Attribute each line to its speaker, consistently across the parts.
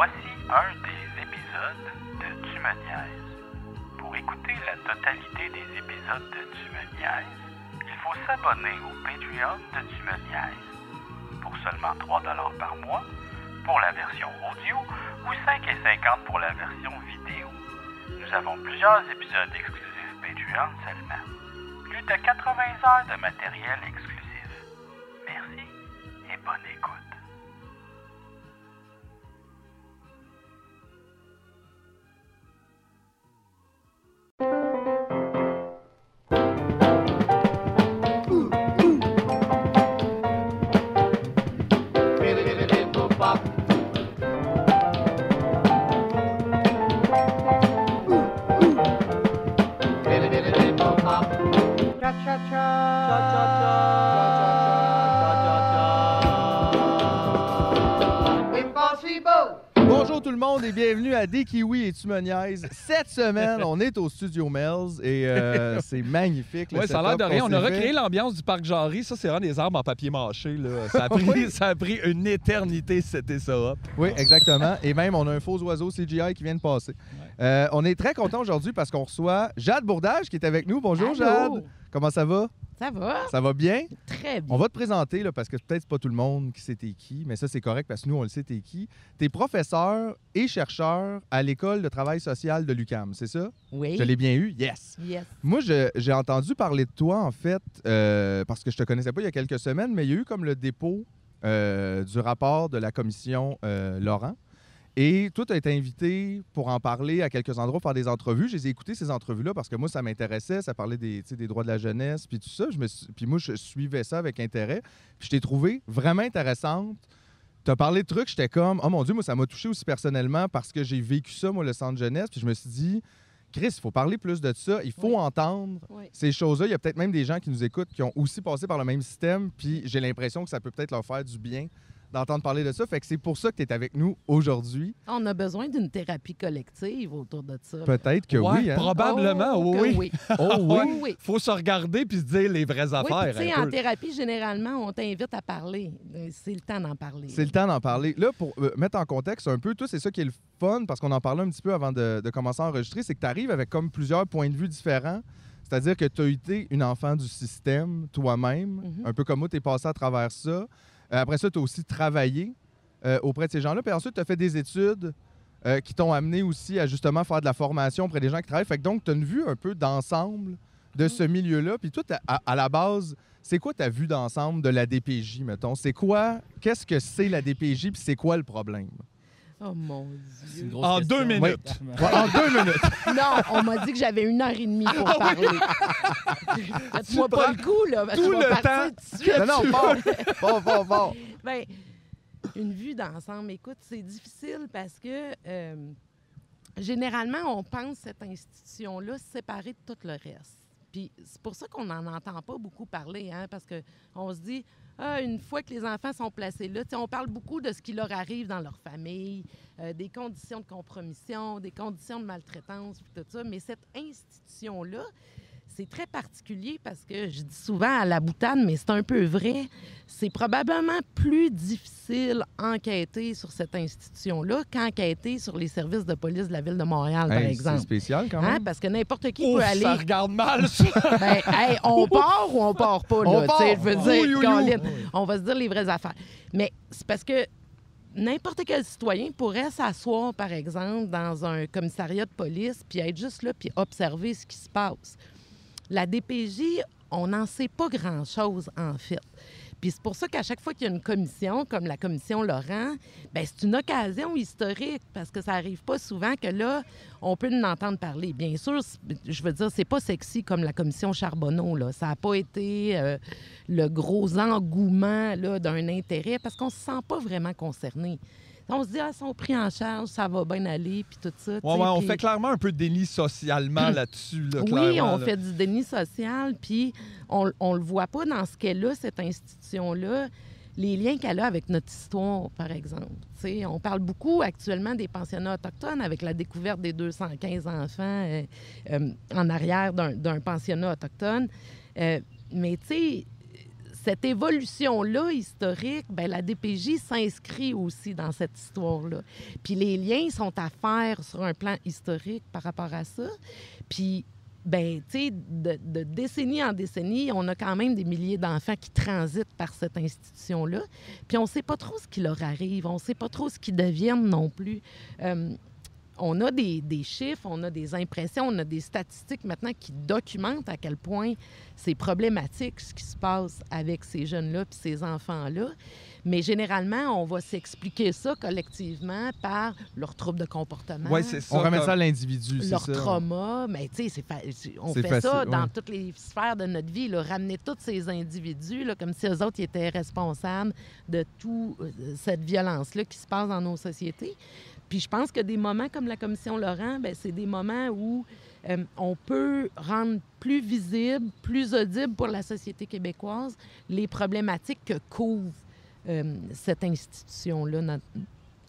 Speaker 1: Voici un des épisodes de Tu. Pour écouter la totalité des épisodes de Tu il faut s'abonner au Patreon de Tu. Pour seulement 3 par mois, pour la version audio, ou 5,50 pour la version vidéo. Nous avons plusieurs épisodes exclusifs Patreon seulement. Plus de 80 heures de matériel exclusif.
Speaker 2: Tu me niaises. Cette semaine, on est au Studio Mells et euh, c'est magnifique.
Speaker 3: Oui, ça a l'air de rien. On a recréé l'ambiance du parc Jarry. Ça, c'est vraiment des arbres en papier mâché. Là. Ça, a pris,
Speaker 2: Oui.
Speaker 3: ça a pris une éternité, c'était ça. up.
Speaker 2: Oui, exactement. Et même, on a un faux oiseau CGI qui vient de passer. Euh, on est très content aujourd'hui parce qu'on reçoit Jade Bourdage qui est avec nous. Bonjour,
Speaker 4: Allô?
Speaker 2: Jade. Comment ça va?
Speaker 4: Ça va?
Speaker 2: Ça va bien?
Speaker 4: Très bien.
Speaker 2: On va te présenter là, parce que peut-être pas tout le monde qui sait t'es qui, mais ça c'est correct parce que nous on le sait t'es qui. T'es professeur et chercheur à l'école de travail social de l'UCAM, c'est ça?
Speaker 4: Oui.
Speaker 2: Je l'ai bien eu, yes.
Speaker 4: Yes.
Speaker 2: Moi, j'ai entendu parler de toi, en fait, euh, parce que je te connaissais pas il y a quelques semaines, mais il y a eu comme le dépôt euh, du rapport de la commission Laurent. Et toi, tu as été invité pour en parler à quelques endroits, faire des entrevues. Je les ai écoutées, ces entrevues-là, parce que moi, ça m'intéressait. Ça parlait des, droits de la jeunesse, puis tout ça. Je me suis- Puis moi, je suivais ça avec intérêt. Puis je t'ai trouvé vraiment intéressante. Tu as parlé de trucs, j'étais comme, oh mon Dieu, moi, ça m'a touché aussi personnellement parce que j'ai vécu ça, moi, le centre jeunesse. Puis je me suis dit, Chris, il faut parler plus de ça. Il faut
Speaker 4: Oui.
Speaker 2: entendre
Speaker 4: Oui.
Speaker 2: ces choses-là. Il y a peut-être même des gens qui nous écoutent qui ont aussi passé par le même système. Puis j'ai l'impression que ça peut peut-être leur faire du bien d'entendre parler de ça. Fait que c'est pour ça que tu es avec nous aujourd'hui.
Speaker 4: On a besoin d'une thérapie collective autour de ça.
Speaker 2: Peut-être que
Speaker 3: Ouais,
Speaker 2: oui. hein?
Speaker 3: Probablement,
Speaker 4: Oh,
Speaker 3: oui,
Speaker 4: que
Speaker 3: oui.
Speaker 2: Oh oui.
Speaker 4: Oui, oui.
Speaker 3: faut se regarder puis se dire les vraies
Speaker 4: Oui,
Speaker 3: affaires.
Speaker 4: sais,
Speaker 3: un
Speaker 4: en
Speaker 3: peu.
Speaker 4: thérapie, généralement, on t'invite à parler. Euh, C'est le temps d'en parler.
Speaker 2: C'est le temps d'en parler. Là, pour euh, mettre en contexte un peu, toi, c'est ça qui est le fun, parce qu'on en parlait un petit peu avant de, de commencer à enregistrer, c'est que tu arrives avec comme plusieurs points de vue différents. C'est-à-dire que tu as été une enfant du système toi-même,
Speaker 4: Mhm.
Speaker 2: un peu comme moi, tu es passé à travers ça. Euh, après ça, tu as aussi travaillé euh, auprès de ces gens-là. Puis ensuite, tu as fait des études euh, qui t'ont amené aussi à justement faire de la formation auprès des gens qui travaillent. Fait que donc, tu as une vue un peu d'ensemble de ce milieu-là. Puis toi, à, à la base, c'est quoi ta vue d'ensemble de la DPJ, mettons? C'est quoi, qu'est-ce que c'est la DPJ, puis c'est quoi le problème?
Speaker 4: Oh mon
Speaker 5: une
Speaker 4: Dieu.
Speaker 5: grosse
Speaker 3: En
Speaker 5: question.
Speaker 3: deux minutes.
Speaker 2: Ouais, en deux minutes.
Speaker 4: Non, on m'a dit que j'avais une heure et demie pour parler. Faites-moi pas
Speaker 3: prends
Speaker 4: le coup, là. parce que
Speaker 3: tout
Speaker 4: je vais
Speaker 3: le
Speaker 4: partir
Speaker 3: temps
Speaker 4: tout de suite.
Speaker 2: Non, non, fort, fort, fort.
Speaker 4: Ben, une vue d'ensemble. Écoute, c'est difficile parce que euh, généralement, on pense cette institution-là séparée de tout le reste. Puis c'est pour ça qu'on n'en entend pas beaucoup parler, hein, parce qu'on se dit, ah, une fois que les enfants sont placés là, on parle beaucoup de ce qui leur arrive dans leur famille, euh, des conditions de compromission, des conditions de maltraitance, tout ça. Mais cette institution-là, c'est très particulier parce que je dis souvent à la boutade, mais c'est un peu vrai. C'est probablement plus difficile enquêter sur cette institution-là qu'enquêter sur les services de police de la ville de Montréal, par
Speaker 2: Hey, c'est
Speaker 4: exemple.
Speaker 2: spécial quand
Speaker 4: Hein?
Speaker 2: même.
Speaker 4: Parce que n'importe qui
Speaker 3: Ouf,
Speaker 4: peut aller.
Speaker 3: ça regarde mal, ça.
Speaker 4: Ben, hey, on part ou on part pas, là.
Speaker 2: On part.
Speaker 4: Je veux dire,
Speaker 2: Oui, oui,
Speaker 4: on va se dire les vraies affaires. Mais c'est parce que n'importe quel citoyen pourrait s'asseoir, par exemple, dans un commissariat de police, puis être juste là, puis observer ce qui se passe. La DPJ, on n'en sait pas grand-chose, en fait. Puis c'est pour ça qu'à chaque fois qu'il y a une commission, comme la commission Laurent, ben c'est une occasion historique parce que ça arrive pas souvent que là, on peut en entendre parler. Bien sûr, je veux dire, c'est pas sexy comme la commission Charbonneau. Là. Ça n'a pas été euh, le gros engouement d'un intérêt parce qu'on se sent pas vraiment concerné. On se dit, ah, sont pris en charge, ça va bien aller, puis tout ça.
Speaker 3: Ouais, ouais, on fait clairement un peu de déni socialement là-dessus. Là,
Speaker 4: oui, on
Speaker 3: là.
Speaker 4: fait du déni social, puis on, on le voit pas dans ce qu'elle a, cette institution-là, les liens qu'elle a avec notre histoire, par exemple. On parle beaucoup actuellement des pensionnats autochtones avec la découverte des 215 enfants euh, euh, en arrière d'un d'un pensionnat autochtone. Euh, mais tu sais, cette évolution-là historique, ben, la DPJ s'inscrit aussi dans cette histoire-là. Puis les liens sont à faire sur un plan historique par rapport à ça. Puis ben, tu sais, de, de décennie en décennie, on a quand même des milliers d'enfants qui transitent par cette institution-là. Puis on ne sait pas trop ce qui leur arrive, on ne sait pas trop ce qu'ils deviennent non plus. Euh, on a des, des chiffres, on a des impressions, on a des statistiques maintenant qui documentent à quel point c'est problématique ce qui se passe avec ces jeunes-là puis ces enfants-là. Mais généralement, on va s'expliquer ça collectivement par leur trouble de comportement,
Speaker 3: Oui, c'est ça.
Speaker 2: On remet ça à l'individu, c'est
Speaker 4: leur
Speaker 2: ça.
Speaker 4: trauma. Mais tu sais, on fait ça dans
Speaker 2: ouais.
Speaker 4: toutes les sphères de notre vie, là, ramener tous ces individus, là, comme si eux autres ils étaient responsables de toute cette violence-là qui se passe dans nos sociétés. Puis je pense que des moments comme la commission Laurent, ben, c'est des moments où euh, on peut rendre plus visible, plus audible pour la société québécoise les problématiques que couvre euh, cette institution-là, not-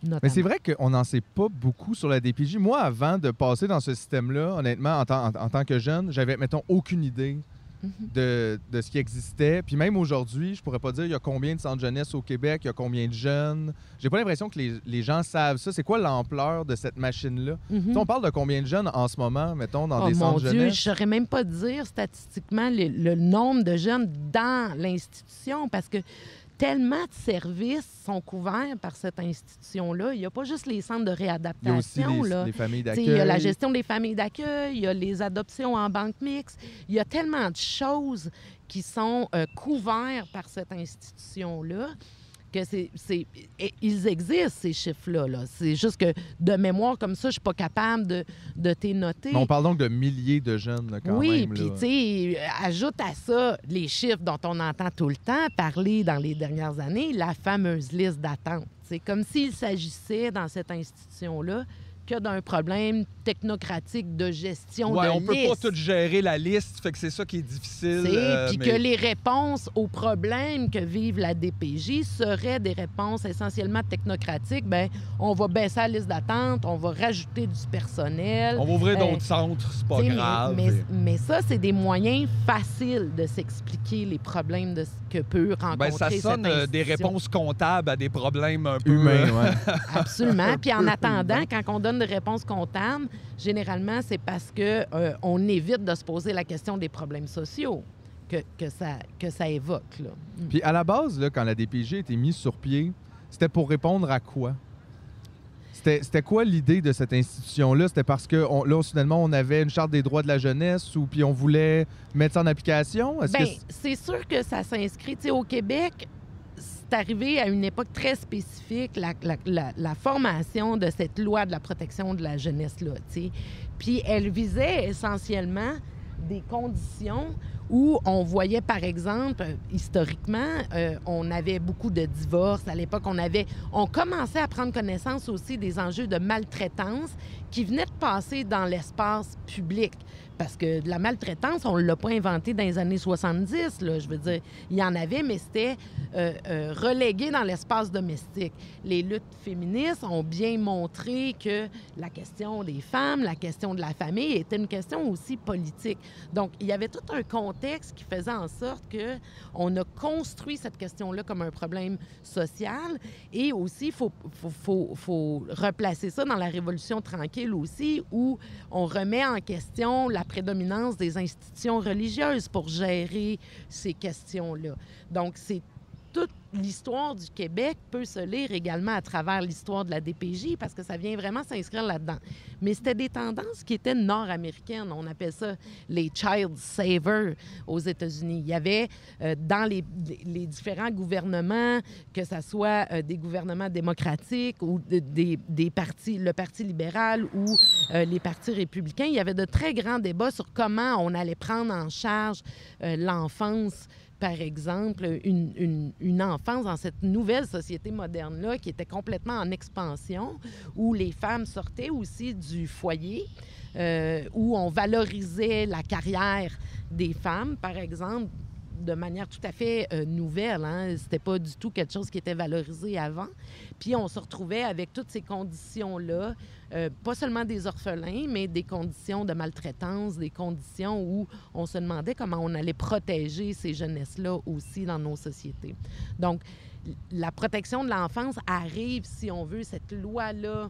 Speaker 4: notamment.
Speaker 2: Mais c'est vrai qu'on n'en sait pas beaucoup sur la DPJ. Moi, avant de passer dans ce système-là, honnêtement, en tant que jeune, j'avais, mettons, aucune idée
Speaker 4: Mhm.
Speaker 2: de, de ce qui existait. Puis même aujourd'hui, je pourrais pas dire il y a combien de centres jeunesse au Québec, il y a combien de jeunes. J'ai pas l'impression que les, les gens savent ça. C'est quoi l'ampleur de cette machine-là?
Speaker 4: Mhm.
Speaker 2: Tu sais, On parle de combien de jeunes en ce moment, mettons, dans
Speaker 4: Oh
Speaker 2: des centres
Speaker 4: Dieu,
Speaker 2: jeunesse?
Speaker 4: je ne saurais même pas dire statistiquement le, le nombre de jeunes dans l'institution parce que tellement de services sont couverts par cette institution-là. Il n'y a pas juste les centres de
Speaker 2: Il y a aussi
Speaker 4: réadaptation.
Speaker 2: les,
Speaker 4: là.
Speaker 2: les familles d'accueil.
Speaker 4: Il y a la gestion des familles d'accueil, il y a les adoptions en banque mixte. Il y a tellement de choses qui sont euh, couvertes par cette institution-là que c'est, ils existent, ces chiffres-là. là. C'est juste que de mémoire comme ça, je suis pas capable de, de t'es noter.
Speaker 2: Mais on parle donc de milliers de jeunes, là, quand
Speaker 4: oui,
Speaker 2: même.
Speaker 4: puis
Speaker 2: là.
Speaker 4: tu sais, ajoute à ça les chiffres dont on entend tout le temps parler dans les dernières années, la fameuse liste d'attente. C'est comme s'il s'agissait dans cette institution-là que d'un problème technocratique de gestion
Speaker 3: Ouais,
Speaker 4: de
Speaker 3: on peut pas
Speaker 4: liste.
Speaker 3: tout gérer la liste, fait que c'est ça qui est difficile.
Speaker 4: C'est-
Speaker 3: euh,
Speaker 4: Puis
Speaker 3: mais-
Speaker 4: que les réponses aux problèmes que vive la DPJ seraient des réponses essentiellement technocratiques. Ben, on va baisser la liste d'attente, on va rajouter du personnel.
Speaker 3: On va ouvrir
Speaker 4: Euh,
Speaker 3: d'autres centres, c'est pas
Speaker 4: mais-
Speaker 3: grave.
Speaker 4: Mais, ça, c'est des moyens faciles de s'expliquer les problèmes de, que peut rencontrer
Speaker 3: Ben, ça sonne
Speaker 4: cette
Speaker 3: euh, des réponses comptables à des problèmes un peu...
Speaker 2: Humain, ouais.
Speaker 4: Absolument. Puis en attendant, quand on donne des réponses comptables, généralement, c'est parce que euh, on évite de se poser la question des problèmes sociaux que, que, ça, que ça évoque. Là. Mm.
Speaker 2: Puis à la base, là, quand la DPJ a été mise sur pied, c'était pour répondre à quoi? C'était quoi l'idée de cette institution-là? C'était parce que on- là, soudainement, on avait une charte des droits de la jeunesse ou puis on voulait mettre ça en application?
Speaker 4: Ben, c'est sûr que ça s'inscrit. Au Québec, c'est arrivé à une époque très spécifique, la, formation de cette loi de la protection de la jeunesse-là. Puis elle visait essentiellement des conditions où on voyait, par exemple, historiquement, euh, on avait beaucoup de divorces. À l'époque, on avait, on commençait à prendre connaissance aussi des enjeux de maltraitance qui venaient de passer dans l'espace public. Parce que de la maltraitance, on ne l'a pas inventé dans les années 70. Là, je veux dire, il y en avait, mais c'était euh, euh, relégué dans l'espace domestique. Les luttes féministes ont bien montré que la question des femmes, la question de la famille était une question aussi politique. Donc, il y avait tout un contexte qui faisait en sorte que on a construit cette question-là comme un problème social. Et aussi, il faut replacer ça dans la Révolution tranquille aussi, où on remet en question la prédominance des institutions religieuses pour gérer ces questions-là. Donc, c'est toute l'histoire du Québec peut se lire également à travers l'histoire de la DPJ parce que ça vient vraiment s'inscrire là-dedans. Mais c'était des tendances qui étaient nord-américaines. On appelle ça les child savers aux États-Unis. Il y avait euh, dans les, différents gouvernements, que ce soit euh, des gouvernements démocratiques ou de- des, partis, le Parti libéral ou euh, les partis républicains, il y avait de très grands débats sur comment on allait prendre en charge l'enfance par exemple, une, une- enfance dans cette nouvelle société moderne-là qui était complètement en expansion, où les femmes sortaient aussi du foyer, euh, où on valorisait la carrière des femmes, par exemple, de manière tout à fait euh, nouvelle. Hein. C'était pas du tout quelque chose qui était valorisé avant. Puis on se retrouvait avec toutes ces conditions-là, euh, pas seulement des orphelins, mais des conditions de maltraitance, des conditions où on se demandait comment on allait protéger ces jeunesses-là aussi dans nos sociétés. Donc, la protection de l'enfance arrive, si on veut, cette loi-là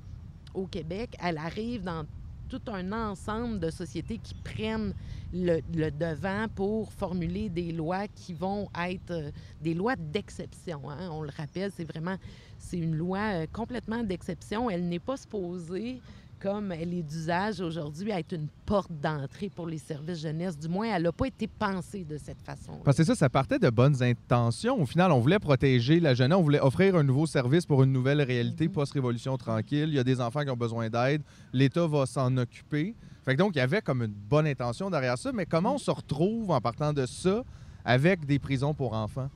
Speaker 4: au Québec, elle arrive dans tout un ensemble de sociétés qui prennent le, devant pour formuler des lois qui vont être euh, des lois d'exception. hein. On le rappelle, c'est vraiment c'est une loi euh, complètement d'exception. Elle n'est pas supposée comme elle est d'usage aujourd'hui, à être une porte d'entrée pour les services jeunesse. Du moins, elle n'a pas été pensée de cette façon.
Speaker 2: Parce que ça, ça partait de bonnes intentions. Au final, on voulait protéger la jeunesse, on voulait offrir un nouveau service pour une nouvelle réalité
Speaker 4: Mhm.
Speaker 2: post-révolution tranquille. Il y a des enfants qui ont besoin d'aide. L'État va s'en occuper. Fait que donc, il y avait comme une bonne intention derrière ça. Mais comment on se retrouve en partant de ça avec des prisons pour enfants?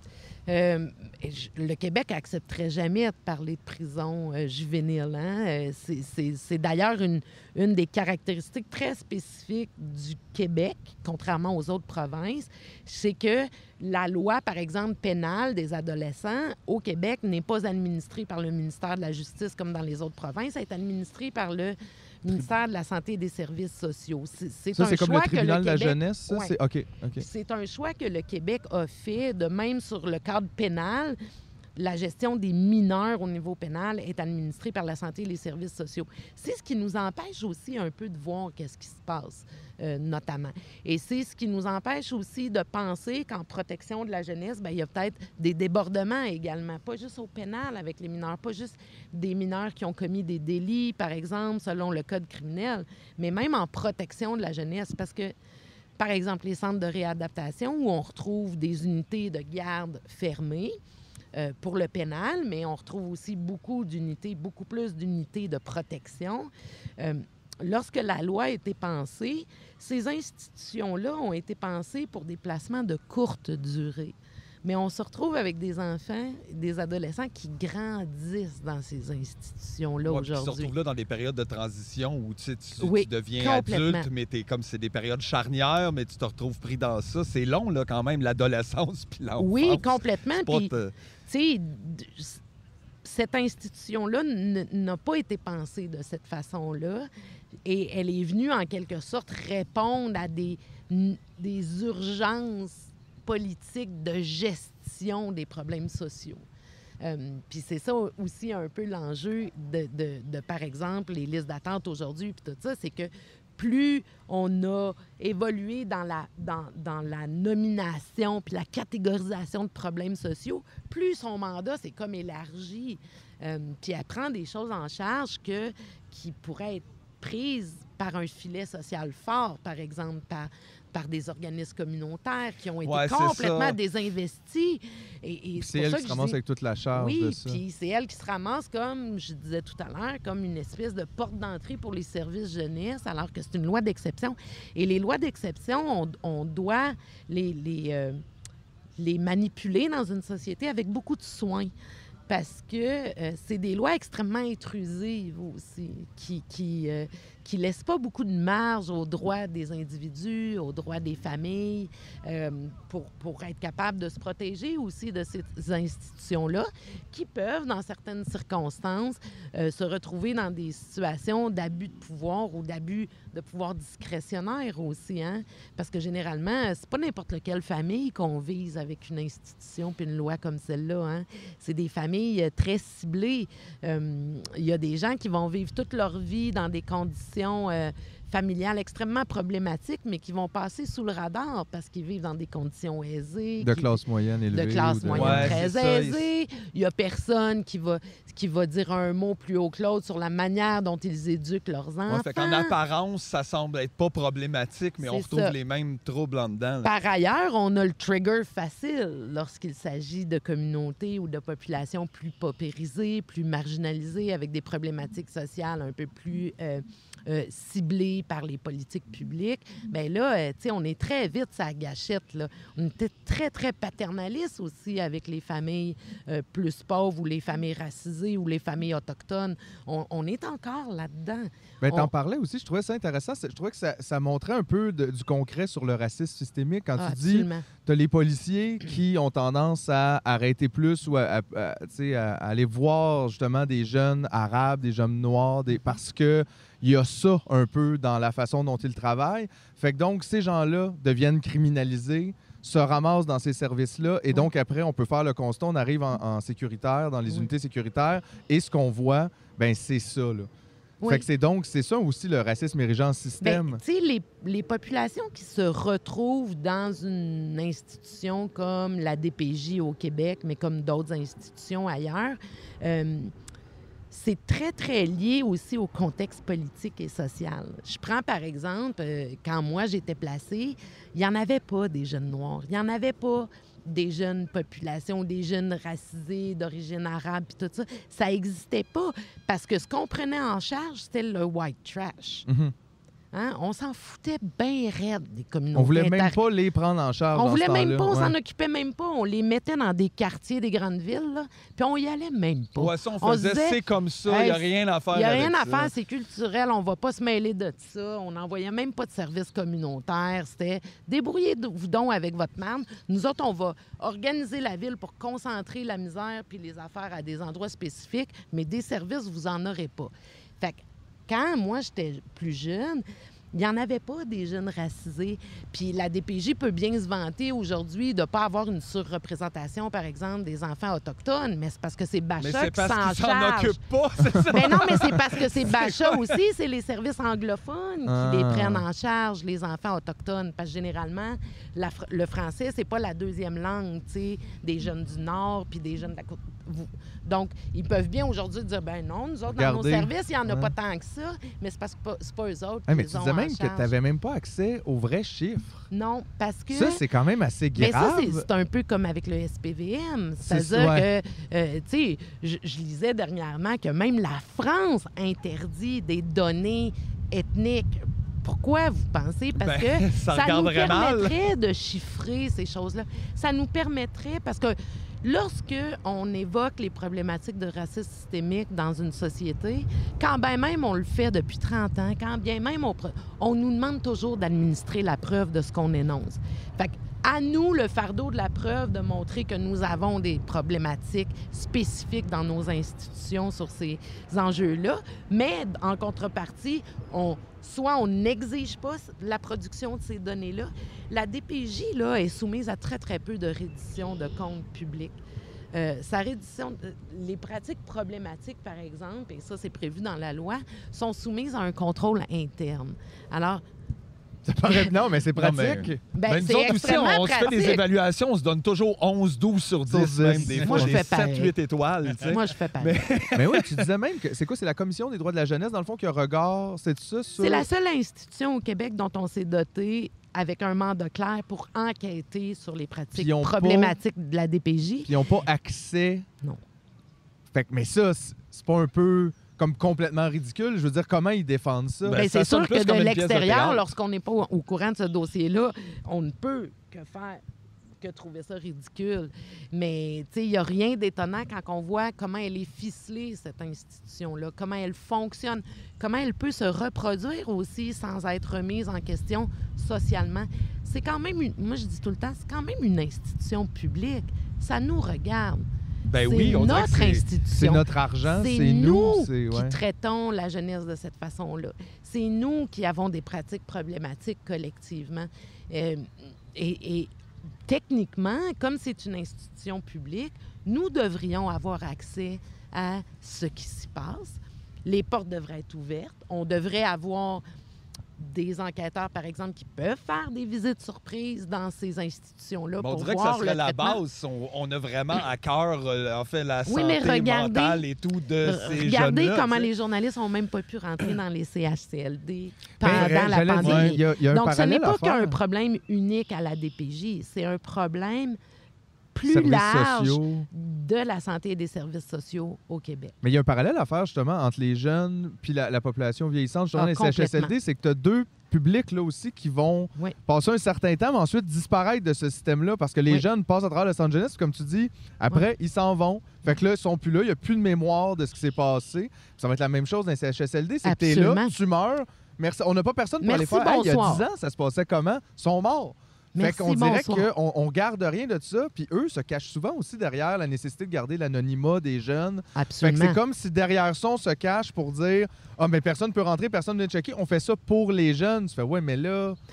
Speaker 4: Euh, le Québec accepterait jamais de parler de prison euh, juvénile. hein? Euh, c'est d'ailleurs une, une des caractéristiques très spécifiques du Québec, contrairement aux autres provinces, c'est que la loi, par exemple, pénale des adolescents au Québec n'est pas administrée par le ministère de la Justice comme dans les autres provinces, elle est administrée par le ministère de la Santé et des Services sociaux. C'est un
Speaker 2: c'est comme le
Speaker 4: choix que
Speaker 2: tribunal de la jeunesse?
Speaker 4: Ouais.
Speaker 2: C'est
Speaker 4: un choix que le Québec a fait, de même sur le cadre pénal. La gestion des mineurs au niveau pénal est administrée par la santé et les services sociaux. C'est ce qui nous empêche aussi un peu de voir qu'est-ce qui se passe, euh, notamment. Et c'est ce qui nous empêche aussi de penser qu'en protection de la jeunesse, ben, il y a peut-être des débordements également, pas juste au pénal avec les mineurs, pas juste des mineurs qui ont commis des délits, par exemple, selon le code criminel, mais même en protection de la jeunesse, parce que par exemple, les centres de réadaptation où on retrouve des unités de garde fermées euh, pour le pénal, mais on retrouve aussi beaucoup d'unités, beaucoup plus d'unités de protection. Euh, lorsque la loi a été pensée, ces institutions-là ont été pensées pour des placements de courte durée. Mais on se retrouve avec des enfants, des adolescents qui grandissent dans ces institutions-là
Speaker 3: Ouais, puis ils se
Speaker 4: aujourd'hui.
Speaker 3: retrouvent là dans des périodes de transition où tu, sais, tu,
Speaker 4: Oui,
Speaker 3: tu deviens adulte, mais t'es comme c'est des périodes charnières, mais tu te retrouves pris dans ça. C'est long, là, quand même, l'adolescence puis l'enfance.
Speaker 4: Oui, complètement. Puis,
Speaker 3: te-
Speaker 4: tu sais, d- c- cette institution-là n'a pas été pensée de cette façon-là. Et elle est venue, en quelque sorte, répondre à des urgences politiques de gestion des problèmes sociaux. Euh, puis c'est ça aussi un peu l'enjeu de, de- de, par exemple, les listes d'attente aujourd'hui, puis tout ça, c'est que plus on a évolué dans la, dans, dans la nomination puis la catégorisation de problèmes sociaux, plus son mandat s'est comme élargi. Euh, puis elle prend des choses en charge que, qui pourraient être prises par un filet social fort, par exemple, par, par des organismes communautaires qui ont été
Speaker 3: Ouais,
Speaker 4: complètement désinvestis. Et, c'est
Speaker 2: elle
Speaker 4: ça
Speaker 2: qui se ramasse
Speaker 4: dis-
Speaker 2: avec toute la charge
Speaker 4: oui,
Speaker 2: de ça.
Speaker 4: puis c'est elle qui se ramasse, comme je disais tout à l'heure, comme une espèce de porte d'entrée pour les services jeunesse, alors que c'est une loi d'exception. Et les lois d'exception, on, on doit les, les, euh, les manipuler dans une société avec beaucoup de soin. Parce que euh, c'est des lois extrêmement intrusives aussi, qui qui, euh, qui laissent pas beaucoup de marge aux droits des individus, aux droits des familles, euh, pour, pour être capable de se protéger aussi de ces institutions-là, qui peuvent, dans certaines circonstances, euh, se retrouver dans des situations d'abus de pouvoir ou d'abus de pouvoir discrétionnaire aussi. Hein? Parce que généralement, c'est pas n'importe laquelle famille qu'on vise avec une institution puis une loi comme celle-là. Hein? C'est des familles euh, très ciblées. Euh, Il y a des gens qui vont vivre toute leur vie dans des conditions euh, familiales extrêmement problématiques, mais qui vont passer sous le radar parce qu'ils vivent dans des conditions aisées.
Speaker 2: De classe moyenne élevée.
Speaker 4: de classe
Speaker 2: de-
Speaker 4: moyenne
Speaker 3: Ouais,
Speaker 4: très
Speaker 3: ça.
Speaker 4: aisée. Il y a personne qui va, qui va dire un mot plus haut que l'autre sur la manière dont ils éduquent leurs enfants.
Speaker 3: Ouais, fait qu'en apparence, ça semble être pas problématique, mais on retrouve
Speaker 4: ça.
Speaker 3: les mêmes troubles en dedans. là.
Speaker 4: Par ailleurs, on a le trigger facile lorsqu'il s'agit de communautés ou de populations plus paupérisées, plus marginalisées, avec des problématiques sociales un peu plus euh, euh, ciblées par les politiques publiques, ben là, euh, tu sais, on est très vite sa gâchette. Là. On était très, très paternaliste aussi avec les familles euh, plus pauvres ou les familles racisées ou les familles autochtones. On, on est encore là-dedans.
Speaker 2: T'en
Speaker 4: On-
Speaker 2: parlais aussi, je trouvais ça intéressant. Je trouvais que ça, ça montrait un peu de- du concret sur le racisme systémique quand
Speaker 4: Ah,
Speaker 2: tu dis tu as les policiers qui ont tendance à arrêter plus ou à, aller voir justement des jeunes arabes, des jeunes noirs, des, parce que il y a ça un peu dans la façon dont ils travaillent. Fait que donc, ces gens-là deviennent criminalisés, se ramassent dans ces services-là, et donc après, on peut faire le constat, on arrive en, en sécuritaire, dans les
Speaker 4: Oui.
Speaker 2: unités sécuritaires, et ce qu'on voit, ben c'est ça. Là.
Speaker 4: Oui.
Speaker 2: Fait que c'est donc, c'est ça aussi le racisme érigent en
Speaker 4: Ben,
Speaker 2: système.
Speaker 4: tu sais, les, les populations qui se retrouvent dans une institution comme la DPJ au Québec, mais comme d'autres institutions ailleurs, euh, c'est très, très lié aussi au contexte politique et social. Je prends par exemple, euh, quand moi j'étais placée, il n'y en avait pas des jeunes noirs, il n'y en avait pas des jeunes populations, des jeunes racisés d'origine arabe, puis tout ça. Ça n'existait pas parce que ce qu'on prenait en charge, c'était le white trash.
Speaker 2: Mhm.
Speaker 4: Hein? On s'en foutait bien raide des communautés.
Speaker 2: On voulait même pas les prendre en charge.
Speaker 4: On
Speaker 2: dans
Speaker 4: voulait
Speaker 2: ce
Speaker 4: même pas, on s'en
Speaker 2: Ouais.
Speaker 4: occupait même pas. On les mettait dans des quartiers des grandes villes, là, puis on y allait même pas.
Speaker 3: Ouais, ça, on
Speaker 4: On
Speaker 3: faisait,
Speaker 4: disait,
Speaker 3: c'est comme ça, il n'y a rien à faire
Speaker 4: Il n'y a rien à
Speaker 3: ça.
Speaker 4: faire, c'est culturel, on va pas se mêler de ça. On n'envoyait même pas de service communautaire. C'était débrouillez-vous donc avec votre man. Nous autres, on va organiser la ville pour concentrer la misère puis les affaires à des endroits spécifiques, mais des services, vous en aurez pas. Fait que quand moi, j'étais plus jeune, il n'y en avait pas des jeunes racisés. Puis la DPJ peut bien se vanter aujourd'hui de ne pas avoir une surreprésentation, par exemple, des enfants autochtones, mais c'est parce que c'est Bacha qui s'en
Speaker 3: parce qu'ils s'en
Speaker 4: charge.
Speaker 3: occupent pas, c'est ça?
Speaker 4: Mais non, mais c'est parce que c'est Bacha aussi, c'est les services anglophones qui
Speaker 2: Ah.
Speaker 4: les prennent en charge, les enfants autochtones. Parce que généralement, la fr- le français, c'est pas la deuxième langue, tu sais, des jeunes du Nord puis des jeunes de la côte. Vous- Donc, ils peuvent bien aujourd'hui dire, ben non, nous autres, dans nos services, il n'y en a
Speaker 2: Ouais.
Speaker 4: pas tant que ça, mais c'est parce que pas- c'est pas eux autres qui
Speaker 2: mais
Speaker 4: les
Speaker 2: tu
Speaker 4: ont
Speaker 2: disais
Speaker 4: en
Speaker 2: même que tu n'avais même pas accès aux vrais chiffres.
Speaker 4: Non, parce que...
Speaker 2: Ça, c'est quand même assez
Speaker 4: Mais ça,
Speaker 2: grave.
Speaker 4: c'est- un peu comme avec le SPVM.
Speaker 2: C'est-
Speaker 4: C'est-à-dire
Speaker 2: ouais.
Speaker 4: que, euh, tu sais, je, je lisais dernièrement que même la France interdit des données ethniques. Pourquoi vous pensez? Parce
Speaker 3: Ben,
Speaker 4: que
Speaker 3: ça
Speaker 4: nous
Speaker 3: mal.
Speaker 4: permettrait de chiffrer ces choses-là. Ça nous permettrait, parce que lorsque on évoque les problématiques de racisme systémique dans une société, quand bien même on le fait depuis 30 ans, quand bien même on, on nous demande toujours d'administrer la preuve de ce qu'on énonce. Fait à nous le fardeau de la preuve de montrer que nous avons des problématiques spécifiques dans nos institutions sur ces enjeux-là, mais en contrepartie, on, soit on n'exige pas la production de ces données-là. La DPJ là, est soumise à très, très peu de reddition de comptes publics. Euh, sa reddition, euh, les pratiques problématiques, par exemple, et ça c'est prévu dans la loi, sont soumises à un contrôle interne. Alors,
Speaker 2: Ça paraît- Non, mais c'est
Speaker 3: Non, mais-
Speaker 2: pratique.
Speaker 4: ben,
Speaker 3: Mais nous autres aussi, on se fait des
Speaker 4: pratique.
Speaker 3: évaluations, on se donne toujours 11, 12 sur 10,
Speaker 2: Sur 10.
Speaker 3: même des
Speaker 4: Moi,
Speaker 3: fois,
Speaker 4: je
Speaker 3: des
Speaker 4: fais pareil.
Speaker 3: 7, 8 étoiles. tu sais.
Speaker 4: Moi, je fais pareil.
Speaker 2: mais oui, tu disais même que c'est quoi? C'est la Commission des droits de la jeunesse, dans le fond, qui a regard, c'est ça? Sur...
Speaker 4: C'est la seule institution au Québec dont on s'est doté avec un mandat clair pour enquêter sur les pratiques
Speaker 2: pas-
Speaker 4: problématiques de la DPJ.
Speaker 2: Puis ils n'ont pas accès.
Speaker 4: Non.
Speaker 2: Fait que, mais ça, c'est pas un peu comme complètement ridicule. Je veux dire, comment ils défendent ça?
Speaker 3: Ben,
Speaker 4: Ben,
Speaker 3: ça
Speaker 4: c'est sûr que
Speaker 3: comme
Speaker 4: de l'extérieur, lorsqu'on n'est pas au courant de ce dossier-là, on ne peut que faire que trouver ça ridicule. Mais tu sais, il n'y a rien d'étonnant quand on voit comment elle est ficelée, cette institution-là, comment elle fonctionne, comment elle peut se reproduire aussi sans être remise en question socialement. C'est quand même, une- moi je dis tout le temps, c'est quand même une institution publique. Ça nous regarde.
Speaker 3: Ben
Speaker 4: c'est
Speaker 3: oui, on dirait que
Speaker 4: notre institution.
Speaker 2: C'est notre argent,
Speaker 4: C'est
Speaker 2: nous.
Speaker 4: qui traitons la jeunesse de cette façon-là. C'est nous qui avons des pratiques problématiques collectivement. Euh, et, et techniquement, comme c'est une institution publique, nous devrions avoir accès à ce qui s'y passe. Les portes devraient être ouvertes. On devrait avoir des enquêteurs, par exemple, qui peuvent faire des visites surprises dans ces institutions-là
Speaker 3: Ben, on
Speaker 4: pour
Speaker 3: dirait que ça
Speaker 4: voir
Speaker 3: serait la
Speaker 4: traitement.
Speaker 3: base. On, on a vraiment à cœur, euh, en fait, la
Speaker 4: Oui,
Speaker 3: santé
Speaker 4: mais regardez-
Speaker 3: mentale et tout de ces
Speaker 4: Regardez comment les journalistes n'ont même pas pu rentrer dans les CHCLD
Speaker 2: Ben,
Speaker 4: pendant la
Speaker 2: dire,
Speaker 4: pandémie.
Speaker 2: Il y a, il y a un
Speaker 4: Donc, ce n'est pas qu'un problème unique à la DPJ, c'est un problème plus
Speaker 2: services
Speaker 4: large
Speaker 2: sociaux.
Speaker 4: de la santé et des services sociaux au Québec.
Speaker 2: Mais il y a un parallèle à faire justement entre les jeunes puis la, la population vieillissante. Justement,
Speaker 4: Ah,
Speaker 2: les CHSLD, c'est que tu as deux publics là aussi qui vont
Speaker 4: Oui.
Speaker 2: passer un certain temps, mais ensuite disparaître de ce système-là parce que les
Speaker 4: Oui.
Speaker 2: jeunes passent à travers Los Angeles, comme tu dis, après, ils s'en vont. Fait que là, ils sont plus là, il n'y a plus de mémoire de ce qui s'est passé. Ça va être la même chose dans les CHSLD, c'est que tu là, tu meurs. Merci. On n'a pas personne pour
Speaker 4: Merci,
Speaker 2: aller faire. Hey, il y a
Speaker 4: bonsoir.
Speaker 2: 10 ans, ça se passait comment? Ils sont morts.
Speaker 4: Merci,
Speaker 2: fait qu'on dirait qu'on on garde rien de ça, puis eux se cachent souvent aussi derrière la nécessité de garder l'anonymat des jeunes. Fait que
Speaker 4: Absolument.
Speaker 2: c'est comme si derrière ça, on se cache pour dire Ah, mais personne peut rentrer, personne ne vient checker. On fait ça pour les jeunes. Tu fais Ouais, mais là.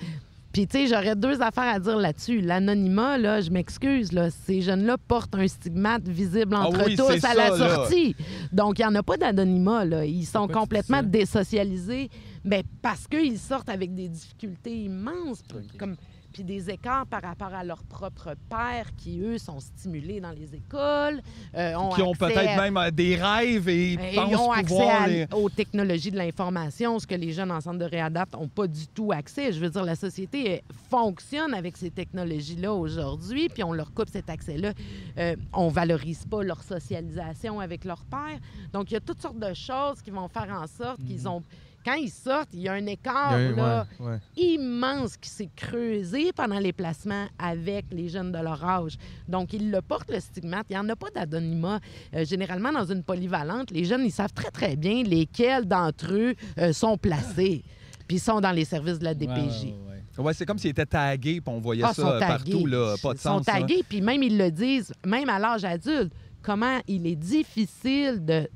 Speaker 4: Puis, tu sais, j'aurais deux affaires à dire là-dessus. L'anonymat, là, je m'excuse, là, ces jeunes-là portent un stigmate visible
Speaker 3: Ah
Speaker 4: entre
Speaker 3: oui,
Speaker 4: tous à la
Speaker 3: là.
Speaker 4: sortie. Donc, il n'y en a pas d'anonymat, là. Ils sont
Speaker 5: Pourquoi
Speaker 4: complètement désocialisés. Mais parce qu'ils sortent avec des difficultés immenses, comme puis des écarts par rapport à leurs propres pères qui, eux, sont stimulés dans les écoles, euh, ont
Speaker 3: Qui ont peut-être
Speaker 4: à-
Speaker 3: même euh, des rêves et
Speaker 4: et
Speaker 3: pensent
Speaker 4: ils ont accès
Speaker 3: pouvoir
Speaker 4: à-
Speaker 3: les...
Speaker 4: aux technologies de l'information, ce que les jeunes en centre de réadapt n'ont pas du tout accès. Je veux dire, la société fonctionne avec ces technologies-là aujourd'hui, puis on leur coupe cet accès-là. Euh, on valorise pas leur socialisation avec leur père. Donc, il y a toutes sortes de choses qui vont faire en sorte qu'ils ont... Quand ils sortent, il y a un écart
Speaker 2: il y a un-
Speaker 4: là,
Speaker 2: ouais, ouais.
Speaker 4: immense qui s'est creusé pendant les placements avec les jeunes de leur âge. Donc, ils le portent, le stigmate. Il n'y en a pas d'anonymat. Euh, généralement, dans une polyvalente, les jeunes, ils savent très, très bien lesquels d'entre eux euh, sont placés. Puis ils sont dans les services de la DPJ.
Speaker 5: Ouais, ouais, ouais.
Speaker 3: Ouais, c'est comme s'ils étaient tagués, puis on voyait
Speaker 4: Ah,
Speaker 3: ça partout, là. Pas de
Speaker 4: Ils sont tagués, puis même ils le disent, même à l'âge adulte, comment il est difficile de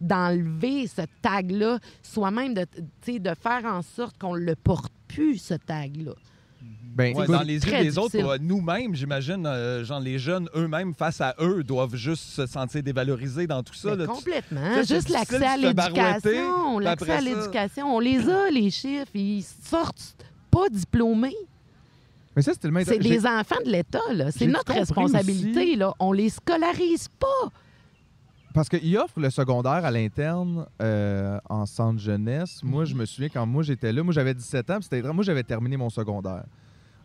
Speaker 4: d'enlever ce tag-là, soi-même de, tu sais, de faire en sorte qu'on le porte plus, ce tag-là.
Speaker 2: Ben,
Speaker 3: Ouais, dans les yeux des autres,
Speaker 4: difficile.
Speaker 3: euh, nous-mêmes, j'imagine, euh, genre les jeunes eux-mêmes, face à eux, doivent juste se sentir dévalorisés dans tout ça. Là. Tu-
Speaker 4: complètement. Juste l'accès à l'éducation. L'accès à l'éducation. On les a, les chiffres. Ils sortent pas diplômés.
Speaker 2: Mais ça, c'était le même.
Speaker 4: C'est des enfants de l'État, là. C'est notre responsabilité,
Speaker 2: aussi-
Speaker 4: là. On les scolarise pas.
Speaker 2: Parce qu'ils offrent le secondaire à l'interne euh, en centre jeunesse. Moi,
Speaker 4: Mhm.
Speaker 2: je me souviens quand moi j'étais là, moi j'avais 17 ans, puis c'était moi j'avais terminé mon secondaire.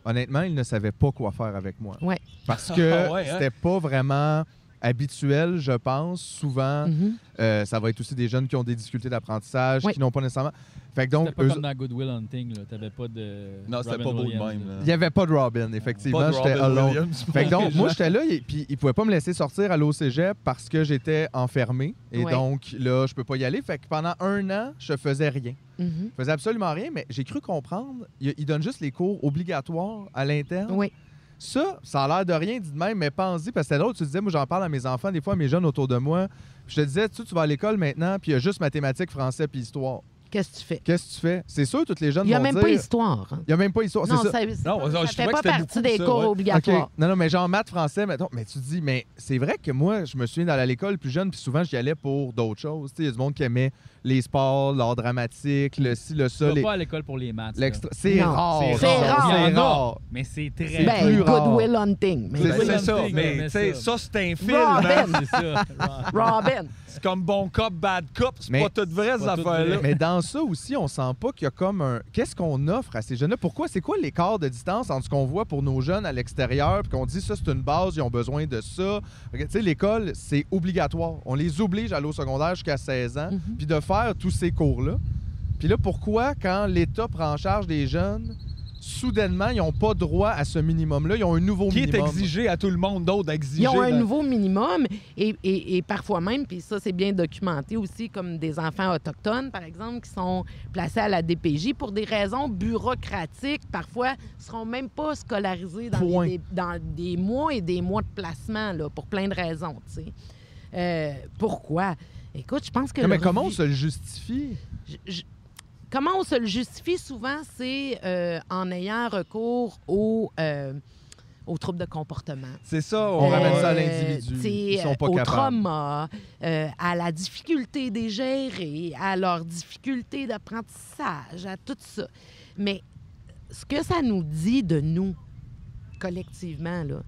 Speaker 2: Honnêtement, ils ne savaient pas quoi faire avec moi.
Speaker 4: Ouais.
Speaker 2: Parce que
Speaker 3: Ah ouais, hein?
Speaker 2: c'était pas vraiment habituel, je pense. Souvent,
Speaker 4: Mhm.
Speaker 2: euh, ça va être aussi des jeunes qui ont des difficultés d'apprentissage,
Speaker 4: Oui.
Speaker 2: qui n'ont pas nécessairement. Fait que donc,
Speaker 5: pas
Speaker 2: eux-
Speaker 5: comme dans Good Will Hunting, là. T'avais pas de.
Speaker 3: Non, c'était pas beau de même,
Speaker 5: là.
Speaker 2: il n'y avait pas de Robin, effectivement.
Speaker 3: Pas de
Speaker 2: J'étais
Speaker 3: Robin
Speaker 2: alone. Fait que donc, moi, j'étais là, et puis ils pouvaient pas me laisser sortir à l'eau cégep parce que j'étais enfermé. Et
Speaker 4: Ouais.
Speaker 2: donc, là, je peux pas y aller. Fait que pendant un an, je faisais rien.
Speaker 4: Mhm.
Speaker 2: Je faisais absolument rien, mais j'ai cru comprendre. Il, il donne juste les cours obligatoires à l'interne.
Speaker 4: Oui.
Speaker 2: Ça, ça a l'air de rien, dit de même, mais pense-y, parce que c'est drôle, tu disais, moi, j'en parle à mes enfants, des fois, à mes jeunes autour de moi. Je te disais, tu, tu vas à l'école maintenant, puis il y a juste mathématiques, français, puis histoire.
Speaker 4: Qu'est-ce que tu fais?
Speaker 2: Qu'est-ce que tu fais? C'est sûr, toutes les jeunes
Speaker 4: Il n'y a
Speaker 2: vont
Speaker 4: même pas histoire. hein.
Speaker 2: Il n'y a même pas histoire.
Speaker 4: Non,
Speaker 2: c'est ça.
Speaker 4: ça,
Speaker 3: Non,
Speaker 4: ça
Speaker 3: je
Speaker 4: fait pas
Speaker 3: c'était
Speaker 4: partie des
Speaker 3: ça,
Speaker 4: cours
Speaker 3: ouais.
Speaker 4: obligatoires.
Speaker 2: Non, non, mais genre maths, français, mettons. Mais tu dis, mais c'est vrai que moi, je me souviens d'aller à l'école plus jeune, puis souvent, j'y allais pour d'autres choses. Tu sais, Il y a du monde qui aimait les sports, l'art dramatique, le ci, le
Speaker 5: Tu
Speaker 2: ça.
Speaker 5: vas
Speaker 2: les-
Speaker 5: pas à l'école pour les maths.
Speaker 2: C'est rare.
Speaker 5: c'est
Speaker 4: rare.
Speaker 2: C'est rare.
Speaker 5: Mais c'est très.
Speaker 4: Ben,
Speaker 2: plus
Speaker 4: Good
Speaker 2: rare.
Speaker 4: Will Hunting.
Speaker 2: C'est-
Speaker 3: ça, mais tu
Speaker 5: ça.
Speaker 3: c'est un film.
Speaker 4: Robin.
Speaker 3: hein.
Speaker 4: Robin.
Speaker 3: C'est comme bon cop, bad cop. C'est
Speaker 2: Mais-
Speaker 3: pas tout vrai, ces affaires-là.
Speaker 2: Mais dans ça aussi, on sent pas qu'il y a comme un. Qu'est-ce qu'on offre à ces jeunes-là? Pourquoi? C'est quoi l'écart de distance entre ce qu'on voit pour nos jeunes à l'extérieur, puis qu'on dit ça, c'est une base, ils ont besoin de ça? Tu sais, l'école, c'est obligatoire. On les oblige à aller au secondaire jusqu'à 16 ans,
Speaker 4: Mhm.
Speaker 2: puis de faire tous ces cours-là. Puis là, pourquoi, quand l'État prend en charge des jeunes, soudainement, ils n'ont pas droit à ce minimum-là? Ils ont un nouveau
Speaker 3: Qui est
Speaker 2: minimum.
Speaker 3: exigé à tout le monde d'autre d'exiger?
Speaker 4: Ils ont un nouveau minimum et, et- et parfois même, puis ça c'est bien documenté aussi, comme des enfants autochtones, par exemple, qui sont placés à la DPJ pour des raisons bureaucratiques, parfois ne seront même pas scolarisés dans, des, dans des mois et des mois de placement, là, pour plein de raisons, tu sais. Euh, pourquoi? Écoute, je pense que...
Speaker 2: Non, mais comment on se le justifie?
Speaker 4: je- je- comment on se le justifie souvent, c'est euh, en ayant recours aux, euh, aux troubles de comportement.
Speaker 3: C'est ça.
Speaker 2: On
Speaker 3: on
Speaker 2: ramène
Speaker 3: euh,
Speaker 2: ça à l'individu.
Speaker 4: t'sais,
Speaker 2: Ils sont pas
Speaker 4: au
Speaker 2: capables.
Speaker 4: trauma, euh, à la difficulté des gérer, à leur difficulté d'apprentissage, à tout ça. Mais ce que ça nous dit de nous, collectivement, là,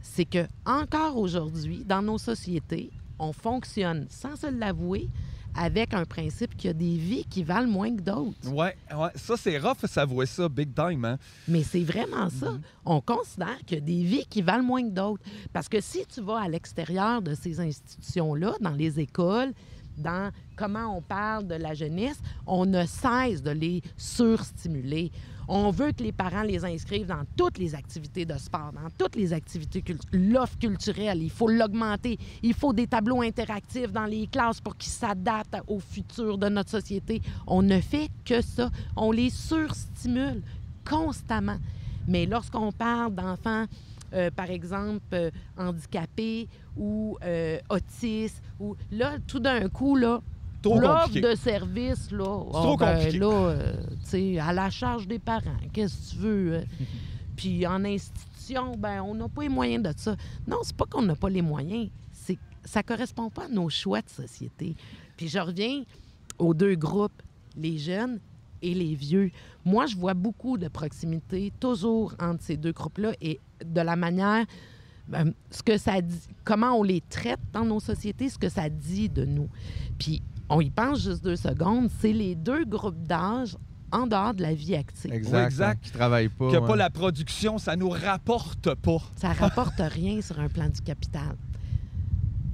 Speaker 4: c'est que encore aujourd'hui, dans nos sociétés, on fonctionne, sans se l'avouer, avec un principe qu'il y a des vies qui valent moins que d'autres.
Speaker 3: Ouais, ouais. Ça, c'est rough, s'avouer ça, big time, hein?
Speaker 4: Mais c'est vraiment ça.
Speaker 3: Mhm.
Speaker 4: On considère qu'il y a des vies qui valent moins que d'autres. Parce que si tu vas à l'extérieur de ces institutions-là, dans les écoles, dans comment on parle de la jeunesse, on ne cesse de les surstimuler. On veut que les parents les inscrivent dans toutes les activités de sport, dans toutes les activités culturelles. L'offre culturelle, il faut l'augmenter. Il faut des tableaux interactifs dans les classes pour qu'ils s'adaptent au futur de notre société. On ne fait que ça. On les surstimule constamment. Mais lorsqu'on parle d'enfants, euh, par exemple, euh, handicapés ou euh, autistes, ou là, tout d'un coup, là,
Speaker 3: Trop
Speaker 4: L'offre
Speaker 3: compliqué.
Speaker 4: de service, là,
Speaker 3: trop
Speaker 4: ah, ben,
Speaker 3: compliqué.
Speaker 4: là, euh, tu sais, à la charge des parents, qu'est-ce que tu veux? euh? Puis en institution, ben, on n'a pas les moyens de ça. Non, c'est pas qu'on n'a pas les moyens, c'est que ça correspond pas à nos choix de société. Puis je reviens aux deux groupes, les jeunes et les vieux. Moi, je vois beaucoup de proximité toujours entre ces deux groupes-là et de la manière, ben, ce que ça dit, comment on les traite dans nos sociétés, ce que ça dit de nous. Puis on y pense juste deux secondes, c'est les deux groupes d'âge en dehors de la vie active.
Speaker 2: Exact.
Speaker 3: Exact.
Speaker 2: qui travaillent pas.
Speaker 3: Que
Speaker 2: ouais.
Speaker 3: pas la production, ça nous rapporte pas.
Speaker 4: Ça rapporte rien sur un plan du capital.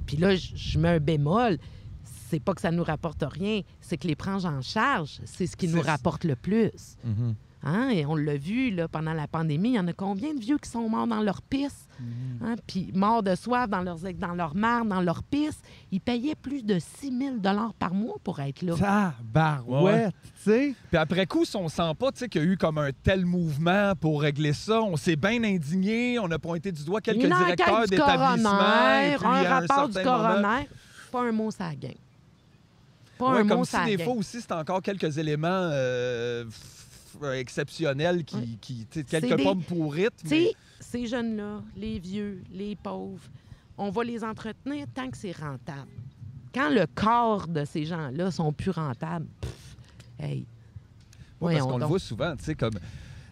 Speaker 4: Puis là, je mets un bémol. C'est pas que ça nous rapporte rien, c'est que les prendre en charge, c'est ce qui nous rapporte le plus.
Speaker 2: Mhm.
Speaker 4: Hein? Et on l'a vu là, pendant la pandémie, il y en a combien de vieux qui sont morts dans leur pisse?
Speaker 5: Mhm.
Speaker 4: Hein? Puis morts de soif dans, leurs, dans leur marde, dans leur pisse. Ils payaient plus de 6 000 par mois pour être là.
Speaker 2: Tabarouette, tu sais?
Speaker 3: Puis après coup, si on sent pas tu sais, qu'il y a eu comme un tel mouvement pour régler ça, on s'est bien indigné, on a pointé du doigt quelques
Speaker 4: Une
Speaker 3: directeurs
Speaker 4: du
Speaker 3: puis,
Speaker 4: un rapport du
Speaker 3: certain moment-
Speaker 4: coroner, pas un mot ça gang. Pas
Speaker 3: Ouais,
Speaker 4: un
Speaker 3: comme
Speaker 4: mot
Speaker 3: si
Speaker 4: ça
Speaker 3: des fois aussi, c'est encore quelques éléments euh, euh, exceptionnels qui,
Speaker 4: Ouais.
Speaker 3: qui quelques
Speaker 4: des-
Speaker 3: pommes pourrites.
Speaker 4: Tu
Speaker 3: mais-
Speaker 4: ces jeunes-là, les vieux, les pauvres, on va les entretenir tant que c'est rentable. Quand le corps de ces gens-là sont plus rentables, pff, hey.
Speaker 3: Ouais, parce qu'on le voit souvent, tu sais, comme.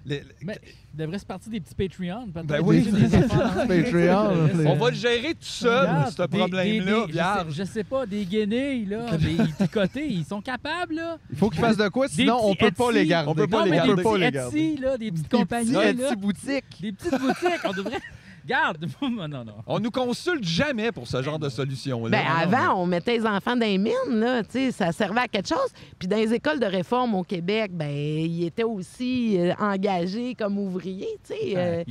Speaker 3: Les-
Speaker 5: Mais il devrait se partir des petits Patreons. peut-être.
Speaker 3: Ben oui.
Speaker 5: Des- des affaires.
Speaker 2: Patreon,
Speaker 3: on va le gérer tout seul, ce
Speaker 5: des-
Speaker 3: problème-là,
Speaker 5: des- des- je, je sais pas, des guenilles, là, des picotés, ils sont capables, là.
Speaker 2: Il faut qu'ils fassent de quoi,
Speaker 5: Des
Speaker 2: sinon on peut pas les garder.
Speaker 3: On peut pas les garder.
Speaker 5: des
Speaker 2: les
Speaker 5: petits. Etsy, là, des petites
Speaker 2: Des
Speaker 5: compagnies,
Speaker 2: petits
Speaker 5: là,
Speaker 2: Etsy boutiques.
Speaker 5: des petites boutiques, on devrait... Garde, non.
Speaker 3: On nous consulte jamais pour ce genre de solution-là.
Speaker 4: Ben, avant, on mettait les enfants dans les mines, là, tu sais, ça servait à quelque chose. Puis dans les écoles de réforme au Québec, ben, ils étaient aussi euh, engagés comme ouvriers, tu sais. euh,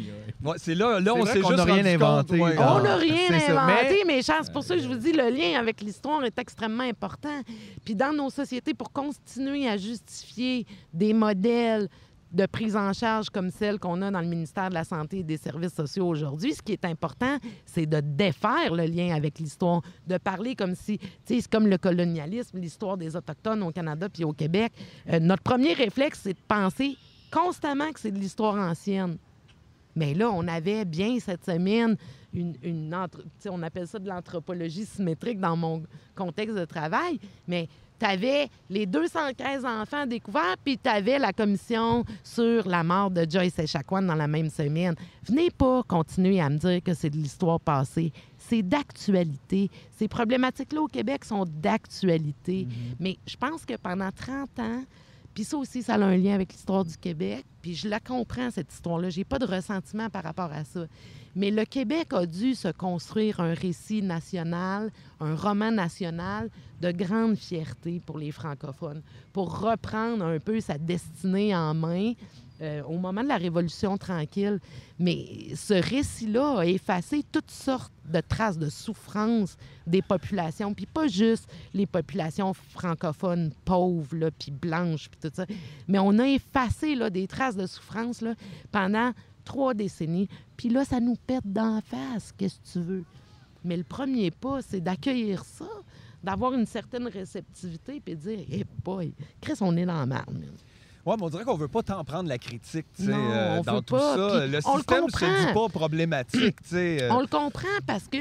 Speaker 3: Ouais, c'est là, là on s'est
Speaker 2: qu'on
Speaker 3: juste
Speaker 2: n'a rien
Speaker 3: rendu compte,
Speaker 2: inventé
Speaker 3: ouais.
Speaker 4: On n'a rien
Speaker 2: c'est ça,
Speaker 4: inventé,
Speaker 2: mais-
Speaker 4: mais Charles, c'est pour ça que je vous dis, le lien avec l'histoire est extrêmement important. Puis dans nos sociétés, pour continuer à justifier des modèles de prise en charge comme celle qu'on a dans le ministère de la Santé et des Services sociaux aujourd'hui, ce qui est important, c'est de défaire le lien avec l'histoire, de parler comme si, tu sais, c'est comme le colonialisme, l'histoire des Autochtones au Canada puis au Québec. Euh, notre premier réflexe, c'est de penser constamment que c'est de l'histoire ancienne. Mais là, on avait bien cette semaine une, une entre- on appelle ça de l'anthropologie symétrique dans mon contexte de travail, mais tu avais les 215 enfants découverts, puis tu avais la commission sur la mort de Joyce Echaquan dans la même semaine. Venez pas continuer à me dire que c'est de l'histoire passée. C'est d'actualité. Ces problématiques-là au Québec sont d'actualité. Mais je pense que pendant 30 ans, puis ça aussi, ça a un lien avec l'histoire du Québec. Puis je la comprends, cette histoire-là. J'ai pas de ressentiment par rapport à ça. Mais le Québec a dû se construire un récit national, un roman national de grande fierté pour les francophones, pour reprendre un peu sa destinée en main euh, au moment de la Révolution tranquille. Mais ce récit-là a effacé toutes sortes de traces de souffrance des populations, puis pas juste les populations francophones pauvres, là, puis blanches, puis tout ça. Mais on a effacé là, des traces de souffrance là, pendant trois décennies. Puis là, ça nous pète d'en face, qu'est-ce que tu veux? Mais le premier pas, c'est d'accueillir ça, d'avoir une certaine réceptivité, puis de dire, hey boy, Chris, on est dans la merde.
Speaker 3: Ouais, mais on dirait qu'on veut pas t'en prendre la critique, tu sais,
Speaker 4: Non,
Speaker 3: euh,
Speaker 4: on
Speaker 3: dans
Speaker 4: veut
Speaker 3: tout
Speaker 4: pas,
Speaker 3: ça.
Speaker 4: puis
Speaker 3: Le
Speaker 4: on
Speaker 3: système se
Speaker 4: comprend.
Speaker 3: dit pas problématique, tu sais. euh,
Speaker 4: On le comprend parce que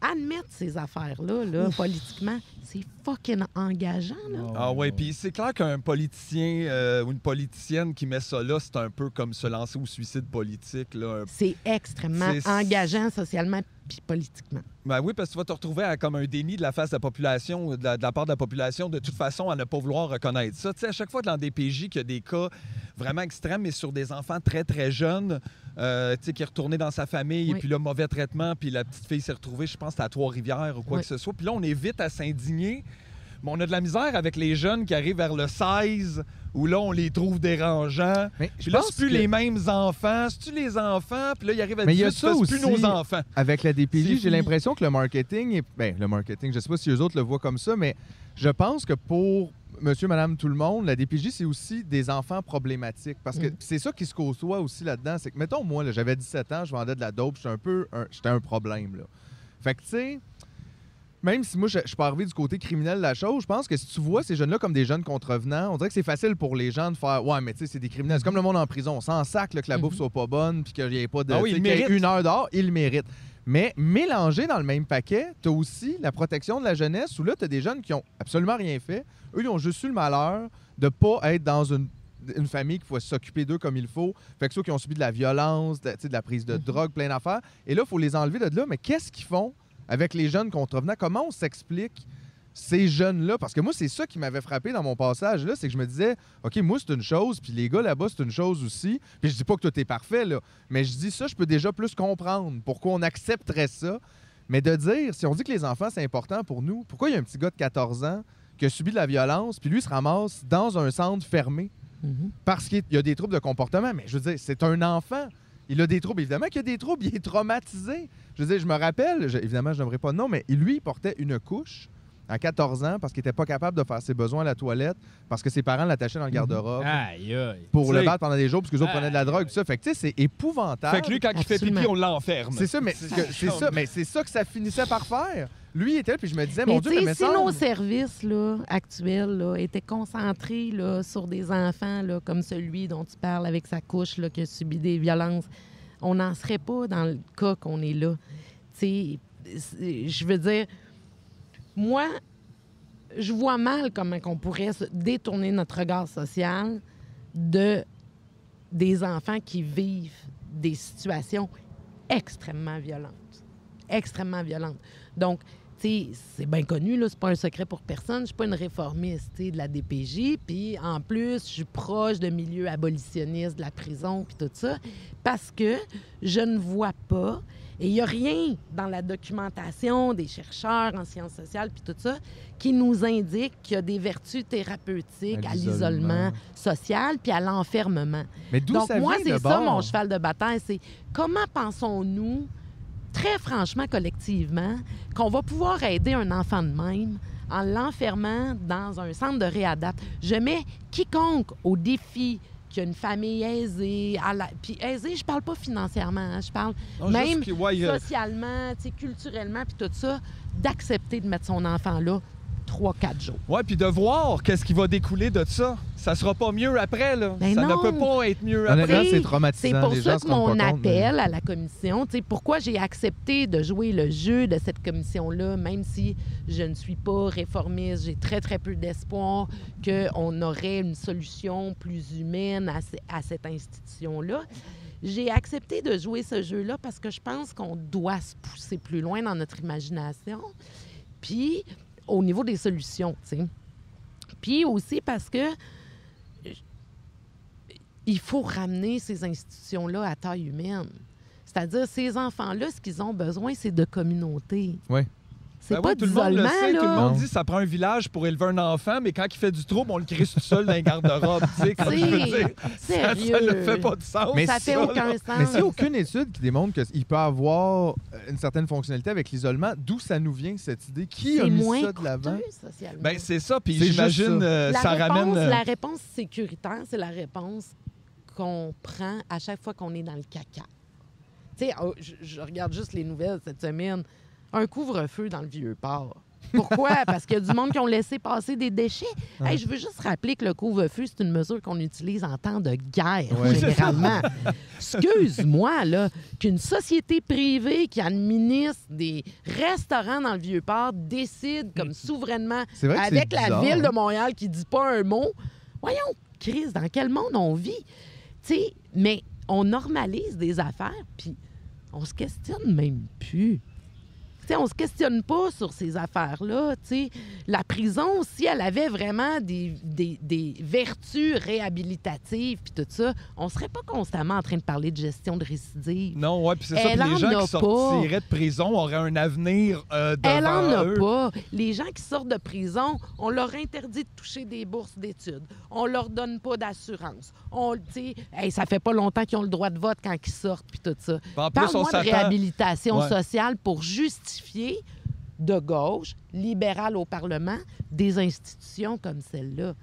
Speaker 4: admettre ces affaires-là, là, politiquement, c'est fucking engageant, là.
Speaker 3: Ah ouais, puis c'est clair qu'un politicien euh, ou une politicienne qui met ça là, c'est un peu comme se lancer au suicide politique. Là.
Speaker 4: C'est extrêmement engageant socialement puis politiquement.
Speaker 3: Ben oui, parce que tu vas te retrouver à comme un déni de la face de la population, de la, de la part de la population, de toute façon, à ne pas vouloir reconnaître ça. Tu sais, à chaque fois dans des PJ qu'il y a des cas vraiment extrêmes, mais sur des enfants très, très jeunes, euh, tu sais, qui est retourné dans sa famille,
Speaker 4: Oui.
Speaker 3: et puis là, mauvais traitement, puis la petite fille s'est retrouvée, je pense, à Trois-Rivières ou quoi
Speaker 4: Oui.
Speaker 3: que ce soit. Puis là, on est vite à s'indigner. Mais on a de la misère avec les jeunes qui arrivent vers le 16, où là, on les trouve dérangeants.
Speaker 2: Mais
Speaker 3: Puis là, c'est plus
Speaker 2: que
Speaker 3: les mêmes enfants. C'est-tu les enfants? Puis là, ils arrivent à
Speaker 2: Mais il y a
Speaker 3: 18,
Speaker 2: ça
Speaker 3: c'est plus nos enfants.
Speaker 2: avec la DPJ, j'ai l'impression que le marketing est. Ben, le marketing, je sais pas si eux autres le voient comme ça, mais je pense que pour monsieur, madame, tout le monde, la DPJ, c'est aussi des enfants problématiques. Parce que
Speaker 4: Mm.
Speaker 2: c'est ça qui se côtoie aussi là-dedans. C'est que, mettons, moi, là, j'avais 17 ans, je vendais de la dope, j'étais un peu. un- J'étais un problème, là. Fait que, tu sais. Même si moi, je, je suis pas arrivé du côté criminel de la chose, je pense que si tu vois ces jeunes-là comme des jeunes contrevenants, on dirait que c'est facile pour les gens de faire Ouais, mais tu sais, c'est des criminels. C'est comme le monde en prison. On s'en sac là, que la bouffe
Speaker 4: Mhm.
Speaker 2: soit pas bonne puis qu'il n'y ait pas de.
Speaker 3: Ah oui,
Speaker 2: qu'il y ait une heure d'or, ils le méritent. Mais mélangé dans le même paquet, tu as aussi la protection de la jeunesse où là, tu as des jeunes qui ont absolument rien fait. Eux, ils ont juste eu le malheur de pas être dans une, une famille qui faut s'occuper d'eux comme il faut. Fait que ceux qui ont subi de la violence, de, de la prise de
Speaker 4: Mhm.
Speaker 2: drogue, plein d'affaires. Et là, il faut les enlever de là. Mais qu'est-ce qu'ils font? Avec les jeunes contrevenants? Comment on s'explique ces jeunes-là? Parce que moi, c'est ça qui m'avait frappé dans mon passage, là, c'est que je me disais, OK, moi, c'est une chose, puis les gars là-bas, c'est une chose aussi. Puis je dis pas que tout est parfait, là, mais je dis ça, je peux déjà plus comprendre pourquoi on accepterait ça. Mais de dire, si on dit que les enfants, c'est important pour nous, pourquoi il y a un petit gars de 14 ans qui a subi de la violence, puis lui, il se ramasse dans un centre fermé?
Speaker 4: Mhm.
Speaker 2: parce qu'il y a des troubles de comportement? Mais je veux dire, c'est un enfant. Il a des troubles. Évidemment qu'il a des troubles. Il est traumatisé. Je veux dire, je me rappelle, je- évidemment, je n'aimerais pas de nom, mais lui, il portait une couche à 14 ans parce qu'il n'était pas capable de faire ses besoins à la toilette parce que ses parents l'attachaient dans le garde-robe
Speaker 5: Aïe, aïe.
Speaker 2: pour le battre pendant des jours parce que les autres prenaient de la drogue, tout ça. Fait que, tu sais, c'est épouvantable.
Speaker 3: Fait que lui, quand il fait pipi, on l'enferme.
Speaker 2: C'est ça, mais c'est que- c'est ça, mais c'est ça que ça finissait par faire. Lui, il était là, puis je me disais, mon
Speaker 4: Mais
Speaker 2: Dieu,
Speaker 4: tu
Speaker 2: mais
Speaker 4: si nos services là, actuels là, étaient concentrés là, sur des enfants là, comme celui dont tu parles avec sa couche là, qui a subi des violences, on n'en serait pas dans le cas qu'on est là. Tu sais, je veux dire, moi, je vois mal comment on pourrait détourner notre regard social de des enfants qui vivent des situations extrêmement violentes. Extrêmement violentes. Donc, tu sais, c'est bien connu, c'est pas un secret pour personne. Je suis pas une réformiste de la DPJ. Puis, en plus, je suis proche de milieux abolitionnistes, de la prison, puis tout ça, parce que je ne vois pas, et il n'y a rien dans la documentation des chercheurs en sciences sociales, puis tout ça, qui nous indique qu'il y a des vertus thérapeutiques
Speaker 2: À l'isolement.
Speaker 4: social puis à l'enfermement.
Speaker 2: Mais d'où
Speaker 4: Donc,
Speaker 2: ça
Speaker 4: moi, c'est ça mon cheval de bataille. C'est comment pensons-nous, très franchement, collectivement, qu'on va pouvoir aider un enfant de même en l'enfermant dans un centre de réadapte? Je mets quiconque au défi qui a une famille aisée, à la... puis aisée, je parle pas financièrement, hein, je parle
Speaker 3: Non,
Speaker 4: même
Speaker 3: ouais, a-
Speaker 4: socialement, culturellement, puis tout ça, d'accepter de mettre son enfant là trois, quatre jours.
Speaker 3: Ouais, puis de voir qu'est-ce qui va découler de ça. Ça sera pas mieux après, là.
Speaker 4: Ben
Speaker 3: ça
Speaker 4: non.
Speaker 3: ne peut pas être mieux après.
Speaker 2: C'est traumatisant.
Speaker 4: C'est pour
Speaker 2: Les
Speaker 4: ça
Speaker 2: gens
Speaker 4: que mon
Speaker 2: mais-
Speaker 4: appel à la commission, tu sais, pourquoi j'ai accepté de jouer le jeu de cette commission-là, même si je ne suis pas réformiste, j'ai très, très peu d'espoir qu'on aurait une solution plus humaine à, à cette institution-là. J'ai accepté de jouer ce jeu-là parce que je pense qu'on doit se pousser plus loin dans notre imagination. Puis, au niveau des solutions. Puis aussi parce que il faut ramener ces institutions-là à taille humaine. C'est-à-dire, ces enfants-là, ce qu'ils ont besoin, c'est de communauté.
Speaker 2: Oui.
Speaker 4: C'est
Speaker 3: Ben
Speaker 4: pas
Speaker 3: oui, tout le monde le sait, tout le monde dit que ça prend un village pour élever un enfant, mais quand il fait du trouble, on le crie tout seul dans veux dire. Ça, ça ne fait pas de sens.
Speaker 2: Mais
Speaker 4: ça fait aucun sens.
Speaker 2: Mais c'est aucune étude qui démontre qu'il peut avoir euh, une certaine fonctionnalité avec l'isolement. D'où ça nous vient, cette idée? Qui a mis
Speaker 4: moins
Speaker 2: ça de l'avant?
Speaker 3: Ben, c'est ça, puis j'imagine
Speaker 2: ça.
Speaker 3: euh,
Speaker 4: la,
Speaker 3: ça
Speaker 4: réponse,
Speaker 3: ramène. euh,
Speaker 4: la réponse sécuritaire, c'est la réponse qu'on prend à chaque fois qu'on est dans le caca. Tu sais, oh, je, je regarde juste les nouvelles cette semaine. Un couvre-feu dans le vieux port. Pourquoi? Parce qu'il y a du monde qui ont laissé passer des déchets. Hey, je veux juste rappeler que le couvre-feu, c'est une mesure qu'on utilise en temps de guerre,
Speaker 2: Ouais.
Speaker 4: généralement. Excuse-moi, là, qu'une société privée qui administre des restaurants dans le Vieux-Port décide comme souverainement,
Speaker 2: que c'est
Speaker 4: avec la
Speaker 2: bizarre,
Speaker 4: ville de
Speaker 2: hein?
Speaker 4: Montréal qui dit pas un mot. Voyons, Chris, dans quel monde on vit? Tu sais, mais on normalise des affaires, puis on se questionne même plus. Tu sais, on se questionne pas sur ces affaires-là. La prison, si elle avait vraiment des, des- des vertus réhabilitatives puis tout ça, on serait pas constamment en train de parler de gestion de récidive.
Speaker 3: Non, ouais, puis c'est ça. Les
Speaker 4: en
Speaker 3: gens qui
Speaker 4: pas.
Speaker 3: sortiraient de prison auraient un avenir euh, devant
Speaker 4: Elle en a pas. Les gens qui sortent de prison, on leur interdit de toucher des bourses d'études. On leur donne pas d'assurance. On, tu hey, ça fait pas longtemps qu'ils ont le droit de vote quand ils sortent puis tout ça. Parle-moi de réhabilitation
Speaker 3: Ouais.
Speaker 4: sociale pour justifier de gauche, libérale au Parlement, des institutions comme celle-là.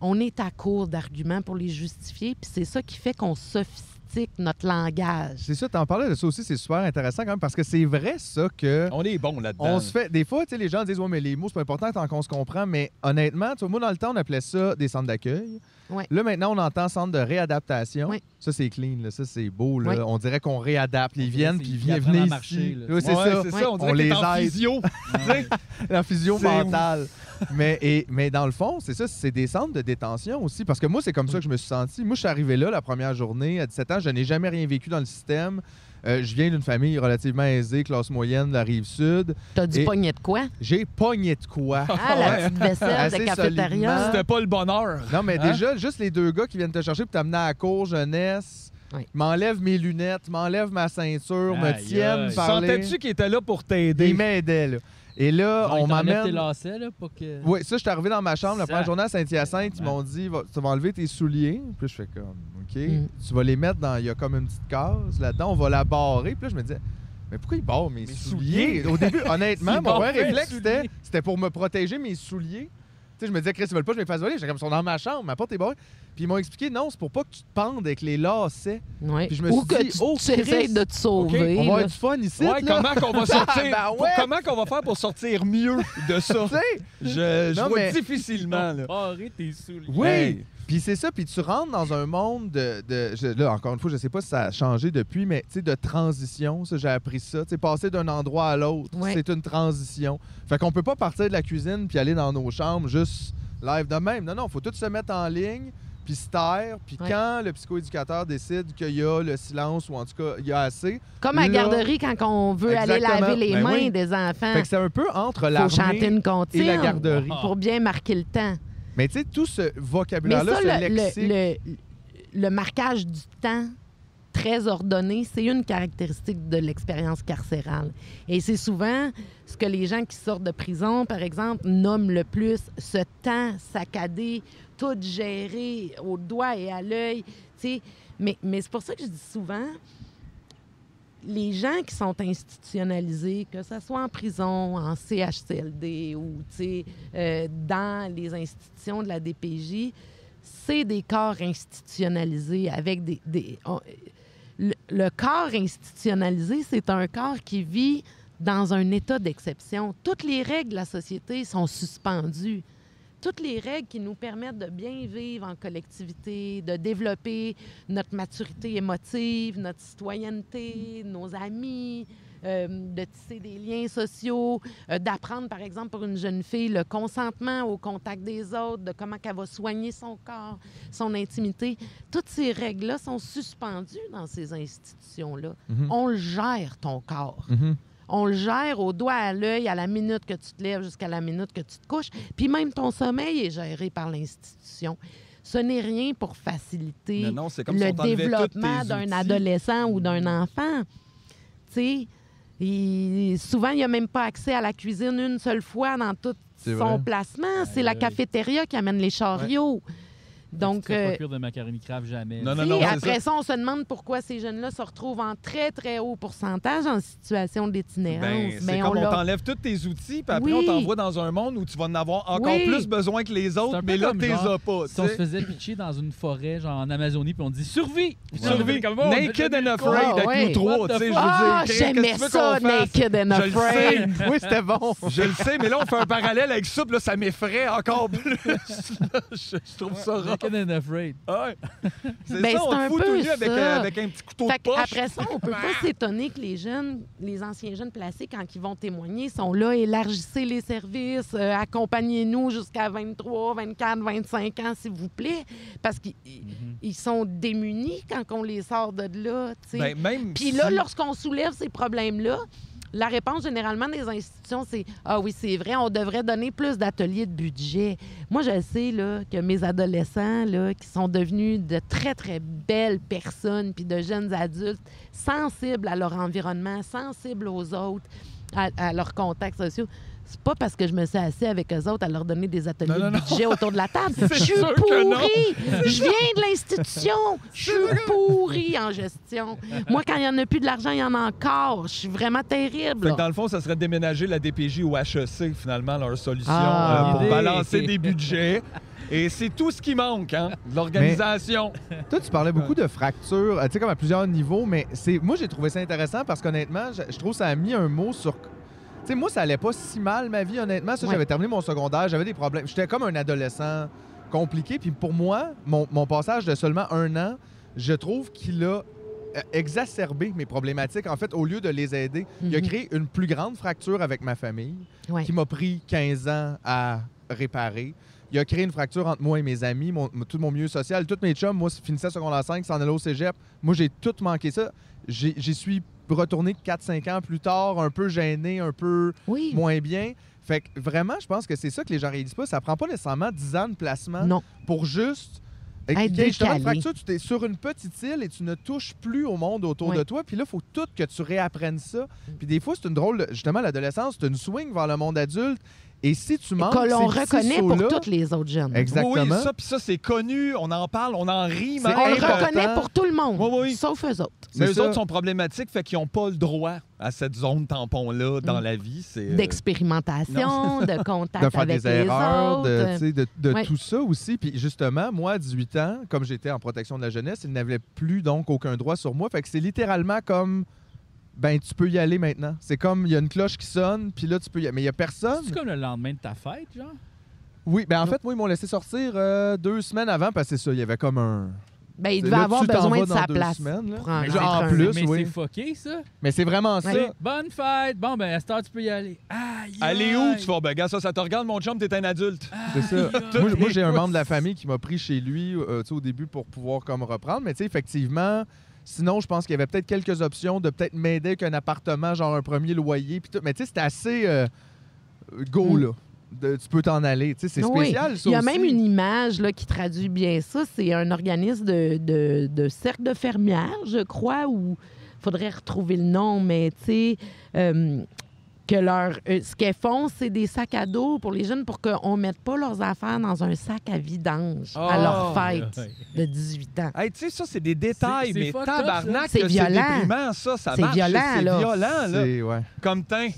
Speaker 4: On est à court d'arguments pour les justifier, puis c'est ça qui fait qu'on sophistique notre langage.
Speaker 2: C'est ça, t'en parlais de ça aussi, c'est super intéressant quand même, parce que c'est vrai, ça, que.
Speaker 3: On est bon là-dedans.
Speaker 2: On se fait. Des fois, tu sais, les gens disent, ouais, mais les mots, c'est pas important tant qu'on se comprend. Mais honnêtement, tu vois, moi, dans le temps, on appelait ça des centres d'accueil.
Speaker 4: Ouais.
Speaker 2: Là, maintenant, on entend centre de réadaptation.
Speaker 4: Ouais.
Speaker 2: Ça, c'est clean, là. Ça, c'est beau, là.
Speaker 4: Ouais.
Speaker 2: On dirait qu'on réadapte. Ils viennent, puis
Speaker 5: qu'ils
Speaker 2: viennent
Speaker 5: marcher,
Speaker 2: c'est
Speaker 3: Ouais,
Speaker 2: ça.
Speaker 3: ça. On
Speaker 2: On les
Speaker 3: en
Speaker 2: aide.
Speaker 3: physio.
Speaker 2: La physio
Speaker 3: C'est-
Speaker 2: mentale. mais, et, mais dans le fond, c'est ça, c'est des centres de détention aussi. Parce que moi, c'est comme ça que je me suis senti. Moi, je suis arrivé là la première journée. À 17 ans, je n'ai jamais rien vécu dans le système. Euh, je viens d'une famille relativement aisée, classe moyenne de la rive sud.
Speaker 4: T'as du pogné de quoi?
Speaker 2: J'ai pogné de quoi.
Speaker 4: Ah, la petite vaisselle de cafétéria.
Speaker 3: C'était pas le bonheur.
Speaker 2: Non, mais
Speaker 3: Hein?
Speaker 2: déjà, juste les deux gars qui viennent te chercher pour t'amener à la cour jeunesse,
Speaker 4: Oui.
Speaker 2: m'enlèvent mes lunettes, m'enlèvent ma ceinture, me tiennent.
Speaker 3: Sentais-tu qu'il était là pour t'aider?
Speaker 2: Ils m'aidaient, là. Et là,
Speaker 5: Genre,
Speaker 2: on
Speaker 5: t'enlèvent tes
Speaker 2: m'amène...
Speaker 5: lacets, là, pour que...
Speaker 2: Oui, ça, je suis arrivé dans ma chambre la première journée à Saint-Hyacinthe. Ils m'ont dit, tu vas enlever tes souliers. Puis là, je fais comme, OK.
Speaker 4: Mm.
Speaker 2: Tu vas les mettre dans. Il y a comme une petite case là-dedans. On va la barrer. Puis là, je me disais, mais pourquoi ils barrent mes,
Speaker 3: Mes
Speaker 2: souliers? Au début, honnêtement, mon vrai réflexe, c'était pour me protéger mes souliers. Sais, je me disais, Chris, ils veulent pas que je me fasse voler. J'étais comme, ils sont dans ma chambre, ma porte est barrée. Puis ils m'ont expliqué, non, c'est pour pas que tu te pendes avec les lacets.
Speaker 4: Ouais.
Speaker 2: Puis je me
Speaker 4: Ou
Speaker 2: suis
Speaker 4: que
Speaker 2: dit,
Speaker 4: tu,
Speaker 2: oh,
Speaker 4: tu
Speaker 2: Christ.
Speaker 4: de te sauver.
Speaker 2: On va
Speaker 4: là.
Speaker 2: avoir du fun ici.
Speaker 3: Ouais,
Speaker 2: là.
Speaker 3: comment qu'on va sortir?
Speaker 2: Ben
Speaker 3: pour- comment qu'on va faire pour sortir mieux de ça?
Speaker 2: Tu sais?
Speaker 3: Je, je
Speaker 2: Non,
Speaker 3: vois
Speaker 2: mais-
Speaker 3: difficilement. Là.
Speaker 5: Barrer tes souliers.
Speaker 2: Oui.
Speaker 3: Hey.
Speaker 2: Puis c'est ça, puis tu rentres dans un monde de, de- je- là encore une fois, je sais pas si ça a changé depuis, mais tu sais de transition, ça j'ai appris ça, tu sais passer d'un endroit à l'autre,
Speaker 4: Ouais.
Speaker 2: c'est une transition. Fait qu'on peut pas partir de la cuisine puis aller dans nos chambres juste live de même. Non non, faut tout se mettre en ligne puis se taire, puis
Speaker 4: Ouais.
Speaker 2: quand le psychoéducateur décide qu'il y a le silence ou en tout cas il y a assez,
Speaker 4: Comme à
Speaker 2: Là-
Speaker 4: garderie quand on veut aller laver les
Speaker 2: Ben
Speaker 4: mains
Speaker 2: oui.
Speaker 4: des enfants.
Speaker 2: fait que c'est un peu entre l'armée et la garderie.
Speaker 4: Pour bien marquer le temps.
Speaker 2: Mais tu sais tout ce
Speaker 4: Mais
Speaker 2: vocabulaire là,
Speaker 4: ça,
Speaker 2: ce
Speaker 4: le,
Speaker 2: lexique,
Speaker 4: le- le- le marquage du temps très ordonné, c'est une caractéristique de l'expérience carcérale. Et c'est souvent ce que les gens qui sortent de prison, par exemple, nomment le plus, ce temps saccadé, tout géré au doigt et à l'œil. Mais, mais c'est pour ça que je dis souvent, les gens qui sont institutionnalisés, que ce soit en prison, en CHCLD ou euh, dans les institutions de la DPJ, c'est des corps institutionnalisés avec des. le corps institutionnalisé, c'est un corps qui vit dans un état d'exception. Toutes les règles de la société sont suspendues. Toutes les règles qui nous permettent de bien vivre en collectivité, de développer notre maturité émotive, notre citoyenneté, nos amis, euh, de tisser des liens sociaux, euh, d'apprendre, par exemple, pour une jeune fille, le consentement au contact des autres, de comment elle va soigner son corps, son intimité. Toutes ces règles-là sont suspendues dans ces institutions-là.
Speaker 2: Mhm.
Speaker 4: On le gère, ton corps.
Speaker 2: Mhm.
Speaker 4: On le gère au doigt à l'œil à la minute que tu te lèves jusqu'à la minute que tu te couches. Puis même ton sommeil est géré par l'institution. Ce n'est rien pour faciliter
Speaker 3: non, comme
Speaker 4: le développement d'un adolescent ou d'un enfant. Tu sais, souvent, il n'y a même pas accès à la cuisine une seule fois dans tout son
Speaker 2: vrai.
Speaker 4: placement. C'est la cafétéria qui amène les chariots. Donc, euh,
Speaker 5: pas cuire de macaroni craft jamais.
Speaker 3: Non, non, non, c'est
Speaker 4: après ça. on se demande pourquoi ces jeunes-là se retrouvent en très, très haut pourcentage en situation d'itinérance.
Speaker 3: Ben, c'est
Speaker 4: Ben,
Speaker 3: comme on, t'enlève tous tes outils, puis après
Speaker 4: Oui.
Speaker 3: on t'envoie dans un monde où tu vas en avoir encore
Speaker 4: Oui.
Speaker 3: plus besoin que les
Speaker 5: C'est
Speaker 3: autres, mais là, t'es pas.
Speaker 5: Si on se faisait pitcher dans une forêt, genre en Amazonie, puis on dit survie!
Speaker 3: Survie.
Speaker 5: comme, oh,
Speaker 3: Naked and afraid
Speaker 4: Ah,
Speaker 3: avec
Speaker 4: ouais.
Speaker 3: nous trois, tu sais, je veux?
Speaker 4: Ah,
Speaker 3: dire,
Speaker 4: j'aimais ça? Naked and
Speaker 3: Je le sais.
Speaker 4: Afraid.
Speaker 2: oui, c'était bon.
Speaker 3: Je le sais, mais là, on fait un parallèle avec ça, puis là, ça m'effraie encore plus. Je trouve ça rare.
Speaker 5: Naked and afraid.
Speaker 3: Ouais. C'est
Speaker 4: Ben,
Speaker 3: ça, on te
Speaker 4: un
Speaker 3: fout
Speaker 4: peu
Speaker 3: tout nu avec, euh, avec un petit couteau
Speaker 4: Fait
Speaker 3: de poche.
Speaker 4: après ça, on peut pas s'étonner que les jeunes, les anciens jeunes placés, quand ils vont témoigner, sont là, élargissez les services, euh, accompagnez-nous jusqu'à 23, 24, 25 ans, s'il vous plaît, parce qu'ils ils sont démunis quand on les sort de là.
Speaker 3: Ben, même
Speaker 4: Puis là,
Speaker 3: si-
Speaker 4: lorsqu'on soulève ces problèmes-là, la réponse généralement des institutions, c'est Ah oui, c'est vrai, on devrait donner plus d'ateliers de budget. Moi, je sais que mes adolescents, qui sont devenus de très, très belles personnes, puis de jeunes adultes, sensibles à leur environnement, sensibles aux autres, à, à leurs contacts sociaux. C'est pas parce que je me suis assis avec eux autres à leur donner des ateliers
Speaker 3: Non, non,
Speaker 4: de
Speaker 3: non.
Speaker 4: budget autour de la table. Je suis pourrie. Je viens de l'institution. Je suis pourrie en gestion. Moi, quand il n'y en a plus de l'argent, il y en a encore. Je suis vraiment terrible.
Speaker 3: Fait
Speaker 4: là.
Speaker 3: que dans le fond, ça serait déménager la DPJ au HEC, finalement, leur solution
Speaker 4: Ah.
Speaker 3: euh, pour
Speaker 5: Idée.
Speaker 3: balancer des budgets. Et c'est tout ce qui manque, hein? de L'organisation.
Speaker 2: Toi, tu parlais beaucoup de fractures, euh, tu sais, comme à plusieurs niveaux, mais c'est moi, j'ai trouvé ça intéressant parce qu'honnêtement, je, je trouve que ça a mis un mot sur. Sais, moi, ça allait pas si mal, ma vie, honnêtement. Ça,
Speaker 4: Ouais.
Speaker 2: j'avais terminé mon secondaire, j'avais des problèmes. J'étais comme un adolescent compliqué. Puis pour moi, mon, mon passage de seulement un an, je trouve qu'il a euh, exacerbé mes problématiques. En fait, au lieu de les aider, il a
Speaker 4: Mhm.
Speaker 2: créé une plus grande fracture avec ma famille
Speaker 4: Ouais.
Speaker 2: qui m'a pris 15 ans à réparer. Il a créé une fracture entre moi et mes amis, mon- tout mon milieu social. Tous mes chums, moi, finissaient secondaire 5, s'en allaient au cégep. Moi, j'ai tout manqué ça. J'y suis retourné 4-5 ans plus tard, un peu gêné, un peu
Speaker 4: Oui.
Speaker 2: moins bien. Fait que vraiment, je pense que c'est ça que les gens réalisent pas. Ça prend pas nécessairement 10 ans de placement
Speaker 4: Non.
Speaker 2: pour juste. Justement fracture, tu es sur une petite île et tu ne touches plus au monde autour
Speaker 4: Oui.
Speaker 2: de toi. Puis là, il faut tout que tu réapprennes ça. Puis des fois, c'est une drôle. Justement, l'adolescence, c'est une swing vers le monde adulte. Et si tu manques
Speaker 4: Que l'on reconnaît pour tous les autres jeunes.
Speaker 2: Exactement.
Speaker 3: Oui, oui, ça, puis ça, c'est connu, on en parle, on en rit, même.
Speaker 4: On le reconnaît pour tout le monde,
Speaker 3: Oui, oui.
Speaker 4: sauf eux autres.
Speaker 3: Mais eux
Speaker 2: ça.
Speaker 3: autres sont problématiques, fait qu'ils n'ont pas le droit à cette zone tampon-là dans
Speaker 4: Mm.
Speaker 3: la vie. C'est, euh,
Speaker 4: D'expérimentation, de contact
Speaker 2: de faire
Speaker 4: avec
Speaker 2: des
Speaker 4: les
Speaker 2: erreurs,
Speaker 4: autres.
Speaker 2: de, tu sais, de, de
Speaker 4: Ouais.
Speaker 2: tout ça aussi. Puis justement, moi, à 18 ans, comme j'étais en protection de la jeunesse, il n'avait plus donc aucun droit sur moi. Fait que c'est littéralement comme, ben tu peux y aller maintenant. C'est comme, il y a une cloche qui sonne, puis là, tu peux y aller. Mais il y a personne.
Speaker 5: C'est comme le lendemain de ta fête, genre?
Speaker 2: Oui, ben en fait, moi, ils m'ont laissé sortir euh, deux semaines avant, parce que c'est ça, il y avait comme un...
Speaker 4: Ben, il devait
Speaker 2: là,
Speaker 4: avoir besoin
Speaker 2: vas
Speaker 4: de sa place.
Speaker 2: semaines, là.
Speaker 4: pour en
Speaker 2: Mais
Speaker 4: rentrer
Speaker 2: genre, en
Speaker 4: un.
Speaker 2: plus,
Speaker 5: mais
Speaker 2: oui.
Speaker 5: c'est fucké, ça.
Speaker 2: Mais c'est vraiment ça.
Speaker 5: Bonne fête! Bon, ben, à cette heure, tu peux y aller. Aïe!
Speaker 3: Allez où? Tu fais, ben, gars, ça, ça te regarde, mon chum, t'es un adulte.
Speaker 2: C'est ça. Moi, moi, j'ai un membre de la famille qui m'a pris chez lui euh, tu sais, au début pour pouvoir comme reprendre. Mais tu sais, effectivement, sinon, je pense qu'il y avait peut-être quelques options de peut-être m'aider avec un appartement, genre un premier loyer. puis tout. Mais tu sais, c'était assez euh, go,
Speaker 4: Mm.
Speaker 2: là. De- tu peux t'en aller. Tu sais, c'est
Speaker 4: Oui.
Speaker 2: spécial, ça
Speaker 4: Il y a
Speaker 2: aussi.
Speaker 4: même une image là, qui traduit bien ça. C'est un organisme de, de, de cercle de fermières, je crois, où il faudrait retrouver le nom, mais tu sais, euh, que leur, euh, ce qu'elles font, c'est des sacs à dos pour les jeunes pour qu'on ne mette pas leurs affaires dans un sac à vidange à leur
Speaker 3: Oh!
Speaker 4: fête de 18 ans.
Speaker 3: Hey, tu sais, ça, c'est des détails,
Speaker 5: C'est- c'est
Speaker 3: mais tabarnak.
Speaker 4: C'est violent.
Speaker 3: ça. Ça
Speaker 4: C'est
Speaker 3: marche.
Speaker 4: violent,
Speaker 3: C'est
Speaker 4: là.
Speaker 3: violent, là.
Speaker 2: C'est- ouais.
Speaker 3: Comme teint.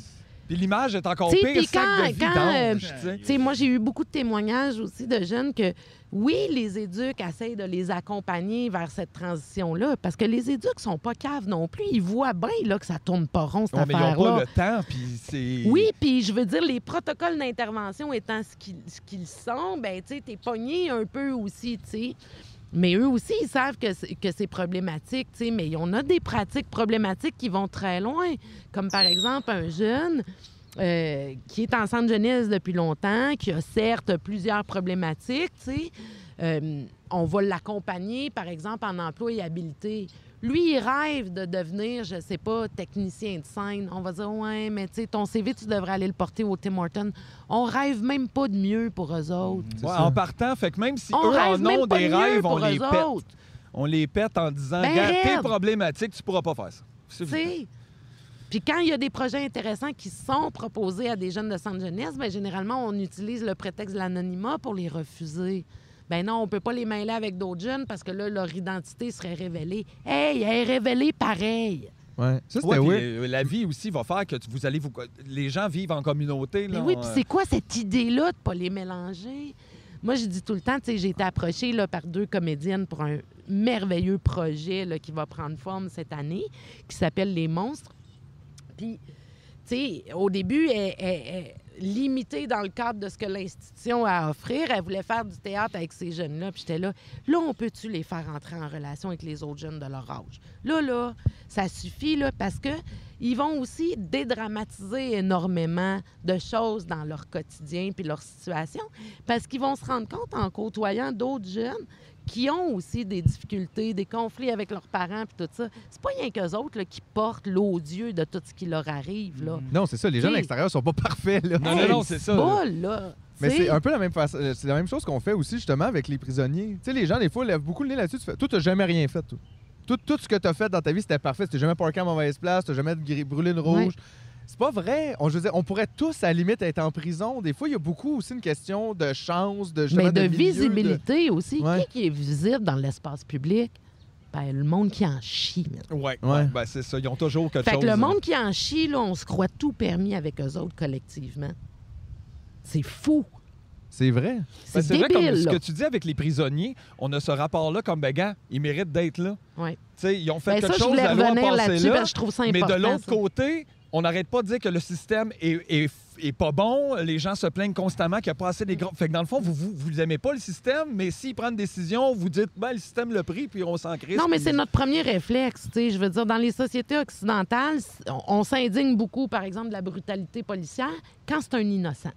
Speaker 3: Puis l'image est encore
Speaker 4: Tu sais,
Speaker 3: pire, sac
Speaker 4: quand-
Speaker 3: de vidange,
Speaker 4: quand,
Speaker 3: sais,
Speaker 4: moi, j'ai eu beaucoup de témoignages aussi de jeunes que, oui, les éducs essayent de les accompagner vers cette transition-là, parce que les éducs sont pas caves non plus. Ils voient bien là, que ça tourne pas rond, cette
Speaker 3: Ouais, mais ils n'ont
Speaker 4: affaire-là.
Speaker 3: pas le temps, puis c'est...
Speaker 4: Oui, puis je veux dire, les protocoles d'intervention étant ce qu'ils sont, ben tu sais, t'es pogné un peu aussi, tu sais. Mais eux aussi, ils savent que c'est, que c'est problématique, tu sais. Mais on a des pratiques problématiques qui vont très loin. Comme par exemple, un jeune euh, qui est en centre jeunesse depuis longtemps, qui a certes plusieurs problématiques, tu sais. Euh, on va l'accompagner, par exemple, en employabilité. Lui, il rêve de devenir, je sais pas, technicien de scène. On va dire, ouais, mais tu sais, ton CV, tu devrais aller le porter au Tim Hortons. On rêve même pas de mieux pour eux autres.
Speaker 3: Ouais,
Speaker 2: ça.
Speaker 3: en partant, fait que même si
Speaker 4: On
Speaker 3: eux en ont des
Speaker 4: de
Speaker 3: rêves, on les pète.
Speaker 4: autres.
Speaker 3: On les pète en disant,
Speaker 4: Ben
Speaker 3: Regarde, t'es problématique, tu pourras pas faire ça. C'est
Speaker 4: Tu sais. Puis quand il y a des projets intéressants qui sont proposés à des jeunes de centre jeunesse, bien, généralement, on utilise le prétexte de l'anonymat pour les refuser. Ben non, on peut pas les mêler avec d'autres jeunes parce que là, leur identité serait révélée. Hey, elle est révélée pareil.
Speaker 2: Ouais. Ça, c'était
Speaker 3: Ouais,
Speaker 2: weird.
Speaker 3: euh, la vie aussi va faire que vous allez vous. Les gens vivent en communauté.
Speaker 4: Mais
Speaker 3: Là,
Speaker 4: oui, puis c'est quoi cette idée-là de pas les mélanger? Moi, je dis tout le temps, tu sais, j'ai été approchée là, par deux comédiennes pour un merveilleux projet là, qui va prendre forme cette année, qui s'appelle Les Monstres. Puis, tu sais, au début, elle, elle- elle- limitée dans le cadre de ce que l'institution a à offrir, elle voulait faire du théâtre avec ces jeunes-là. Puis j'étais là, là, on peut-tu les faire entrer en relation avec les autres jeunes de leur âge? Là, là, ça suffit, là, parce que ils vont aussi dédramatiser énormément de choses dans leur quotidien puis leur situation, parce qu'ils vont se rendre compte en côtoyant d'autres jeunes qui ont aussi des difficultés, des conflits avec leurs parents puis tout ça. C'est pas rien qu'eux autres là, qui portent l'odieux de tout ce qui leur arrive, là.
Speaker 2: Non, c'est ça. Les gens de
Speaker 4: T'sais-
Speaker 2: l'extérieur sont pas parfaits. Là.
Speaker 3: Non, non, non, c'est ça.
Speaker 4: Pas, là.
Speaker 2: Mais c'est un peu la même façon. euh, C'est la même chose qu'on fait aussi justement avec les prisonniers. Tu sais, les gens, des fois, lèvent beaucoup le nez là-dessus. Tu fais, toi, t'as jamais rien fait, toi. Tout, tout ce que t'as fait dans ta vie, c'était parfait. T'as jamais parké à mauvaise place, t'as jamais brûlé une rouge. C'est pas vrai. On, je veux dire, on pourrait tous, à la limite, être en prison. Des fois, il y a beaucoup aussi une question de chance, de
Speaker 4: mais de,
Speaker 2: milieu,
Speaker 4: visibilité aussi.
Speaker 2: Ouais.
Speaker 4: Qui, qui est visible dans l'espace public? Ben, le monde qui en chie, man.
Speaker 3: Ouais, ben, c'est ça. Ils ont toujours quelque
Speaker 4: Fait
Speaker 3: chose.
Speaker 4: que le monde qui en chie, là, on se croit tout permis avec eux autres collectivement. C'est fou.
Speaker 2: C'est vrai.
Speaker 4: C'est
Speaker 3: Ben, vrai, comme
Speaker 4: débile,
Speaker 3: ce que tu dis avec les prisonniers, on a ce rapport-là comme, ben, gars, ils méritent d'être là.
Speaker 4: Ouais.
Speaker 3: Tu sais, ils ont fait
Speaker 4: Ben, ça,
Speaker 3: quelque
Speaker 4: je
Speaker 3: chose,
Speaker 4: voulais
Speaker 3: la loi a
Speaker 4: revenir
Speaker 3: passé
Speaker 4: là-dessus
Speaker 3: là.
Speaker 4: parce que je trouve ça
Speaker 3: Mais de l'autre côté, on n'arrête pas de dire que le système est, est- est pas bon. Les gens se plaignent constamment qu'il n'y a pas assez des grands. Fait que dans le fond, vous, vous, vous aimez pas le système, mais s'ils prennent une décision, vous dites, ben, le système l'a pris, puis on s'en crisse.
Speaker 4: Non, mais c'est notre premier réflexe. Je veux dire, dans les sociétés occidentales, on, on s'indigne beaucoup, par exemple, de la brutalité policière quand c'est un innocent.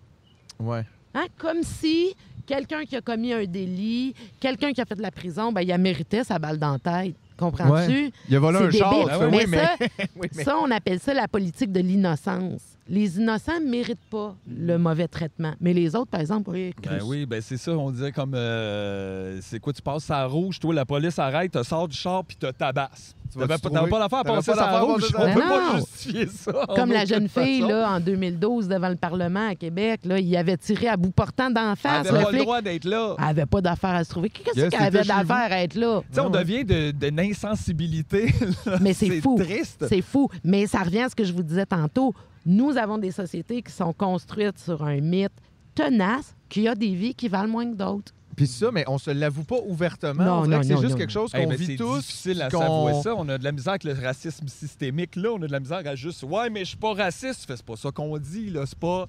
Speaker 2: Ouais.
Speaker 4: Hein? Comme si quelqu'un qui a commis un délit, quelqu'un qui a fait de la prison, ben, il a mérité sa balle dans la tête. Comprends-tu?
Speaker 2: Ouais. Il a volé un char.
Speaker 4: débile.
Speaker 2: oui, mais...
Speaker 4: ça,
Speaker 2: oui, mais-
Speaker 4: ça, on appelle ça la politique de l'innocence. Les innocents ne méritent pas le mauvais traitement. Mais les autres, par exemple, oui,
Speaker 3: Ben oui, ben c'est ça, on disait comme euh, c'est quoi, tu passes à rouge, toi la police arrête, tu sors du char puis te tabasses.
Speaker 2: Tu te
Speaker 3: pas, pas l'affaire à passer
Speaker 2: pas
Speaker 3: à rouge. On
Speaker 2: à-
Speaker 3: peut pas
Speaker 4: non.
Speaker 3: justifier ça.
Speaker 4: Comme la jeune fille
Speaker 3: façon.
Speaker 4: là, en 2012 devant le Parlement à Québec, là, il avait tiré à bout portant d'en
Speaker 3: Elle
Speaker 4: face.
Speaker 3: avait
Speaker 4: Le
Speaker 3: pas le droit d'être là.
Speaker 4: elle avait pas d'affaire à se trouver. Qu'est-ce
Speaker 2: Yes,
Speaker 4: qu'elle avait d'affaire à être là?
Speaker 3: Tu sais, on
Speaker 4: Ouais.
Speaker 3: devient de- d'une insensibilité. là.
Speaker 4: Mais c'est fou.
Speaker 3: triste.
Speaker 4: C'est fou. Mais ça revient à ce que je vous disais tantôt. Nous avons des sociétés qui sont construites sur un mythe tenace qu'il y a des vies qui valent moins que d'autres.
Speaker 2: Puis ça, mais on se l'avoue pas ouvertement.
Speaker 4: Non,
Speaker 2: on dirait
Speaker 4: non,
Speaker 2: que c'est juste
Speaker 4: non.
Speaker 2: quelque chose qu'on
Speaker 3: ben,
Speaker 2: vit
Speaker 3: c'est
Speaker 2: tous.
Speaker 3: difficile à s'avouer ça. On a de la misère avec le racisme systémique. Là, on a de la misère à juste Ouais, mais je suis pas raciste. C'est pas ça qu'on dit. là. C'est pas.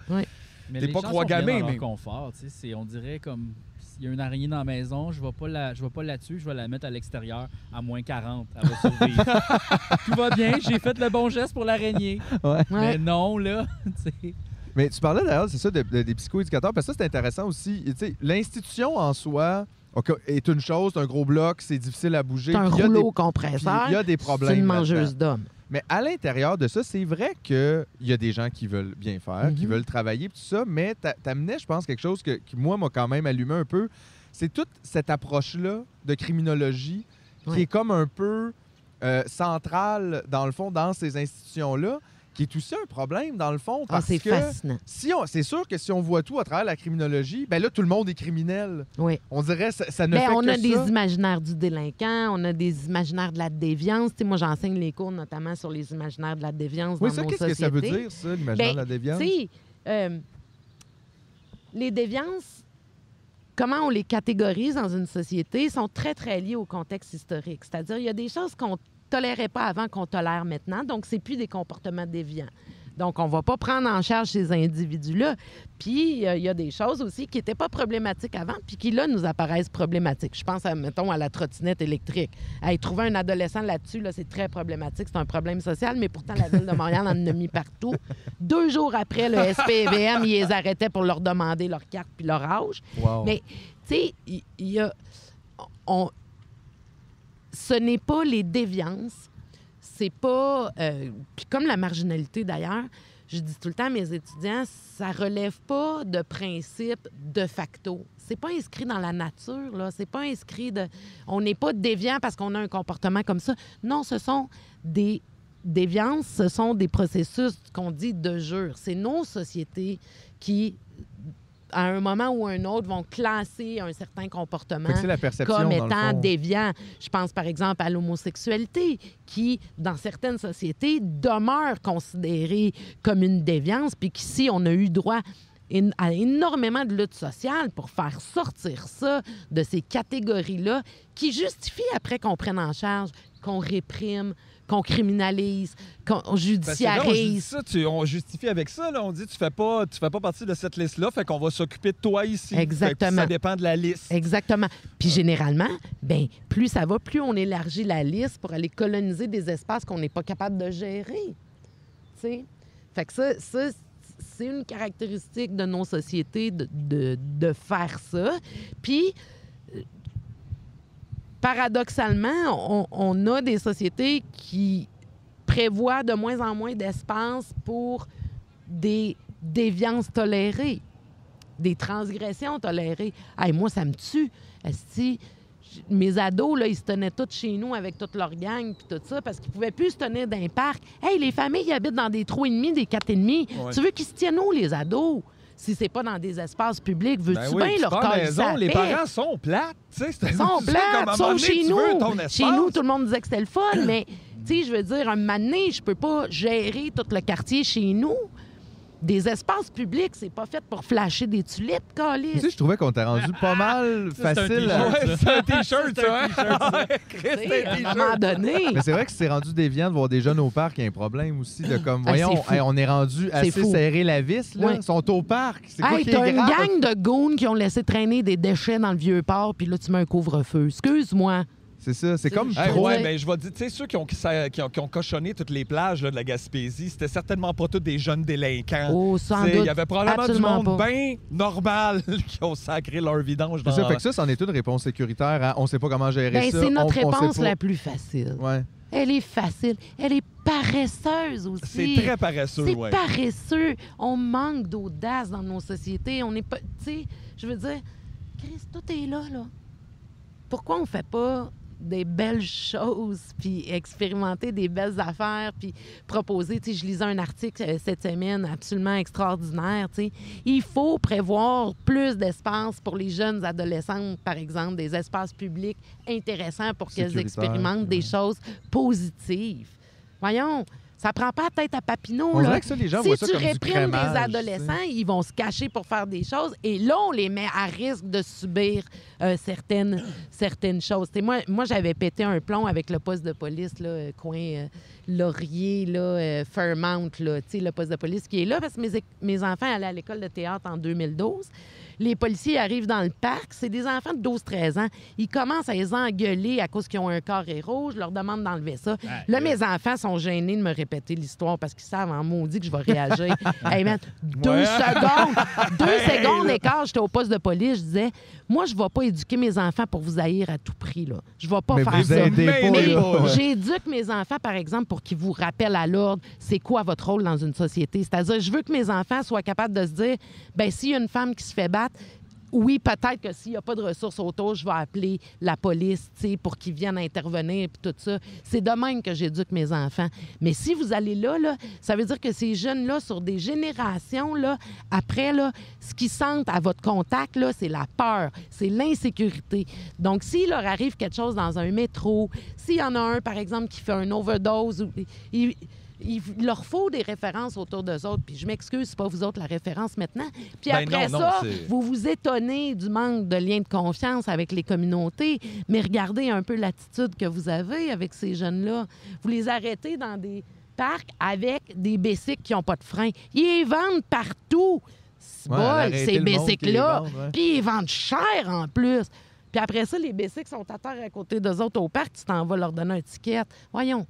Speaker 5: Mais
Speaker 3: T'es
Speaker 5: les
Speaker 3: pas
Speaker 5: gens
Speaker 3: croix
Speaker 5: sont bien
Speaker 3: gammé,
Speaker 5: dans leur
Speaker 3: mais-
Speaker 5: confort, tu sais, c'est- on dirait comme s'il y a une araignée dans la maison, je vais pas la, je vais pas la tuer, je vais la mettre à l'extérieur à moins 40, elle va survivre. Tout va bien, j'ai fait le bon geste pour l'araignée.
Speaker 2: Ouais.
Speaker 5: Mais
Speaker 4: Ouais.
Speaker 5: non là, tu sais.
Speaker 2: Mais tu parlais d'ailleurs, c'est ça, de- de- des psychoéducateurs, parce que ça, c'est intéressant aussi. Tu sais, L'institution en soi est une chose, c'est un gros bloc, c'est difficile à bouger.
Speaker 4: C'est un
Speaker 2: puis il y a
Speaker 4: rouleau
Speaker 2: des-
Speaker 4: compresseur.
Speaker 2: il y a des problèmes
Speaker 4: C'est une mangeuse d'hommes.
Speaker 2: Mais à l'intérieur de ça, c'est vrai qu'il y a des gens qui veulent bien faire, qui
Speaker 4: Mhm.
Speaker 2: veulent travailler, tout ça, mais t'a- t'amenais, je pense, quelque chose que, qui, moi, m'a quand même allumé un peu. C'est toute cette approche-là de criminologie qui est comme un peu euh, centrale, dans le fond, dans ces institutions-là, qui est aussi un problème, dans le fond,
Speaker 4: Ah,
Speaker 2: parce
Speaker 4: c'est
Speaker 2: que
Speaker 4: fascinant.
Speaker 2: si c'est sûr que si on voit tout à travers la criminologie, ben là, tout le monde est criminel.
Speaker 4: Oui.
Speaker 2: On dirait ça, ça ne
Speaker 4: Ben,
Speaker 2: fait
Speaker 4: on
Speaker 2: que
Speaker 4: a
Speaker 2: ça.
Speaker 4: des imaginaires du délinquant, on a des imaginaires de la déviance. Tu sais, moi, j'enseigne les cours notamment sur les imaginaires de la déviance
Speaker 2: Oui,
Speaker 4: dans
Speaker 2: ça, qu'est-ce que ça veut dire, ça, l'imaginaire
Speaker 4: Ben,
Speaker 2: de la déviance?
Speaker 4: Tu sais, euh, les déviances, comment on les catégorise dans une société, sont très, très liées au contexte historique. C'est-à-dire, il y a des choses qu'on tolérait pas avant qu'on tolère maintenant, donc c'est plus des comportements déviants. Donc, on va pas prendre en charge ces individus-là. Puis, euh, il y a des choses aussi qui n'étaient pas problématiques avant, puis qui, là, nous apparaissent problématiques. Je pense, à, mettons, à la trottinette électrique. Hey, trouver un adolescent là-dessus, là, c'est très problématique. C'est un problème social, mais pourtant, la Ville de Montréal en a mis partout. Deux jours après, le SPVM, ils les arrêtaient pour leur demander leur carte puis leur âge.
Speaker 2: Wow.
Speaker 4: Mais, tu sais, il il y a... On, ce n'est pas les déviances, c'est pas... euh, puis comme la marginalité, d'ailleurs, je dis tout le temps à mes étudiants, ça relève pas de principes de facto. C'est pas inscrit dans la nature, là. C'est pas inscrit de... On n'est pas déviant parce qu'on a un comportement comme ça. Non, ce sont des déviances, ce sont des processus qu'on dit de jure. C'est nos sociétés qui à un moment ou un autre, vont classer un certain comportement
Speaker 2: la
Speaker 4: comme étant déviant. Je pense par exemple à l'homosexualité, qui, dans certaines sociétés, demeure considérée comme une déviance, puis qu'ici, on a eu droit à énormément de luttes sociales pour faire sortir ça de ces catégories-là qui justifient après qu'on prenne en charge, qu'on réprime, qu'on criminalise, qu'on
Speaker 3: là, on
Speaker 4: judiciarise.
Speaker 3: ça, tu- on justifie avec ça. Là, on dit tu fais pas, tu fais pas partie de cette liste-là, fait qu'on va s'occuper de toi ici.
Speaker 4: Exactement.
Speaker 3: ça dépend de la liste.
Speaker 4: Exactement. Puis généralement, ben plus ça va, plus on élargit la liste pour aller coloniser des espaces qu'on n'est pas capable de gérer. Tu sais? Fait que ça, ça, c'est une caractéristique de nos sociétés de, de- de faire ça. Puis, paradoxalement, on, on a des sociétés qui prévoient de moins en moins d'espace pour des déviances tolérées, des transgressions tolérées. Hey, moi, ça me tue. J- mes ados, là, ils se tenaient tous chez nous avec toute leur gang puis tout ça parce qu'ils pouvaient plus se tenir dans un parc. Hey, les familles ils habitent dans des trous et demi, des quatre et demi.
Speaker 3: Ouais.
Speaker 4: Tu veux qu'ils se tiennent où, les ados? Si c'est pas dans des espaces publics, veux-tu
Speaker 3: Ben oui,
Speaker 4: bien leur
Speaker 3: les parents sont plates. tu sais,
Speaker 4: Ils sont plates, sauf chez nous. Chez nous, tout le monde disait que c'était le fun, mais tu sais, je veux dire, un donné, je peux pas gérer tout le quartier chez nous. Des espaces publics, c'est pas fait pour flasher des tulipes,
Speaker 2: Tu
Speaker 4: Calis.
Speaker 2: sais, je trouvais qu'on t'a rendu pas mal
Speaker 5: c'est un
Speaker 2: facile.
Speaker 3: Ouais, c'est un t-shirt,
Speaker 5: C'est
Speaker 3: ça.
Speaker 5: un
Speaker 3: hein?
Speaker 5: t-shirt,
Speaker 3: c'est
Speaker 4: À un
Speaker 3: t-shirt.
Speaker 4: moment donné.
Speaker 2: Mais c'est vrai que c'est rendu déviant de voir des jeunes au parc, il y a un problème aussi de comme,
Speaker 4: Ah, c'est
Speaker 2: voyons, hey, on est rendu assez
Speaker 4: fou.
Speaker 2: serré la vis, là. Ils sont au parc. C'est quoi
Speaker 4: Hey,
Speaker 2: qui
Speaker 4: t'as
Speaker 2: est
Speaker 4: une
Speaker 2: grave?
Speaker 4: gang de goons qui ont laissé traîner des déchets dans le vieux port, puis là, tu mets un couvre-feu. Excuse-moi.
Speaker 2: C'est ça, c'est comme
Speaker 4: C'est-
Speaker 3: Hey,
Speaker 2: trop.
Speaker 3: ouais, mais je vais te dire, tu sais, ceux qui ont, qui, sa- qui ont, qui ont cochonné toutes les plages là, de la Gaspésie, c'était certainement pas tous des jeunes délinquants.
Speaker 4: Oh, sans
Speaker 3: Tu sais,
Speaker 4: doute.
Speaker 3: Il y avait probablement
Speaker 4: absolument
Speaker 3: du monde
Speaker 4: pas.
Speaker 3: bien normal qui ont sacré leur vidange
Speaker 2: C'est
Speaker 3: dans
Speaker 2: ça, fait que ça, c'en est une réponse sécuritaire. à On sait pas comment gérer
Speaker 4: Ben,
Speaker 2: ça.
Speaker 4: c'est notre
Speaker 2: on- on sait
Speaker 4: réponse
Speaker 2: pas.
Speaker 4: la plus facile.
Speaker 2: Ouais.
Speaker 4: Elle est facile. Elle est paresseuse aussi.
Speaker 3: C'est très paresseux,
Speaker 4: C'est
Speaker 3: ouais.
Speaker 4: paresseux. On manque d'audace dans nos sociétés. On n'est pas. Tu sais, je veux dire, Chris, tout est là, là. Pourquoi on fait pas des belles choses, puis expérimenter des belles affaires, puis proposer, tu sais, je lisais un article euh, cette semaine absolument extraordinaire, tu sais. Il faut prévoir plus d'espace pour les jeunes adolescentes, par exemple, des espaces publics intéressants pour qu'elles expérimentent des choses positives. Voyons, ça prend pas la tête à Papineau,
Speaker 2: On
Speaker 4: là.
Speaker 2: que ça, les gens
Speaker 4: si
Speaker 2: voient ça
Speaker 4: tu
Speaker 2: comme
Speaker 4: réprimes des adolescents, ils vont se cacher pour faire des choses et là, on les met à risque de subir euh, certaines, certaines choses. T'sais, moi, moi j'avais pété un plomb avec le poste de police, là, euh, coin euh, Laurier, là, euh, Fairmount, là, le poste de police qui est là parce que mes, mes enfants allaient à l'école de théâtre en 2012. Les policiers arrivent dans le parc, c'est des enfants de 12-13 ans. Ils commencent à les engueuler à cause qu'ils ont un carré rouge, je leur demande d'enlever ça. Là, mes enfants sont gênés de me répéter l'histoire parce qu'ils savent en maudit que je vais réagir. hey man, deux
Speaker 3: Ouais.
Speaker 4: secondes, deux secondes d'écart, j'étais au poste de police, je disais, moi, je vais pas éduquer mes enfants pour vous haïr à tout prix, là. Je vais pas
Speaker 2: Mais
Speaker 4: faire
Speaker 2: vous
Speaker 4: ça.
Speaker 2: aidez
Speaker 3: Mais- mais.
Speaker 4: J'éduque mes enfants, par exemple, pour qu'ils vous rappellent à l'ordre c'est quoi votre rôle dans une société? C'est-à-dire, je veux que mes enfants soient capables de se dire ben s'il y a une femme qui se fait battre, oui, peut-être que s'il n'y a pas de ressources autour, je vais appeler la police pour qu'ils viennent intervenir puis tout ça. C'est de même que j'éduque mes enfants. Mais si vous allez là, là ça veut dire que ces jeunes-là, sur des générations, là, après, là, ce qu'ils sentent à votre contact, c'est la peur, c'est l'insécurité. Donc, s'il leur arrive quelque chose dans un métro, s'il y en a un, par exemple, qui fait un overdose, ou, il leur faut des références autour d'eux autres. Puis je m'excuse, c'est pas vous autres la référence maintenant. Puis
Speaker 3: Ben
Speaker 4: après
Speaker 3: non,
Speaker 4: ça, vous vous étonnez du manque de lien de confiance avec les communautés, mais regardez un peu l'attitude que vous avez avec ces jeunes-là. Vous les arrêtez dans des parcs avec des bicycles qui n'ont pas de frein. Ils vendent partout.
Speaker 2: Ouais,
Speaker 4: bol, ces bicycles-là. Puis ils vendent cher en plus. Puis après ça, les bicycles sont à terre à côté d'eux autres au parc. Tu t'en vas leur donner un ticket. Voyons.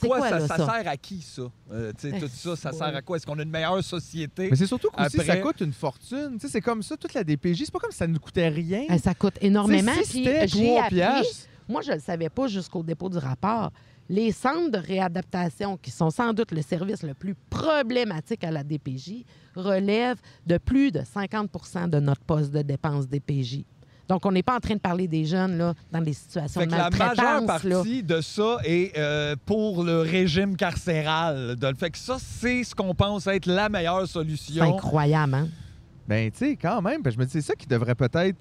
Speaker 4: C'est
Speaker 3: quoi,
Speaker 4: quoi,
Speaker 3: ça,
Speaker 4: là,
Speaker 3: ça
Speaker 4: ça?
Speaker 3: sert à qui, ça? Euh, sais, tout ça, ça sert à quoi? Est-ce qu'on a une meilleure société?
Speaker 2: Mais c'est surtout
Speaker 3: Après-
Speaker 2: ça coûte une fortune. Tu sais, c'est comme ça, toute la DPJ. C'est pas comme si ça ne coûtait rien.
Speaker 4: Eh, Ça coûte énormément.
Speaker 2: Si
Speaker 4: puis
Speaker 2: trois
Speaker 4: appris- Moi, je ne le savais pas jusqu'au dépôt du rapport. Les centres de réadaptation, qui sont sans doute le service le plus problématique à la DPJ, relèvent de plus de 50% de notre poste de dépenses DPJ. Donc, on n'est pas en train de parler des jeunes là, dans des situations
Speaker 3: Fait
Speaker 4: de
Speaker 3: que la majeure
Speaker 4: maltraitance. là.
Speaker 3: partie de ça est euh, pour le régime carcéral. De- Fait que ça, c'est ce qu'on pense être la meilleure
Speaker 4: C'est
Speaker 3: solution.
Speaker 4: incroyable, hein?
Speaker 2: Ben, tu sais, quand même. ben, je me dis, c'est ça qui devrait peut-être,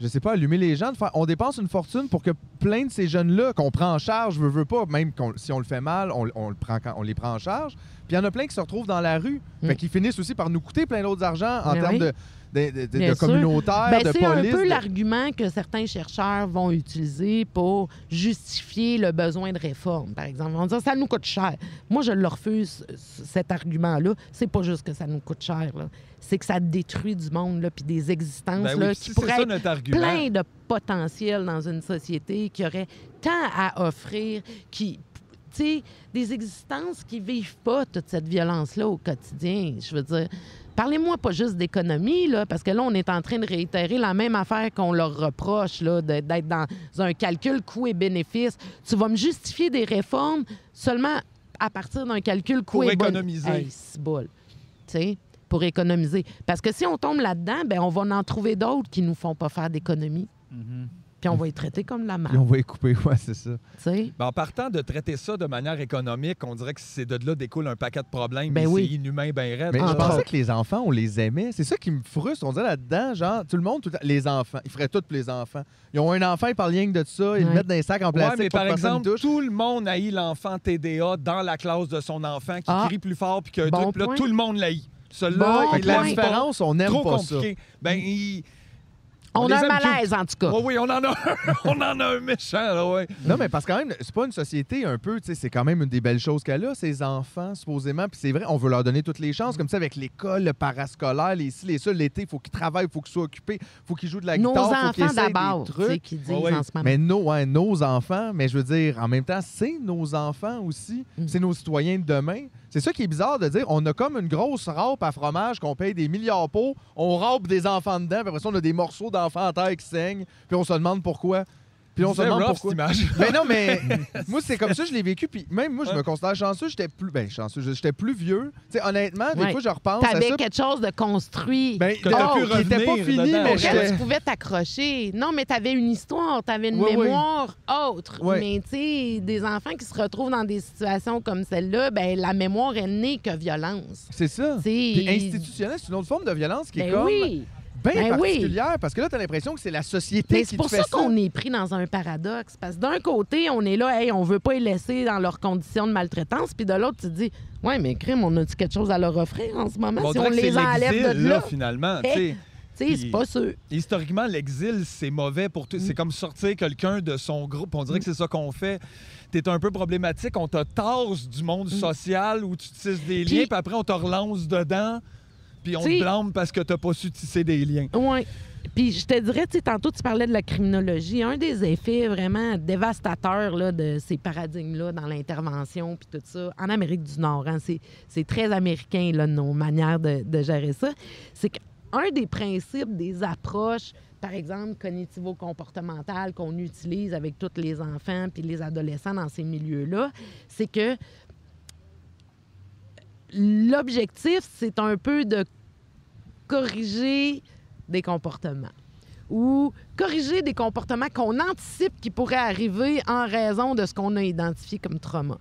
Speaker 2: je sais pas, allumer les gens. De faire, on dépense une fortune pour que plein de ces jeunes-là, qu'on prend en charge, veut, veut pas, même si on le fait mal, on, on le prend quand- on les prend en charge. Puis il y en a plein qui se retrouvent dans la rue.
Speaker 4: Mm.
Speaker 2: Fait qu'ils finissent aussi par nous coûter plein d'autres argent en
Speaker 4: Ben
Speaker 2: termes
Speaker 4: oui.
Speaker 2: de, de, de- de communautaire,
Speaker 4: Ben,
Speaker 2: de
Speaker 4: c'est un
Speaker 2: police.
Speaker 4: peu
Speaker 2: de-
Speaker 4: l'argument que certains chercheurs vont utiliser pour justifier le besoin de réforme, par exemple. Vont dire ça nous coûte cher. Moi, je le refuse, cet argument-là. C'est pas juste que ça nous coûte cher, c'est que ça détruit du monde, là, puis des existences
Speaker 3: Ben oui,
Speaker 4: là, qui
Speaker 3: si
Speaker 4: pourraient
Speaker 3: ça
Speaker 4: être
Speaker 3: notre argument.
Speaker 4: plein de potentiel dans une société qui aurait tant à offrir, qui tu sais, des existences qui vivent pas toute cette violence-là au quotidien. Je veux dire, parlez-moi pas juste d'économie, là, parce que là, on est en train de réitérer la même affaire qu'on leur reproche, là, d'être dans un calcul coût et bénéfice. Tu vas me justifier des réformes seulement à partir d'un calcul coût
Speaker 3: Pour
Speaker 4: et
Speaker 3: économiser.
Speaker 4: Hey, c'est bol. Pour économiser. Parce que si on tombe là-dedans, ben on va en trouver d'autres qui nous font pas faire d'économie.
Speaker 5: Mhm.
Speaker 4: Puis on va les traiter comme de la
Speaker 2: Puis on va y couper, ouais, c'est ça.
Speaker 4: tu sais?
Speaker 3: Ben, en partant de traiter ça de manière économique, on dirait que c'est de là découle un paquet de problèmes.
Speaker 4: Ben
Speaker 3: mais
Speaker 4: oui.
Speaker 3: C'est inhumain, ben raide.
Speaker 2: Mais je pensais que les enfants, on les aimait. C'est ça qui me frustre. On dirait là-dedans, genre, tout le monde, tout le temps- les enfants, ils feraient tout pour les enfants. Ils ont un enfant, ils parlent rien que de ça, ils le
Speaker 4: Ouais.
Speaker 2: mettent dans des sacs en
Speaker 3: Ouais,
Speaker 2: plastique.
Speaker 3: mais
Speaker 2: pour
Speaker 3: par
Speaker 2: que
Speaker 3: exemple, tout le monde haït l'enfant TDA dans la classe de son enfant qui
Speaker 4: Ah.
Speaker 3: crie plus fort puis qu'un
Speaker 4: Bon
Speaker 3: là, tout le monde l'haït. Celui-là,
Speaker 4: Bon
Speaker 2: que la différence, on n'aime pas ça.
Speaker 3: compliqué. Ben, il-
Speaker 4: On, a un malaise, en tout cas.
Speaker 3: Oh oui, on en a un, on en a un méchant, là, ouais.
Speaker 2: Non, mais parce que quand même, c'est pas une société un peu, tu sais, c'est quand même une des belles choses qu'elle a, ces enfants, supposément. Puis c'est vrai, on veut leur donner toutes les chances, comme ça, avec l'école, le parascolaire, les ci, les ça, l'été, il faut qu'ils travaillent, il faut qu'ils soient occupés, il faut qu'ils jouent de la
Speaker 4: Nos
Speaker 2: guitare, faut qu'ils
Speaker 4: enfants d'abord,
Speaker 2: des
Speaker 4: tu sais,
Speaker 2: trucs.
Speaker 4: qui disent
Speaker 3: Ouais,
Speaker 4: en ce moment.
Speaker 2: Mais nos, ouais, nos enfants, mais je veux dire, en même temps, c'est nos enfants aussi.
Speaker 4: Mm.
Speaker 2: C'est nos citoyens de demain. C'est ça qui est bizarre de dire. On a comme une grosse râpe à fromage qu'on paye des milliards pour. On râpe des enfants dedans, puis après ça, on a des morceaux d'enfants en terre qui saignent, puis on se demande pourquoi. Puis on se demande
Speaker 3: rough,
Speaker 2: pourquoi.
Speaker 3: cette image.
Speaker 2: Mais non, mais moi, c'est comme ça que je l'ai vécu. Puis même moi, je me considère chanceux. J'étais plus. Ben, chanceux. J'étais plus vieux. Tu sais, honnêtement, des
Speaker 4: Ouais.
Speaker 2: fois, je repense à
Speaker 4: T'avais quelque chose de construit.
Speaker 2: Ben,
Speaker 3: Que t'as
Speaker 2: oh,
Speaker 3: pu
Speaker 2: qui était pas fini,
Speaker 3: dedans.
Speaker 2: mais j'étais.
Speaker 4: tu pouvais t'accrocher. Non, mais t'avais une histoire, t'avais une
Speaker 2: Oui, oui.
Speaker 4: mémoire autre.
Speaker 2: Ouais.
Speaker 4: Mais tu sais, des enfants qui se retrouvent dans des situations comme celle-là, ben la mémoire, elle n'est que violence.
Speaker 2: C'est ça.
Speaker 4: C'est-
Speaker 2: Puis institutionnel, c'est une autre forme de violence qui est
Speaker 4: Ben
Speaker 2: comme
Speaker 4: oui.
Speaker 2: Bien
Speaker 4: Ben oui.
Speaker 2: particulière parce que là, t'as l'impression que c'est la société
Speaker 4: Mais
Speaker 2: qui
Speaker 4: c'est pour
Speaker 2: fait
Speaker 4: ça qu'on est pris dans un paradoxe. Parce que d'un côté, on est là, hey, on veut pas les laisser dans leurs conditions de maltraitance. Puis de l'autre, tu te dis, ouais, mais crime, on a-tu quelque chose à leur offrir en ce moment si on les enlève
Speaker 3: l'exil,
Speaker 4: de là?
Speaker 3: finalement.
Speaker 4: Eh,
Speaker 3: tu.
Speaker 4: Tu c'est pas sûr.
Speaker 3: Historiquement, l'exil, c'est mauvais pour tout. C'est
Speaker 4: Mm.
Speaker 3: comme sortir quelqu'un de son groupe. On dirait que c'est ça qu'on fait. T'es un peu problématique. On te tasse du monde social où tu tisses des
Speaker 4: Mm. Puis-
Speaker 3: liens, puis après, on te relance dedans, puis on te blâme parce que t'as pas su tisser des liens.
Speaker 4: Oui. Puis je te dirais, tu tantôt, tu parlais de la criminologie. Un des effets vraiment dévastateurs là, de ces paradigmes-là dans l'intervention puis tout ça, en Amérique du Nord, hein, c'est, c'est très américain, là, nos manières de, de gérer ça, c'est qu'un des principes des approches, par exemple, cognitivo-comportementales qu'on utilise avec tous les enfants puis les adolescents dans ces milieux-là, c'est que l'objectif, c'est un peu de corriger des comportements ou corriger des comportements qu'on anticipe qui pourraient arriver en raison de ce qu'on a identifié comme trauma.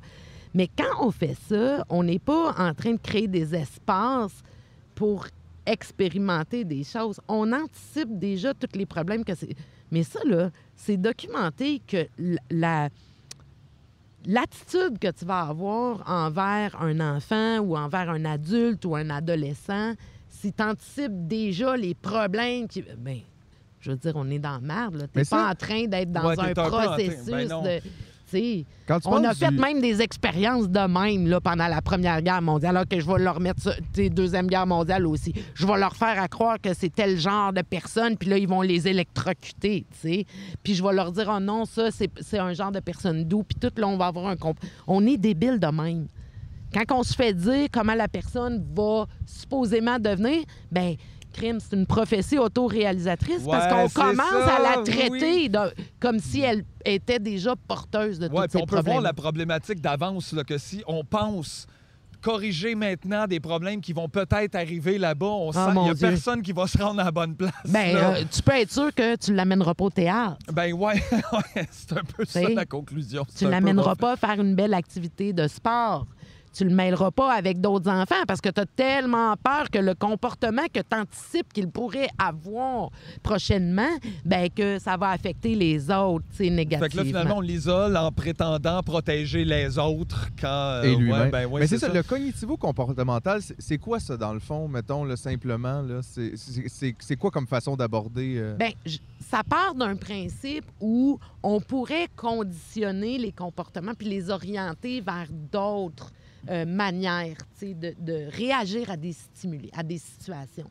Speaker 4: Mais quand on fait ça, on n'est pas en train de créer des espaces pour expérimenter des choses. On anticipe déjà tous les problèmes que c'est. Mais ça, là, c'est documenté que la, l'attitude que tu vas avoir envers un enfant ou envers un adulte ou un adolescent, si tu anticipes déjà les problèmes qui. Ben, je veux dire, on est dans merde. Tu
Speaker 2: Mais
Speaker 4: n'es pas
Speaker 2: ça-
Speaker 4: en train d'être dans
Speaker 3: Ouais,
Speaker 4: un
Speaker 3: t'es
Speaker 4: processus
Speaker 3: ben non.
Speaker 4: de.
Speaker 2: Quand tu
Speaker 4: on a fait
Speaker 2: du-
Speaker 4: même des expériences de même là, pendant la Première Guerre mondiale, alors que je vais leur mettre ça, Deuxième Guerre mondiale aussi. Je vais leur faire à croire que c'est tel genre de personne, puis là, ils vont les électrocuter, tu sais. Puis je vais leur dire, oh non, ça, c'est un genre de personne doux, puis tout, là, on va avoir un... On est débile de même. Quand on se fait dire comment la personne va supposément devenir, ben crime, c'est une prophétie autoréalisatrice parce qu'on commence
Speaker 3: ça,
Speaker 4: à la
Speaker 3: oui.
Speaker 4: traiter de- comme si elle était déjà porteuse de
Speaker 3: Ouais,
Speaker 4: tous
Speaker 3: puis
Speaker 4: ces
Speaker 3: on peut voir la problématique d'avance, que si on pense corriger maintenant des problèmes qui vont peut-être arriver là-bas, on sent
Speaker 4: Ah,
Speaker 3: qu'il n'y a
Speaker 4: Dieu.
Speaker 3: personne qui va se rendre à la bonne place.
Speaker 4: Ben, euh, tu peux être sûr que tu ne l'amèneras pas au théâtre.
Speaker 3: Ben ouais, c'est un peu ça la conclusion.
Speaker 4: Tu ne l'amèneras pas faire une belle activité de sport. Tu le mêleras pas avec d'autres enfants parce que tu as tellement peur que le comportement que tu anticipes qu'il pourrait avoir prochainement, ben que ça va affecter les autres, tu sais,
Speaker 3: Fait
Speaker 4: négativement.
Speaker 3: que là, finalement, on l'isole en prétendant protéger les autres quand. euh,
Speaker 2: Et lui-même.
Speaker 3: ouais, ben ouais,
Speaker 2: Mais c'est ça, le cognitivo-comportemental, c'est- c'est quoi ça dans le fond, mettons, là, simplement? là? C'est- C'est c'est- c'est quoi comme façon d'aborder... euh,
Speaker 4: Ben, ça part d'un principe où on pourrait conditionner les comportements puis les orienter vers d'autres euh, sais, de, réagir à des stimuli, à des situations.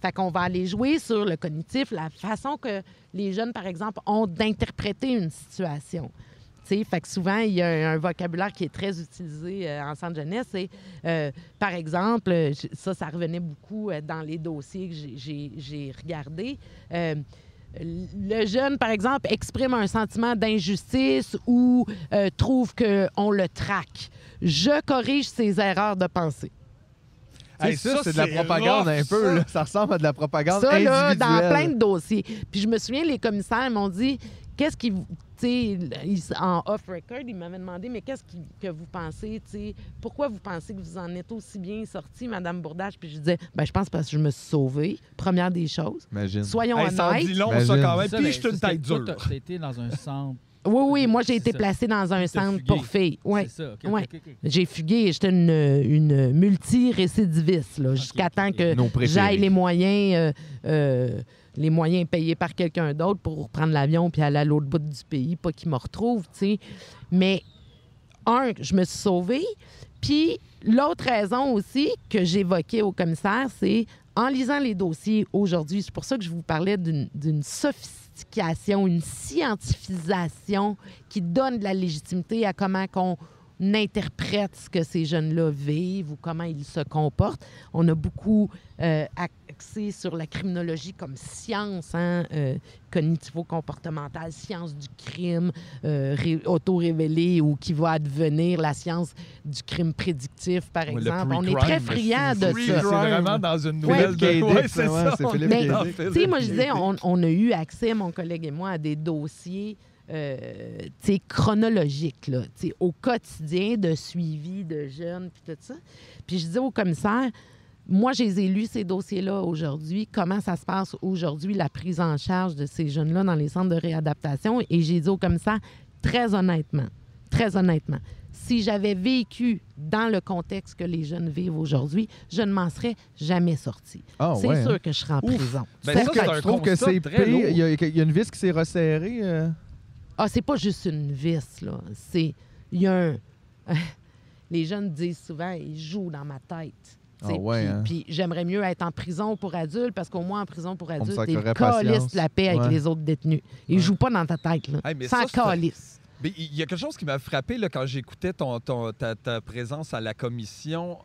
Speaker 4: Fait qu'on va aller jouer sur le cognitif, la façon que les jeunes, par exemple, ont d'interpréter une situation. Fait que souvent, il y a un, vocabulaire qui est très utilisé euh, en centre jeunesse. C'est, euh, par exemple, ça, ça revenait beaucoup dans les dossiers que j'ai- regardés. Le jeune, par exemple, exprime un sentiment d'injustice ou trouve qu'on le traque. Je corrige ses erreurs de pensée.
Speaker 3: Hey,
Speaker 2: ça,
Speaker 3: ça,
Speaker 2: c'est de la propagande
Speaker 3: rough,
Speaker 2: un peu.
Speaker 3: ça.
Speaker 2: là. Ça ressemble à de la propagande
Speaker 4: Ça, là,
Speaker 2: individuelle.
Speaker 4: dans plein de dossiers. Puis je me souviens, les commissaires m'ont dit qu'est-ce qui ils- en off-record, ils m'avaient demandé, mais qu'est-ce qui- que vous pensez, tu sais, pourquoi vous pensez que vous en êtes aussi bien sorti, Madame Bourdage? Puis je disais, ben je pense parce que je me suis sauvée, première des choses.
Speaker 2: Imagine.
Speaker 4: Soyons
Speaker 3: Hey, ça en dit
Speaker 4: honnêtes.
Speaker 3: long,
Speaker 2: Imagine.
Speaker 3: ça, quand même.
Speaker 5: Ça,
Speaker 3: Puis je suis une
Speaker 5: ça,
Speaker 3: tête dure.
Speaker 5: été dans un centre.
Speaker 4: Oui, oui, moi, j'ai été
Speaker 5: ça.
Speaker 4: placée dans un centre
Speaker 5: fugué.
Speaker 4: pour filles. Ouais.
Speaker 5: C'est ça.
Speaker 4: Ouais. J'ai fugué, j'étais une, une multi-récidiviste, là, jusqu'à temps que j'aille les moyens, euh, euh, les moyens payés par quelqu'un d'autre pour prendre l'avion puis aller à l'autre bout du pays, pas qu'ils me retrouvent, tu sais. Mais, un, je me suis sauvée. Puis, l'autre raison aussi que j'évoquais au commissaire, c'est en lisant les dossiers aujourd'hui, c'est pour ça que je vous parlais d'une sophistication, une scientifisation qui donne de la légitimité à comment qu'on interprète ce que ces jeunes-là vivent ou comment ils se comportent. On a beaucoup euh, axé sur la criminologie comme science hein, euh, cognitivo-comportementale, science du crime euh, ré- auto-révélé ou qui va advenir la science du crime prédictif, par
Speaker 3: Ouais, le
Speaker 4: exemple. On est très
Speaker 3: mais
Speaker 4: friands
Speaker 3: c'est-
Speaker 4: de ça.
Speaker 3: C'est vraiment dans une
Speaker 4: Ouais.
Speaker 3: nouvelle
Speaker 2: Philippe
Speaker 3: de... Ouais, c'est
Speaker 2: ouais,
Speaker 3: ça.
Speaker 2: c'est
Speaker 3: on
Speaker 4: sais, moi, je disais, on a eu accès, mon collègue et moi, à des dossiers euh, chronologiques, là, au quotidien de suivi de jeunes, puis tout ça. Puis je disais au commissaire, moi, j'ai lu ces dossiers-là aujourd'hui. Comment ça se passe aujourd'hui, la prise en charge de ces jeunes-là dans les centres de réadaptation? Et j'ai dit au commissaire, très honnêtement, très honnêtement, si j'avais vécu dans le contexte que les jeunes vivent aujourd'hui, je ne m'en serais jamais sortie.
Speaker 2: Ah,
Speaker 4: c'est
Speaker 2: ouais,
Speaker 4: sûr
Speaker 2: hein.
Speaker 4: que je serais en
Speaker 3: Ouf.
Speaker 4: prison.
Speaker 3: Ben,
Speaker 2: Est-ce
Speaker 3: ça,
Speaker 2: tu
Speaker 3: un
Speaker 2: trouves que c'est pire?
Speaker 3: lourd.
Speaker 2: Il y, a, il y a une vis qui s'est resserrée? euh?
Speaker 4: Ah, c'est pas juste une vis, là. C'est. Il y a un. Les jeunes disent souvent, ils jouent dans ma tête.
Speaker 2: Ah ouais, hein?
Speaker 4: puis j'aimerais mieux être en prison pour adultes parce qu'au moins en prison pour adultes, calice de la paix avec
Speaker 2: Ouais.
Speaker 4: les autres détenus. Ils
Speaker 2: Ouais.
Speaker 4: jouent pas dans ta tête, là.
Speaker 3: Hey,
Speaker 4: Sans.
Speaker 3: Mais il y a quelque chose qui m'a frappé là, quand j'écoutais ton, ton- ta, ta présence à la commission.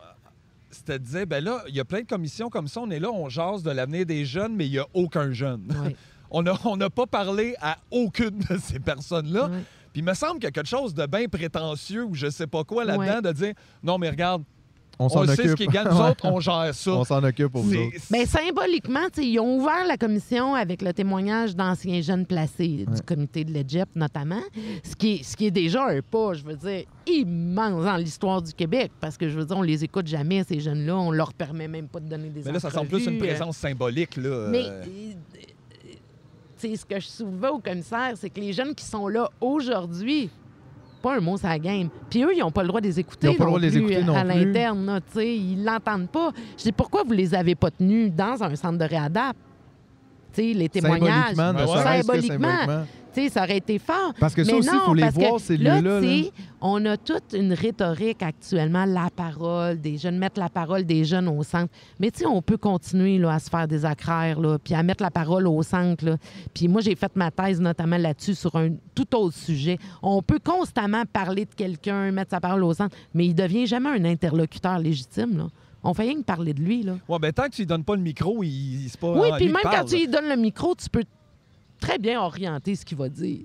Speaker 3: C'était de dire, ben là, il y a plein de commissions comme ça. On est là, on jase de l'avenir des jeunes, mais il n'y a aucun jeune. On n'a on n'a pas parlé à aucune de ces personnes-là. Puis il me semble qu'il y a quelque chose de bien prétentieux ou je sais pas quoi là-dedans
Speaker 4: Ouais.
Speaker 3: de dire, non, mais regarde,
Speaker 2: On
Speaker 3: sait
Speaker 2: occupe.
Speaker 3: ce qui gagne, nous
Speaker 2: Ouais.
Speaker 3: autres, on gère ça.
Speaker 2: On s'en occupe pour vous autres.
Speaker 4: Mais symboliquement, tu sais, ils ont ouvert la commission avec le témoignage d'anciens jeunes placés,
Speaker 2: Ouais.
Speaker 4: du comité de l'EGEP notamment, ce qui, est, ce qui est déjà un pas, je veux dire, immense dans l'histoire du Québec, parce que je veux dire, on les écoute jamais, ces jeunes-là, on leur permet même pas de donner des
Speaker 3: Mais là, ça semble plus une
Speaker 4: euh,
Speaker 3: présence symbolique. Là.
Speaker 4: Mais,
Speaker 3: euh,
Speaker 4: euh, ce que je soulevais au commissaire, c'est que les jeunes qui sont là aujourd'hui, pas un mot la game. Puis eux, ils n'ont pas le droit de les écouter.
Speaker 2: Ils ont pas le droit de les écouter non
Speaker 4: à l'interne, ils l'entendent pas. Je dis pourquoi vous les avez pas tenus dans un centre de réadap? Les témoignages.
Speaker 2: Symboliquement,
Speaker 3: Ouais.
Speaker 2: que
Speaker 4: Symboliquement.
Speaker 2: symboliquement.
Speaker 4: Tu sais, ça aurait été fort.
Speaker 2: Parce que ça
Speaker 4: Mais
Speaker 2: aussi, il
Speaker 4: non,
Speaker 2: faut les
Speaker 4: parce
Speaker 2: voir,
Speaker 4: que
Speaker 2: ces
Speaker 4: là,
Speaker 2: lieux-là.
Speaker 4: on a toute une rhétorique actuellement, la parole des jeunes, mettre la parole des jeunes au centre. Mais tu sais, on peut continuer là, à se faire des accraires, puis à mettre la parole au centre. là. Puis moi, j'ai fait ma thèse notamment là-dessus sur un tout autre sujet. On peut constamment parler de quelqu'un, mettre sa parole au centre, mais il devient jamais un interlocuteur légitime. Là. On fait rien que parler de lui. Là.
Speaker 3: Ouais, ben, tant que tu lui donnes pas le micro, il, il- c'est pas.
Speaker 4: Oui, puis même quand tu lui donnes le micro, tu peux très bien orienter ce qu'il va dire.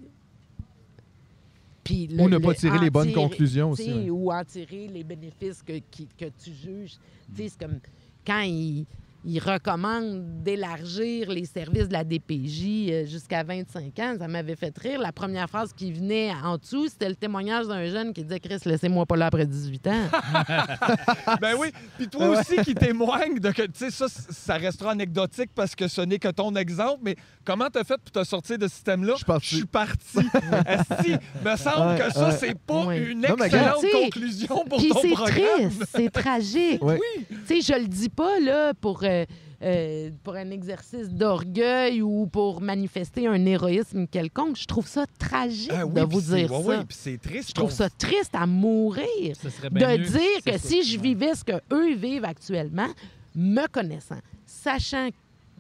Speaker 4: Puis le-
Speaker 2: Ou ne
Speaker 4: le-
Speaker 2: pas tirer les bonnes
Speaker 4: tirer-
Speaker 2: conclusions aussi. ouais.
Speaker 4: Ou en tirer les bénéfices que, qui- que tu juges. Tu sais, c'est comme quand il, il recommande d'élargir les services de la DPJ euh, jusqu'à 25 ans. Ça m'avait fait rire. La première phrase qui venait en dessous, c'était le témoignage d'un jeune qui disait Chris, laissez-moi pas là après 18 ans.
Speaker 3: Ben oui. Puis toi aussi qui témoigne de que, tu sais, ça, ça restera anecdotique parce que ce n'est que ton exemple, mais comment t'as fait pour te sortir de ce système-là?
Speaker 2: Je suis parti.
Speaker 3: Je suis parti. Esti, me semble
Speaker 2: Ouais,
Speaker 3: que ça,
Speaker 2: ouais.
Speaker 3: c'est pas
Speaker 4: Ouais.
Speaker 3: une
Speaker 2: Non,
Speaker 3: excellente
Speaker 4: regarde.
Speaker 3: conclusion pour
Speaker 4: Puis
Speaker 3: ton
Speaker 4: c'est
Speaker 3: programme.
Speaker 4: triste, c'est tragique.
Speaker 2: Ouais.
Speaker 4: Tu sais, je le dis pas là pour, euh, euh, pour un exercice d'orgueil ou pour manifester un héroïsme quelconque. Je trouve ça tragique
Speaker 3: Ah oui,
Speaker 4: de vous dire
Speaker 3: ouais,
Speaker 4: ça.
Speaker 3: puis c'est triste.
Speaker 4: Je trouve ça triste à mourir
Speaker 5: Ce serait bien
Speaker 4: de
Speaker 5: mieux
Speaker 4: dire que
Speaker 5: ça.
Speaker 4: si je vivais ce que eux vivent actuellement, me connaissant, sachant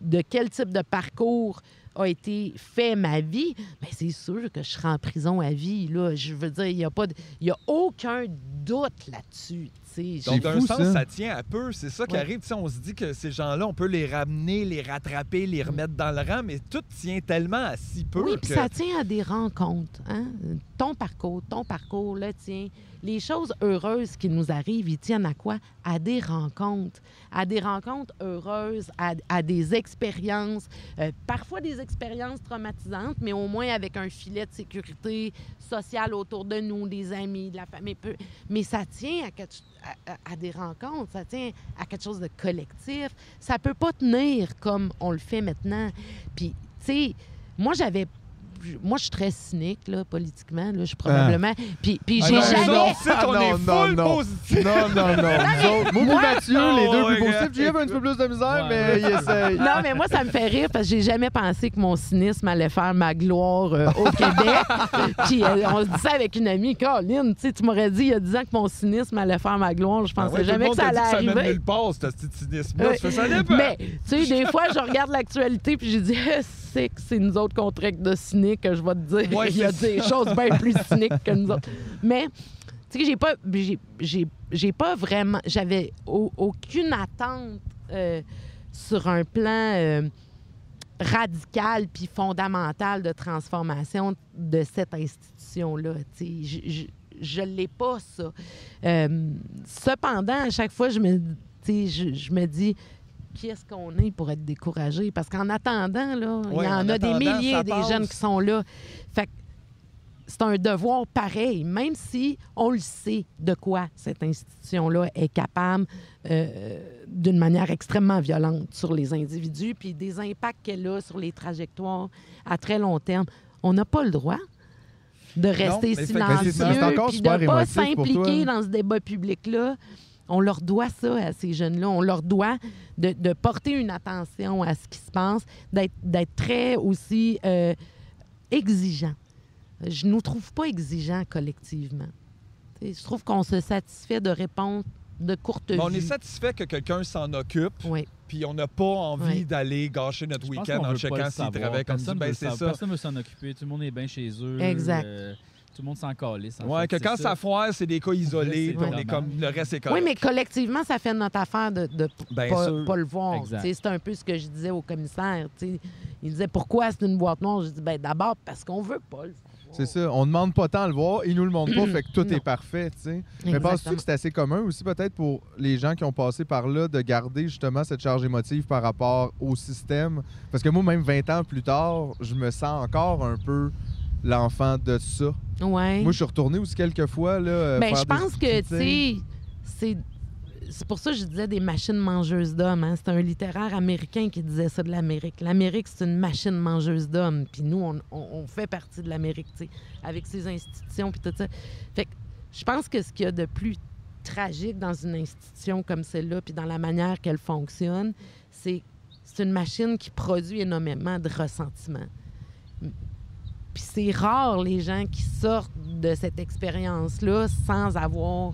Speaker 4: de quel type de parcours a été fait ma vie, ben c'est sûr que je serai en prison à vie. Là. Je veux dire, il n'y a, pas de- il y a aucun doute là-dessus.
Speaker 3: Donc, d'un sens,
Speaker 2: ça.
Speaker 3: ça. tient à peu. C'est ça qui
Speaker 4: Ouais.
Speaker 3: arrive. Tu sais, on se dit que ces gens-là, on peut les ramener, les rattraper, les remettre dans le rang, mais tout tient tellement à si peu
Speaker 4: Oui,
Speaker 3: que...
Speaker 4: puis ça tient à des rencontres. Hein? Ton parcours, ton parcours, le tien. Les choses heureuses qui nous arrivent, ils tiennent à quoi? À des rencontres. À des rencontres heureuses, à, des expériences, euh, parfois des expériences traumatisantes, mais au moins avec un filet de sécurité sociale autour de nous, des amis, de la famille. Mais ça tient à- à des rencontres, ça tient à quelque chose de collectif. Ça peut pas tenir comme on le fait maintenant. Puis, tu sais, moi, j'avais. Moi, je suis très cynique, là, politiquement. Là, je suis probablement. Puis, puis
Speaker 2: Ah
Speaker 4: j'ai
Speaker 2: non,
Speaker 4: jamais.
Speaker 3: C'est-
Speaker 2: Ah
Speaker 3: on
Speaker 2: non,
Speaker 3: est
Speaker 2: non,
Speaker 3: full
Speaker 2: non.
Speaker 3: positif.
Speaker 2: Non, non, non. Nous autres, moi, puis Mathieu,
Speaker 3: Non,
Speaker 2: les deux
Speaker 3: ouais,
Speaker 2: plus positifs. J'ai un petit peu plus de misère,
Speaker 5: Ouais.
Speaker 2: mais il essaye.
Speaker 4: Non, mais moi, ça me fait rire parce que j'ai jamais pensé que mon cynisme allait faire ma gloire euh, au Québec. Puis euh, on se dit ça avec une amie. Caroline, tu sais, tu m'aurais dit il y a 10 ans que mon cynisme allait faire ma gloire. Je
Speaker 3: Ah
Speaker 4: pensais
Speaker 3: ouais, tout le
Speaker 4: jamais que ça allait
Speaker 3: Ça mène
Speaker 4: arriver.
Speaker 3: nulle part, ce petit cynisme-là. Fais ça.
Speaker 4: Mais, tu sais, des fois, je regarde l'actualité puis j'ai dit, c'est que c'est nous autres qu'on traite de cyniques que je vais te dire.
Speaker 3: Ouais,
Speaker 4: Il y a des choses bien plus cyniques que nous autres. Mais, tu sais, j'ai pas, j'ai, j'ai, j'ai pas vraiment, j'avais au- aucune attente euh, sur un plan euh, radical puis fondamental de transformation de cette institution-là. Tu sais, je, l'ai pas, ça. Euh, cependant, à chaque fois, je me, je, je me dis, qui est-ce qu'on est pour être découragé? Parce qu'en attendant, là, il y en,
Speaker 3: en
Speaker 4: a des milliers des
Speaker 3: passe.
Speaker 4: jeunes qui sont là. Fait que c'est un devoir pareil, même si on le sait de quoi cette institution-là est capable euh, d'une manière extrêmement violente sur les individus, puis des impacts qu'elle a sur les trajectoires à très long terme. On n'a pas le droit de rester silencieux, puis de ne pas s'impliquer dans ce débat public-là. On leur doit ça à ces jeunes-là. On leur doit de, de porter une attention à ce qui se passe, d'être très aussi euh, exigeant. Je ne nous trouve pas exigeants collectivement. T'sais, je trouve qu'on se satisfait de réponses de courte
Speaker 3: Mais on est satisfait que quelqu'un s'en occupe,
Speaker 4: Oui.
Speaker 3: puis on n'a pas envie d'aller gâcher notre week-end en checkant
Speaker 5: le
Speaker 3: s'ils
Speaker 5: savoir.
Speaker 3: travaillent comme. Ben, c'est ça.
Speaker 5: Personne veut s'en occuper. Tout le monde est bien chez eux.
Speaker 4: Exact.
Speaker 5: Euh, tout le monde s'en calisse. en
Speaker 3: Ouais,
Speaker 5: fait,
Speaker 3: que
Speaker 5: c'est
Speaker 3: quand ça foire, c'est des cas isolés,
Speaker 5: c'est
Speaker 3: puis on est comme le reste est
Speaker 4: Oui, mais collectivement, ça fait notre affaire de ne
Speaker 3: Bien
Speaker 4: pas,
Speaker 3: sûr.
Speaker 4: pas le voir.
Speaker 5: Exact.
Speaker 4: C'est un peu ce que je disais au commissaire. t'sais. Il disait pourquoi c'est une boîte noire? Je dis ben, d'abord parce qu'on veut pas le savoir.
Speaker 2: C'est ça. On demande pas tant à le voir, ils nous le montrent pas, fait que tout
Speaker 4: Non.
Speaker 2: est parfait, tu sais. Mais penses-tu que c'est assez commun aussi, peut-être, pour les gens qui ont passé par là, de garder justement cette charge émotive par rapport au système? Parce que moi, même 20 ans plus tard, je me sens encore un peu l'enfant de ça.
Speaker 4: Ouais.
Speaker 2: Moi, je suis retourné aussi quelques fois, là. euh,
Speaker 4: Ben, je pense que, tu sais, c'est. C'est pour ça que je disais des machines mangeuses d'hommes. hein. C'est un littéraire américain qui disait ça de l'Amérique. L'Amérique, c'est une machine mangeuse d'hommes. Puis nous, on, on- on fait partie de l'Amérique, tu sais, avec ses institutions puis tout ça. Fait que je pense que ce qu'il y a de plus tragique dans une institution comme celle-là, puis dans la manière qu'elle fonctionne, c'est c'est une machine qui produit énormément de ressentiment. Puis c'est rare les gens qui sortent de cette expérience-là sans avoir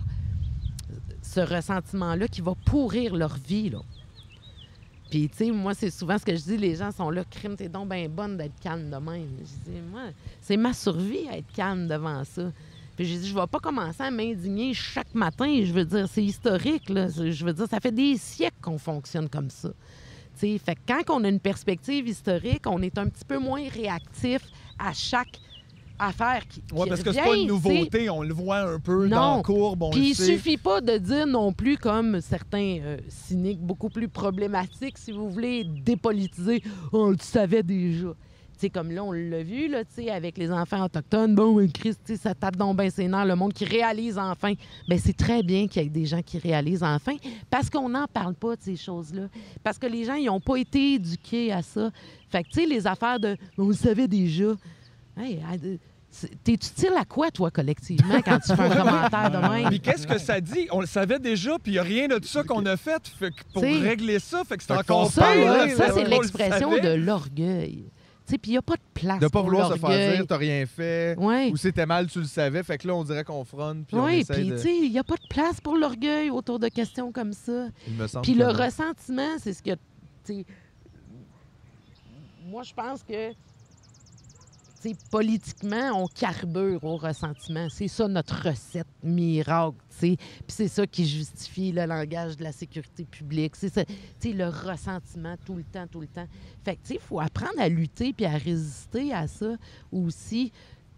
Speaker 4: ce ressentiment-là qui va pourrir leur vie. Là. Puis, tu sais, moi, c'est souvent ce que je dis, les gens sont là, crime, t'es donc bien bonne d'être calme de même. Je dis, moi, c'est ma survie à être calme devant ça. Puis j'ai dit, je vais pas commencer à m'indigner chaque matin. Je veux dire, c'est historique, là. Je veux dire, ça fait des siècles qu'on fonctionne comme ça. Tu sais, fait quand on a une perspective historique, on est un petit peu moins réactif à chaque affaire qui, qui
Speaker 3: parce que c'est
Speaker 4: revient,
Speaker 3: pas une nouveauté. On le voit un peu
Speaker 4: Non.
Speaker 3: dans la courbe, on
Speaker 4: Puis il
Speaker 3: sait.
Speaker 4: suffit pas de dire non plus, comme certains euh, cyniques beaucoup plus problématiques, si vous voulez, dépolitiser. On le savait déjà. Sais, comme là, on l'a vu, là, avec les enfants autochtones. Bon, ben, Christ, ça tape donc bien ses nerfs, le monde qui réalise enfin. Bien, c'est très bien qu'il y ait des gens qui réalisent enfin, parce qu'on n'en parle pas de ces choses-là. Parce que les gens, ils n'ont pas été éduqués à ça. Fait que, tu sais, les affaires de « on le savait déjà Hey, T'es utile à quoi, toi, collectivement, quand tu fais un commentaire de même?
Speaker 3: Puis qu'est-ce que ça dit? On le savait déjà, puis il n'y a rien de ça qu'on a fait. Fait que pour
Speaker 4: T'sais,
Speaker 3: régler ça, fait que c'est encore
Speaker 4: Ça, là,
Speaker 3: là,
Speaker 4: ça, c'est
Speaker 3: on le
Speaker 4: l'expression de l'orgueil. Puis il n'y a pas de place
Speaker 2: De pas
Speaker 4: pour
Speaker 2: vouloir se faire dire, t'as rien fait.
Speaker 4: Oui,
Speaker 2: Ou c'était mal, tu le savais. Fait que là, on dirait qu'on fronne.
Speaker 4: Oui, puis tu sais, il n'y a pas de place pour l'orgueil autour de questions comme ça.
Speaker 2: Il me semble
Speaker 4: Puis le
Speaker 2: non.
Speaker 4: ressentiment, c'est ce que, moi, je pense que, politiquement, on carbure au ressentiment. C'est ça notre recette miracle, c'est ça qui justifie le langage de la sécurité publique. C'est ça, le ressentiment tout le temps, tout le temps. Fait que, il faut apprendre à lutter puis à résister à ça aussi.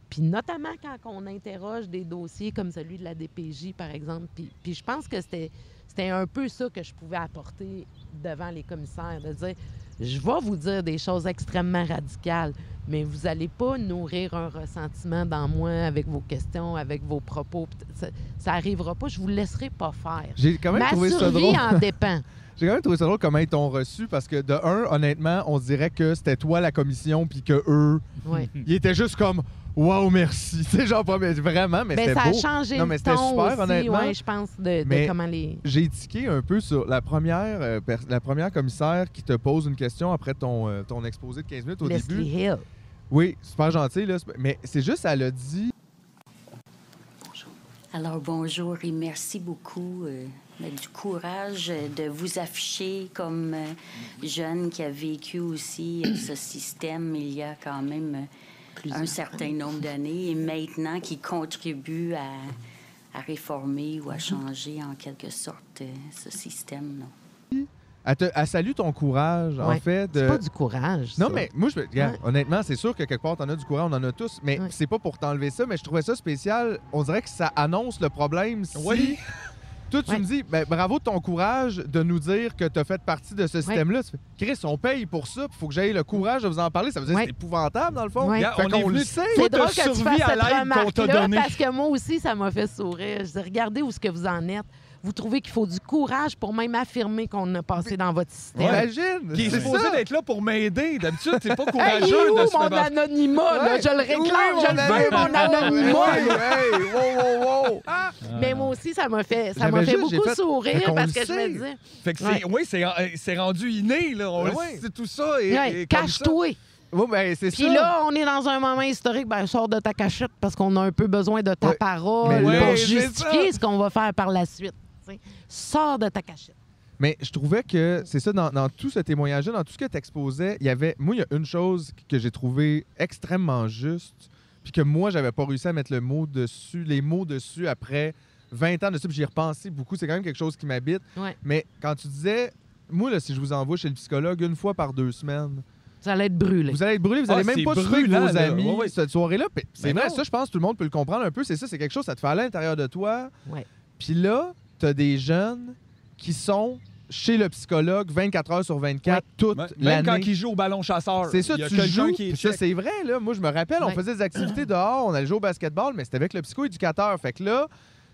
Speaker 4: Puis notamment quand on interroge des dossiers comme celui de la DPJ, par exemple. Puis je pense que c'était, c'était un peu ça que je pouvais apporter devant les commissaires, de dire, je vais vous dire des choses extrêmement radicales, mais vous n'allez pas nourrir un ressentiment dans moi avec vos questions, avec vos propos. Ça, ça arrivera pas, je vous laisserai pas faire.
Speaker 2: J'ai quand même
Speaker 4: Ma
Speaker 2: trouvé ça drôle.
Speaker 4: en dépend.
Speaker 2: J'ai quand même trouvé ça drôle comment ils t'ont reçu parce que de un, honnêtement, on dirait que c'était toi la commission puis que eux,
Speaker 4: Ouais.
Speaker 2: ils étaient juste comme Waouh, merci. Sais, genre pas mais vraiment, mais
Speaker 4: Ben,
Speaker 2: c'était
Speaker 4: ça a
Speaker 2: beau.
Speaker 4: changé
Speaker 2: Non,
Speaker 4: le
Speaker 2: mais c'était
Speaker 4: ton
Speaker 2: super,
Speaker 4: aussi,
Speaker 2: honnêtement.
Speaker 4: ouais, je pense, de, de
Speaker 2: Mais-
Speaker 4: comment les...
Speaker 2: J'ai tiqué un peu sur la première, euh, la première commissaire qui te pose une question après ton, euh, ton exposé de 15 minutes au
Speaker 4: Leslie
Speaker 2: début.
Speaker 4: Hill.
Speaker 2: Oui, super gentil, là. c'est- Mais c'est juste, elle a dit
Speaker 6: Alors bonjour et merci beaucoup euh, du courage de vous afficher comme euh, jeune qui a vécu aussi ce système il y a quand même un certain nombre d'années et maintenant qui contribue à, à réformer ou à changer en quelque sorte euh, ce système. non.
Speaker 2: Elle, te- elle salue ton courage, en fait. De...
Speaker 4: C'est pas du courage.
Speaker 2: Non,
Speaker 4: ça.
Speaker 2: mais moi, je, regarde,
Speaker 4: Ouais.
Speaker 2: honnêtement, c'est sûr que quelque part, t'en as du courage, on en a tous, mais
Speaker 4: Ouais.
Speaker 2: c'est pas pour t'enlever ça, mais je trouvais ça spécial. On dirait que ça annonce le problème si.
Speaker 3: Oui.
Speaker 2: Toi, tu
Speaker 4: Ouais.
Speaker 2: me dis, ben, bravo de ton courage de nous dire que tu as fait partie de ce système-là. Chris, on paye pour ça, il faut que j'aie le courage de vous en parler. Ça veut dire que c'est épouvantable, dans le fond.
Speaker 3: Regarde,
Speaker 2: Fait
Speaker 3: on
Speaker 2: qu'on
Speaker 3: est
Speaker 2: le
Speaker 3: venu
Speaker 2: sait.
Speaker 4: C'est drôle que tu
Speaker 3: survécu
Speaker 4: fasses
Speaker 3: à
Speaker 4: cette
Speaker 3: l'aide qu'on t'a
Speaker 4: remarque-là
Speaker 3: donnée.
Speaker 4: parce que moi aussi, ça m'a fait sourire. Je dis, regardez où ce que vous en êtes. Vous trouvez qu'il faut du courage pour même affirmer qu'on a passé dans votre système.
Speaker 2: Imagine!
Speaker 3: Qui est
Speaker 2: c'est
Speaker 3: supposé
Speaker 2: ça.
Speaker 3: d'être là pour m'aider. D'habitude, c'est pas
Speaker 4: Hey,
Speaker 3: courageux
Speaker 4: où
Speaker 3: de se
Speaker 4: mon anonymat? là?
Speaker 2: Ouais.
Speaker 4: Je le réclame,
Speaker 2: Oui,
Speaker 4: je le veux, mon
Speaker 2: anonymat. Hey, hey, wow, wow, wow.
Speaker 4: Mais moi aussi, ça m'a fait, ça m'a fait beaucoup
Speaker 2: fait-
Speaker 4: sourire parce que je me disais,
Speaker 3: Fait que c'est...
Speaker 4: Ouais.
Speaker 3: Oui, c'est, euh, c'est rendu inné, là.
Speaker 2: Ouais.
Speaker 3: C'est tout ça. Et,
Speaker 4: Ouais,
Speaker 3: et
Speaker 4: cache-toi.
Speaker 2: Ouais, ben, c'est
Speaker 4: Puis là, on est dans un moment historique, ben sors de ta cachette parce qu'on a un peu besoin de ta
Speaker 2: Ouais.
Speaker 4: parole pour
Speaker 3: Ouais,
Speaker 4: justifier ce qu'on va faire par la suite. T'sais. Sors de ta cachette.
Speaker 2: Mais je trouvais que c'est ça, dans, dans tout ce témoignage-là, dans tout ce que tu exposais, il y avait. Moi, il y a une chose que j'ai trouvé extrêmement juste, puis que moi, j'avais pas réussi à mettre le mot dessus, les mots dessus après 20 ans dessus, puis j'y ai repensé beaucoup. C'est quand même quelque chose qui m'habite.
Speaker 4: Ouais.
Speaker 2: Mais quand tu disais, moi, là, si je vous envoie chez le psychologue une fois par deux semaines,
Speaker 4: Ça allait être brûlé.
Speaker 2: vous allez être brûlé, vous
Speaker 3: Ah,
Speaker 2: allez même
Speaker 3: c'est
Speaker 2: pas suivre
Speaker 3: brûlant,
Speaker 2: vos
Speaker 3: là.
Speaker 2: amis
Speaker 3: Ouais, ouais.
Speaker 2: cette soirée-là. Puis C'est
Speaker 3: Ben
Speaker 2: vrai,
Speaker 3: non.
Speaker 2: ça, je pense que tout le monde peut le comprendre un peu. C'est ça, c'est quelque chose, ça te fait aller à l'intérieur de toi.
Speaker 4: Ouais.
Speaker 2: Puis là, tu as des jeunes qui sont chez le psychologue 24 heures sur 24 toute
Speaker 3: Même même quand
Speaker 2: l'année.
Speaker 3: il joue au ballon chasseur.
Speaker 2: C'est ça,
Speaker 3: il y a
Speaker 2: tu joues.
Speaker 3: qui est
Speaker 2: puis ça, c'est vrai, là. Moi, je me rappelle, on faisait des activités dehors, on allait jouer au basketball, mais c'était avec le psycho-éducateur. Fait que là,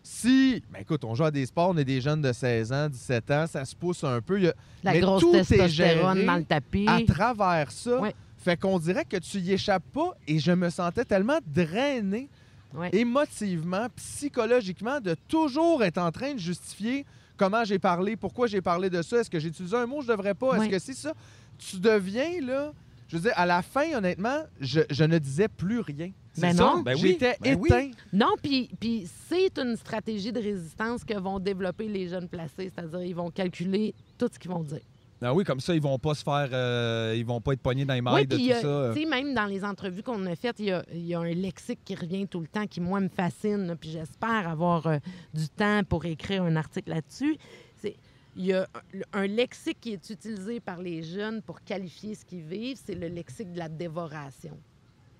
Speaker 2: si, ben écoute, on joue à des sports, on est des jeunes de 16 ans, 17 ans, ça se pousse un peu. Il y a-
Speaker 4: La
Speaker 2: mais
Speaker 4: grosse
Speaker 2: tout est
Speaker 4: testostérone
Speaker 2: géré
Speaker 4: dans le tapis.
Speaker 2: à travers ça.
Speaker 4: Ouais.
Speaker 2: Fait qu'on dirait que tu y échappes pas et je me sentais tellement drainé
Speaker 4: Ouais.
Speaker 2: émotivement, psychologiquement, de toujours être en train de justifier comment j'ai parlé, pourquoi j'ai parlé de ça, est-ce que j'ai utilisé un mot, je devrais pas, est-ce
Speaker 4: Ouais.
Speaker 2: que c'est ça? Tu deviens, là, je veux dire, à la fin, honnêtement, je, je ne disais plus rien.
Speaker 3: C'est
Speaker 4: Ben
Speaker 3: ça?
Speaker 4: non.
Speaker 3: Ben oui.
Speaker 2: J'étais
Speaker 3: Ben oui.
Speaker 2: éteint.
Speaker 4: Non, puis puis c'est une stratégie de résistance que vont développer les jeunes placés, c'est-à-dire ils vont calculer tout ce qu'ils vont dire.
Speaker 3: Ah oui, comme ça, ils vont pas se faire... euh, ils vont pas être pognés dans les mailles
Speaker 4: Oui,
Speaker 3: de tout
Speaker 4: euh,
Speaker 3: ça.
Speaker 4: tu sais, même dans les entrevues qu'on a faites, il y a, il y a un lexique qui revient tout le temps, qui, moi, me fascine, puis j'espère avoir euh, du temps pour écrire un article là-dessus. C'est- Il y a un, lexique qui est utilisé par les jeunes pour qualifier ce qu'ils vivent, c'est le lexique de la dévoration.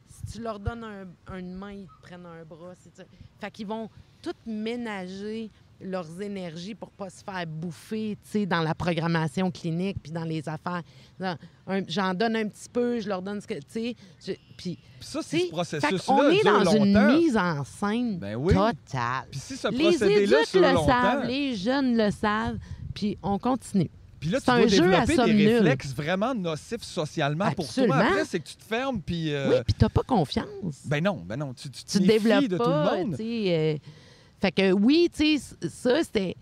Speaker 4: Si tu leur donnes un, une main, ils te prennent un bras. ça. Fait qu'ils vont tout ménager leurs énergies pour pas se faire bouffer, tu sais, dans la programmation clinique puis dans les affaires. J'en donne un petit peu, je leur donne ce que, tu sais. Puis,
Speaker 3: ça, c'est ce processus-là
Speaker 4: qu'on est dans
Speaker 3: longtemps.
Speaker 4: une mise en scène
Speaker 3: Ben oui.
Speaker 4: totale.
Speaker 3: Puis si ce
Speaker 4: Les
Speaker 3: procédé-là
Speaker 4: le
Speaker 3: longtemps,
Speaker 4: savent, les jeunes le savent, puis on continue.
Speaker 3: puis là, tu
Speaker 4: c'est un
Speaker 3: dois
Speaker 4: jeu à
Speaker 3: développer des réflexes vraiment nocifs socialement pour toi.
Speaker 4: Absolument.
Speaker 3: Après, c'est que tu te fermes, puis... euh,
Speaker 4: Oui, puis t'as pas confiance.
Speaker 3: Ben non, ben non, tu, tu,
Speaker 4: tu développes
Speaker 3: de
Speaker 4: pas,
Speaker 3: tout le monde.
Speaker 4: Fait que oui, tu sais, ça, c'était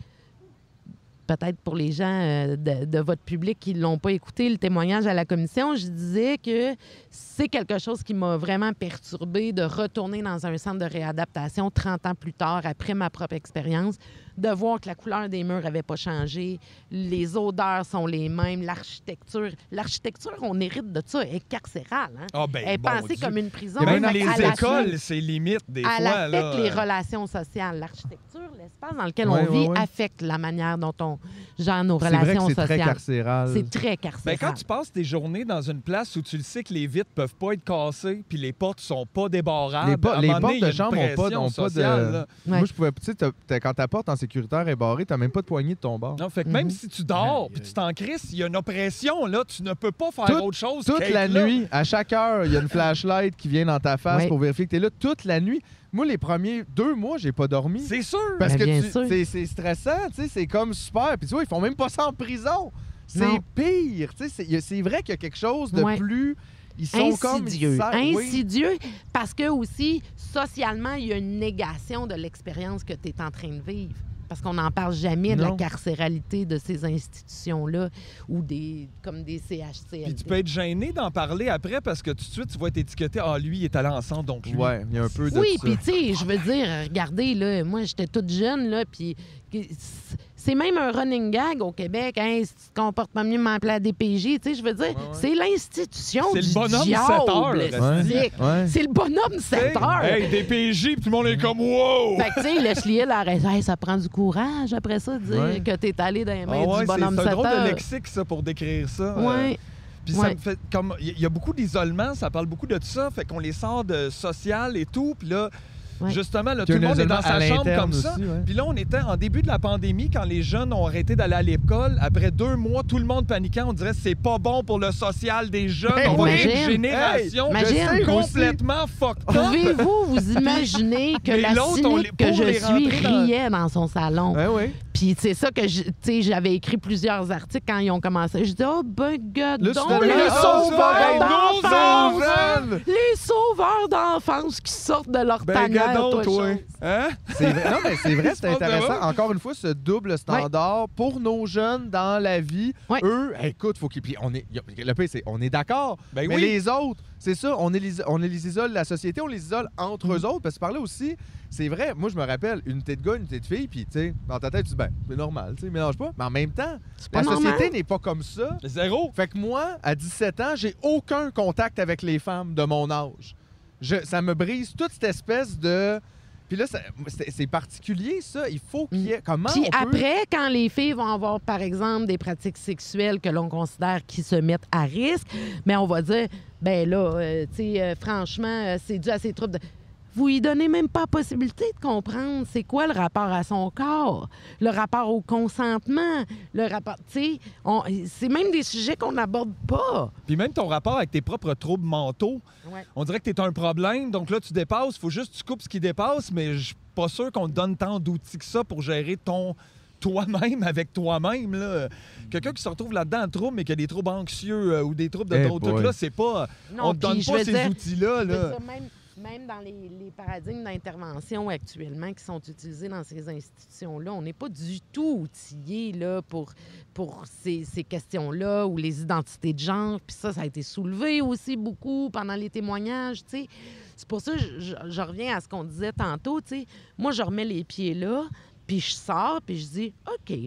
Speaker 4: peut-être pour les gens euh, de, de votre public qui l'ont pas écouté, le témoignage à la commission, je disais que c'est quelque chose qui m'a vraiment perturbé de retourner dans un centre de réadaptation 30 ans plus tard, après ma propre expérience, de voir que la couleur des murs n'avait pas changé, les odeurs sont les mêmes, l'architecture. L'architecture, on hérite de ça, elle est carcérale. Hein?
Speaker 3: Ah ben,
Speaker 4: elle est
Speaker 3: bon
Speaker 4: pensée
Speaker 3: Dieu.
Speaker 4: comme une prison.
Speaker 3: Même les
Speaker 4: affecte-
Speaker 3: écoles, c'est limite des
Speaker 4: elle
Speaker 3: fois.
Speaker 4: affecte
Speaker 3: là,
Speaker 4: les relations sociales. L'architecture, l'espace dans lequel on vit, affecte la manière dont on gère nos
Speaker 2: C'est vrai que
Speaker 4: relations
Speaker 2: c'est très
Speaker 4: sociales.
Speaker 2: carcéral.
Speaker 4: C'est très
Speaker 3: Ben,
Speaker 4: carcéral.
Speaker 3: quand tu passes tes journées dans une place où tu le sais que les vitres peuvent pas être cassées puis les portes sont pas débarrables,
Speaker 2: Les po-
Speaker 3: à un
Speaker 2: les
Speaker 3: donné,
Speaker 2: portes de chambre ont pas- ont pas de-
Speaker 3: sociale, là.
Speaker 4: Ouais.
Speaker 2: Moi, je pouvais. Tu sais, quand ta porte en sécuritaire est barrée, t'as même pas de poignée de ton bord.
Speaker 3: Non, fait que même
Speaker 4: Mhm.
Speaker 3: si tu dors puis tu t'en crisses, il y a une oppression, là. Tu ne peux pas faire
Speaker 2: Toute-
Speaker 3: autre chose
Speaker 2: Toute la
Speaker 3: là.
Speaker 2: nuit, à chaque heure, il y a une flashlight qui vient dans ta face
Speaker 4: Ouais.
Speaker 2: pour vérifier que t'es là toute la nuit. Moi, les premiers deux mois, j'ai pas dormi.
Speaker 3: C'est sûr.
Speaker 2: Parce
Speaker 4: Ben,
Speaker 2: que c'est c'est stressant, tu sais, c'est comme super. Puis tu vois, ils font même pas ça en prison. C'est pire, tu sais. c'est- vrai qu'il y a quelque chose de
Speaker 4: Ouais.
Speaker 2: plus. Ils sont comme. ils
Speaker 4: Insidieux.
Speaker 2: oui.
Speaker 4: Insidieux, parce que aussi, socialement, il y a une négation de l'expérience que tu es en train de vivre. Parce qu'on n'en parle jamais de la carcéralité de ces institutions-là ou des comme des CHCLT.
Speaker 3: Puis tu peux être gêné d'en parler après parce que tout de suite, tu vas être étiqueté. Ah, lui, il est allé ensemble, donc lui.
Speaker 2: Ouais, il y a un peu de
Speaker 4: Oui, puis tu sais, je veux dire, regardez, là, moi, j'étais toute jeune, là, puis c'est même un running gag au Québec. Hein, si tu te comportes pas mieux, m'appeler à DPJ. Tu sais, je veux dire,
Speaker 2: ouais.
Speaker 4: c'est l'institution
Speaker 3: C'est le
Speaker 4: du
Speaker 3: bonhomme
Speaker 4: diable,
Speaker 3: 7 heures,
Speaker 4: esti.
Speaker 2: Ouais.
Speaker 4: C'est le bonhomme 7 heures.
Speaker 3: Hey, des PJ, puis tout le monde est comme wow!
Speaker 4: Fait que, tu sais, Leslie Hill a raison. Hey, ça prend du courage après ça, de dire
Speaker 2: Ouais.
Speaker 4: que t'es allé dans les
Speaker 3: Ah
Speaker 4: mains
Speaker 3: ouais,
Speaker 4: du
Speaker 3: c'est
Speaker 4: bonhomme
Speaker 3: c'est
Speaker 4: 7
Speaker 3: un drôle de lexique, ça, pour décrire ça. Euh,
Speaker 4: Ouais.
Speaker 3: Puis ça
Speaker 4: Ouais.
Speaker 3: me fait comme il y- a beaucoup d'isolement, ça parle beaucoup de ça, fait qu'on les sort de social et tout, puis là
Speaker 4: Ouais.
Speaker 3: justement là, tout le monde est dans sa chambre comme ça.
Speaker 2: aussi, ouais.
Speaker 3: Puis là on était en début de la pandémie quand les jeunes ont arrêté d'aller à l'école, après deux mois tout le monde paniquait, on dirait c'est pas bon pour le social des jeunes,
Speaker 2: Hey,
Speaker 3: on va une génération
Speaker 4: Hey.
Speaker 2: Je
Speaker 3: complètement fucked up.
Speaker 4: Pouvez-vous vous imaginer que
Speaker 3: Mais
Speaker 4: la cynique que je suis
Speaker 3: dans-
Speaker 4: riait dans son salon?
Speaker 2: Ouais, ouais.
Speaker 4: Puis c'est ça que j'avais écrit plusieurs articles quand ils ont commencé. Je dis oh ben God,
Speaker 2: tu
Speaker 4: donc les
Speaker 2: ah,
Speaker 4: sauveurs d'enfance, les sauveurs d'enfance qui sortent de leur
Speaker 3: Ben
Speaker 4: toi, chose.
Speaker 3: Hein?
Speaker 2: C'est vrai. Non, mais c'est vrai, c'est intéressant. Encore une fois, ce double standard pour nos jeunes dans la vie.
Speaker 4: Ouais.
Speaker 2: Eux, écoute, faut qu'ils. puis on est. Le pire, c'est on est d'accord.
Speaker 3: Ben
Speaker 2: mais
Speaker 3: oui.
Speaker 2: les autres, c'est ça, on, est les, on les isole la société, on les isole entre
Speaker 3: Mm.
Speaker 2: eux autres. Parce que par là aussi, c'est vrai, moi je me rappelle, une unité de gars, une unité de filles, puis tu sais, dans ta tête, tu dis, ben, c'est normal, tu sais, mélange pas. Mais en même temps, la société n'est pas comme ça.
Speaker 3: Zéro.
Speaker 2: Fait que moi, à 17 ans, j'ai aucun contact avec les femmes de mon âge. Je, ça me brise toute cette espèce de. Puis là, c'est c'est particulier, ça. Il faut qu'il y ait. Comment
Speaker 4: Puis
Speaker 2: on peut-
Speaker 4: après, quand les filles vont avoir, par exemple, des pratiques sexuelles que l'on considère qui se mettent à risque, mais on va dire, ben là, euh, tu sais, euh, franchement, euh, c'est dû à ces troubles. de- Vous lui donnez même pas la possibilité de comprendre c'est quoi le rapport à son corps, le rapport au consentement, le rapport, tu sais, c'est même des sujets qu'on n'aborde pas.
Speaker 3: Puis même ton rapport avec tes propres troubles mentaux,
Speaker 4: Ouais.
Speaker 3: on dirait que tu es un problème, donc là, tu dépasses. faut juste que tu coupes ce qui dépasse, mais je suis pas sûr qu'on te donne tant d'outils que ça pour gérer ton toi-même avec toi-même. là. Quelqu'un qui se retrouve là-dedans en trouble, mais qui a des troubles anxieux euh, ou des troubles de
Speaker 2: Eh
Speaker 3: d'autres trucs,
Speaker 2: boy.
Speaker 3: là, c'est pas...
Speaker 4: Non,
Speaker 3: on te donne pas ces outils-là. Là.
Speaker 4: Même, dans les, paradigmes d'intervention actuellement qui sont utilisés dans ces institutions-là, on n'est pas du tout outillé là, pour, pour ces, questions-là ou les identités de genre. Puis ça, ça a été soulevé aussi beaucoup pendant les témoignages. C'est pour ça que je, reviens à ce qu'on disait tantôt. Moi, je remets les pieds là, puis je sors, puis je dis OK,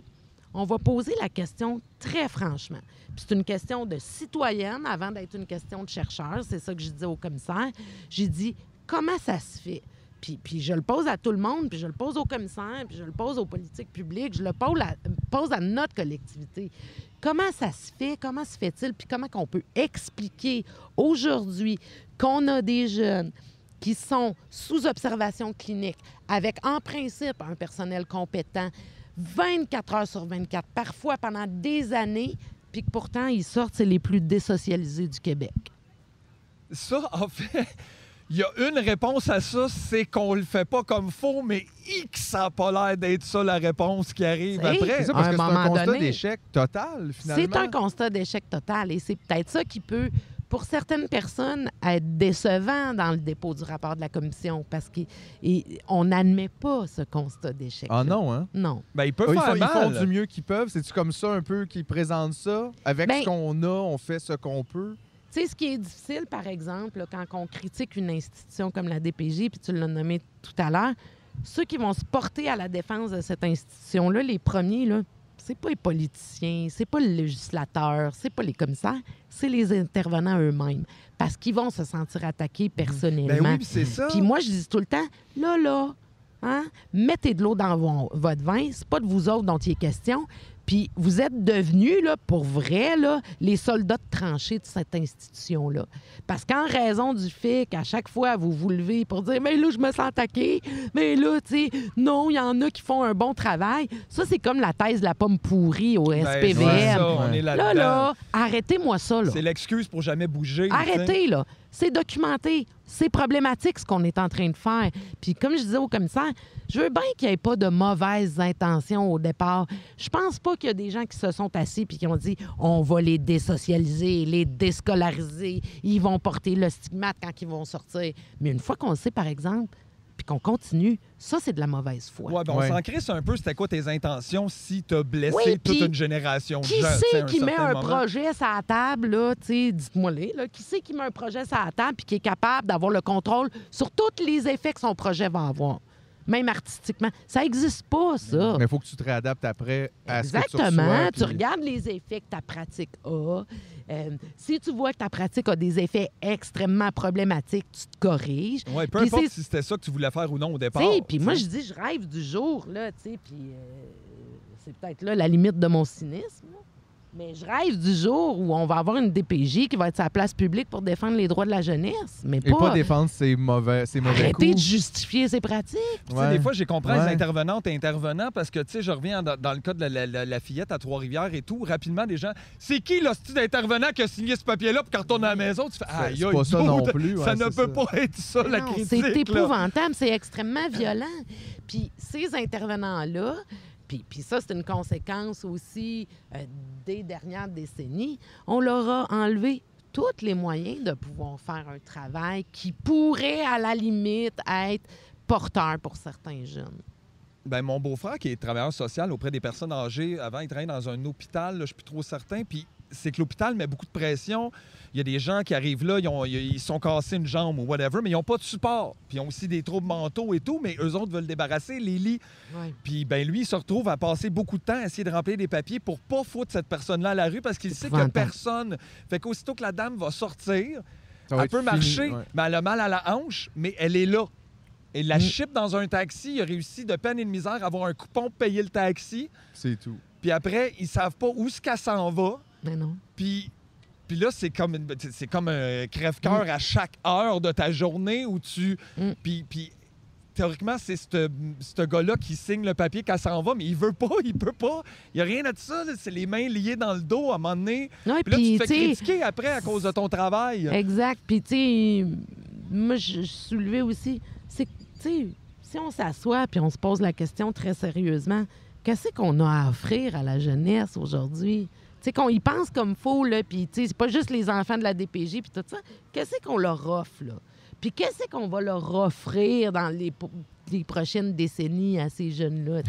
Speaker 4: on va poser la question très franchement. C'est une question de citoyenne avant d'être une question de chercheur. C'est ça que je dis au commissaire. J'ai dit comment ça se fait? Puis, puis je le pose à tout le monde, puis je le pose au commissaire, puis je le pose aux politiques publiques, je le pose à, pose à notre collectivité. Comment ça se fait? Comment se fait-il? Puis comment qu'on peut expliquer aujourd'hui qu'on a des jeunes qui sont sous observation clinique, avec en principe un personnel compétent, 24 heures sur 24, parfois pendant des années, puis que pourtant ils sortent, c'est les plus désocialisés du Québec.
Speaker 3: Ça, en fait, il y a une réponse à ça, c'est qu'on le fait pas comme faux, mais X, ça n'a pas l'air d'être ça la réponse qui arrive
Speaker 4: C'est-
Speaker 3: après.
Speaker 2: C'est ça, parce
Speaker 4: À un
Speaker 2: que c'est un
Speaker 4: moment
Speaker 2: constat
Speaker 4: donné-
Speaker 2: d'échec total, finalement.
Speaker 4: C'est un constat d'échec total et c'est peut-être ça qui peut, pour certaines personnes, être décevant dans le dépôt du rapport de la commission parce qu'on n'admet pas ce constat d'échec.
Speaker 2: Ah non, hein?
Speaker 4: Non.
Speaker 3: Ben, il peut
Speaker 2: Ah, ils,
Speaker 3: faire
Speaker 2: font, ils font du mieux qu'ils peuvent. C'est-tu comme ça un peu qu'ils présentent ça? Avec
Speaker 4: Ben-
Speaker 2: ce qu'on a, on fait ce qu'on peut?
Speaker 4: Tu sais, ce qui est difficile, par exemple, là, quand on critique une institution comme la DPJ, puis tu l'as nommé tout à l'heure, ceux qui vont se porter à la défense de cette institution-là, les premiers, là, c'est pas les politiciens, c'est pas le législateur, c'est pas les commissaires, c'est les intervenants eux-mêmes. Parce qu'ils vont se sentir attaqués personnellement.
Speaker 3: Ben oui, puis c'est ça.
Speaker 4: Puis moi, je dis tout le temps, là, là, hein, mettez de l'eau dans vo- votre vin. C'est pas de vous autres dont il est question. Puis vous êtes devenus, là, pour vrai, là, les soldats de tranchée de cette institution-là. Parce qu'en raison du fait qu'à chaque fois, vous vous levez pour dire, mais là, je me sens attaqué, mais là, tu sais, non, il y en a qui font un bon travail. Ça, c'est comme la thèse de la pomme pourrie au
Speaker 3: Ben,
Speaker 4: SPVM.
Speaker 3: ça, on est
Speaker 4: là,
Speaker 3: là-dedans.
Speaker 4: là, arrêtez-moi ça, là.
Speaker 3: C'est l'excuse pour jamais bouger.
Speaker 4: Arrêtez, là. C'est documenté. C'est problématique, ce qu'on est en train de faire. Puis, comme je disais au commissaire, je veux bien qu'il n'y ait pas de mauvaises intentions au départ. Je pense pas qu'il y a des gens qui se sont assis puis qui ont dit on va les désocialiser, les déscolariser, ils vont porter le stigmate quand ils vont sortir. Mais une fois qu'on le sait, par exemple, puis qu'on continue, ça, c'est de la mauvaise foi.
Speaker 3: Ouais, ben, on
Speaker 2: Ouais.
Speaker 3: s'en crisse un peu, c'était quoi tes intentions si t'as blessé
Speaker 4: Oui,
Speaker 3: toute une génération de
Speaker 4: Qui
Speaker 3: gens, à
Speaker 4: c'est qui met un
Speaker 3: moment?
Speaker 4: projet sur la table, là, tu sais, dites-moi-les, là, qui c'est qui met un projet sur la table puis qui est capable d'avoir le contrôle sur tous les effets que son projet va avoir, même artistiquement? Ça n'existe pas, ça.
Speaker 2: Mais il faut que tu te réadaptes après à ce que tu
Speaker 4: Exactement.
Speaker 2: reçois,
Speaker 4: tu regardes les effets que ta pratique a. Euh, si tu vois que ta pratique a des effets extrêmement problématiques, tu te corriges.
Speaker 3: Ouais, peu
Speaker 4: Puis
Speaker 3: importe si c'était ça que tu voulais faire ou non au départ.
Speaker 4: Tu sais, Puis moi, je dis, je rêve du jour, là, tu sais, puis euh, c'est peut-être là la limite de mon cynisme. là. Mais je rêve du jour où on va avoir une DPJ qui va être sa place publique pour défendre les droits de la jeunesse. Mais
Speaker 2: Et
Speaker 4: pas,
Speaker 2: pas défendre ses mauvais, ses mauvais
Speaker 4: arrêter de justifier ses pratiques.
Speaker 3: Tu sais,
Speaker 2: Ouais.
Speaker 3: Des fois, j'ai compris les intervenantes et intervenants parce que, tu sais, je reviens dans, dans le cas de la, la- la- la fillette à Trois-Rivières et tout. Rapidement, des gens, c'est qui l'hostie d'intervenant qui a signé ce papier-là? Puis quand on retourne à la maison, tu fais,
Speaker 2: C'est-
Speaker 3: aïe,
Speaker 2: c'est pas ça non plus, ouais,
Speaker 3: ça ne peut
Speaker 2: ça.
Speaker 3: pas être ça, la critique.
Speaker 4: C'est épouvantable, c'est extrêmement violent. Puis ces intervenants-là, puis, puis ça, c'est une conséquence aussi euh, des dernières décennies, on leur a enlevé tous les moyens de pouvoir faire un travail qui pourrait, à la limite, être porteur pour certains jeunes.
Speaker 3: Ben, mon beau-frère, qui est travailleur social auprès des personnes âgées, avant, il travaillait dans un hôpital, là, je suis plus trop certain. Puis c'est que l'hôpital met beaucoup de pression. Il y a des gens qui arrivent là, ils, ont- ils se sont cassés une jambe ou whatever, mais ils n'ont pas de support. Puis ils ont aussi des troubles mentaux et tout, mais eux autres veulent débarrasser les lits. Puis ben lui, il se retrouve à passer beaucoup de temps à essayer de remplir des papiers pour pas foutre cette personne-là à la rue parce qu'il sait qu'il n'y a personne. Fait qu'aussitôt que la dame va sortir,
Speaker 2: Ça
Speaker 3: elle peut
Speaker 2: fini,
Speaker 3: marcher,
Speaker 2: ouais.
Speaker 3: mais elle a mal à la hanche, mais elle est là. Et la
Speaker 4: Mm.
Speaker 3: chip dans un taxi, il a réussi de peine et de misère à avoir un coupon pour payer le taxi.
Speaker 2: C'est tout.
Speaker 3: Puis après, ils savent pas où ce qu'elle s'en va.
Speaker 4: Mais non.
Speaker 3: Puis, puis là, c'est comme, une- c'est comme un crève-cœur à chaque heure de ta journée où tu...
Speaker 4: Mm.
Speaker 3: Puis, puis théoriquement, c'est ce gars-là qui signe le papier qu'elle s'en va, mais il veut pas, il peut pas. Il y a rien de ça. C'est les mains liées dans le dos à un moment donné.
Speaker 4: Et
Speaker 3: Puis là, tu te fais critiquer après à cause de ton travail.
Speaker 4: Exact. Puis, tu sais, moi, je, je soulevais aussi, c'est tu sais, si on s'assoit puis on se pose la question très sérieusement, qu'est-ce qu'on a à offrir à la jeunesse aujourd'hui? Tu sais, qu'on y pense comme faux, là, puis, tu sais, c'est pas juste les enfants de la DPJ puis tout ça. Qu'est-ce qu'on leur offre, là? Puis qu'est-ce qu'on va leur offrir dans les, les prochaines décennies à ces jeunes-là,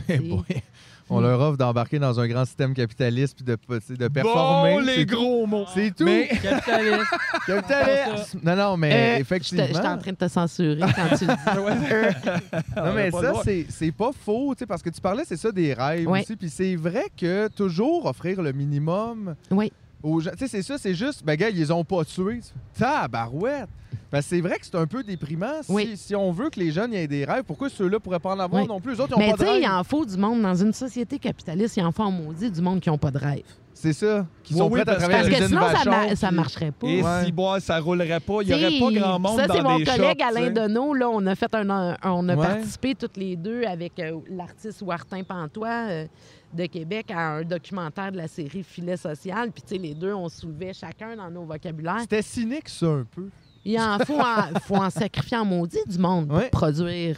Speaker 2: On leur offre d'embarquer dans un grand système capitaliste puis de, de performer.
Speaker 3: Bon, les
Speaker 2: c'est tout.
Speaker 3: gros mots.
Speaker 2: C'est tout.
Speaker 3: Mais-
Speaker 5: Capitaliste.
Speaker 2: Capitaliste. Non, non, mais
Speaker 4: Euh,
Speaker 2: effectivement.
Speaker 4: J'étais en train de te censurer quand tu le dis.
Speaker 2: Non, mais ça, c'est c'est pas faux, tu sais, parce que tu parlais, c'est ça, des rêves
Speaker 4: Ouais.
Speaker 2: aussi. Puis c'est vrai que toujours offrir le minimum
Speaker 4: Oui.
Speaker 2: aux gens. Tu sais, c'est ça, c'est juste, ben, gars, ils les ont pas tués. Tabarouette! Ben, c'est vrai que c'est un peu déprimant. Si,
Speaker 4: Oui.
Speaker 2: si on veut que les jeunes aient des rêves, pourquoi ceux-là pourraient pas en avoir
Speaker 4: Oui.
Speaker 2: non plus? Les autres, ils
Speaker 4: Mais
Speaker 2: n'ont
Speaker 4: tu
Speaker 2: pas de
Speaker 4: sais, il
Speaker 2: rêve.
Speaker 4: en faut du monde. Dans une société capitaliste, il en faut en maudit du monde qui n'ont pas de rêve.
Speaker 2: C'est ça. Qui
Speaker 3: Oui,
Speaker 2: sont
Speaker 3: oui,
Speaker 2: prêts à
Speaker 3: parce
Speaker 2: travailler
Speaker 4: Parce que sinon, ça, ma- ça
Speaker 2: puis-
Speaker 4: marcherait pas.
Speaker 3: Et
Speaker 2: Ouais.
Speaker 3: si bois, ça roulerait pas, il n'y aurait pas grand monde
Speaker 4: ça,
Speaker 3: dans
Speaker 4: c'est mon
Speaker 3: des
Speaker 4: collègue
Speaker 3: shops,
Speaker 4: Alain. Deneau. Là, on a fait un, un- on a
Speaker 2: Ouais.
Speaker 4: participé toutes les deux avec euh, l'artiste Wartin Pantois euh, de Québec à un documentaire de la série Filet social. Puis, tu sais, les deux, on soulevait chacun dans nos vocabulaires.
Speaker 2: C'était cynique, ça, un peu.
Speaker 4: Il faut en, faut en sacrifier en maudit du monde pour
Speaker 2: Ouais.
Speaker 4: produire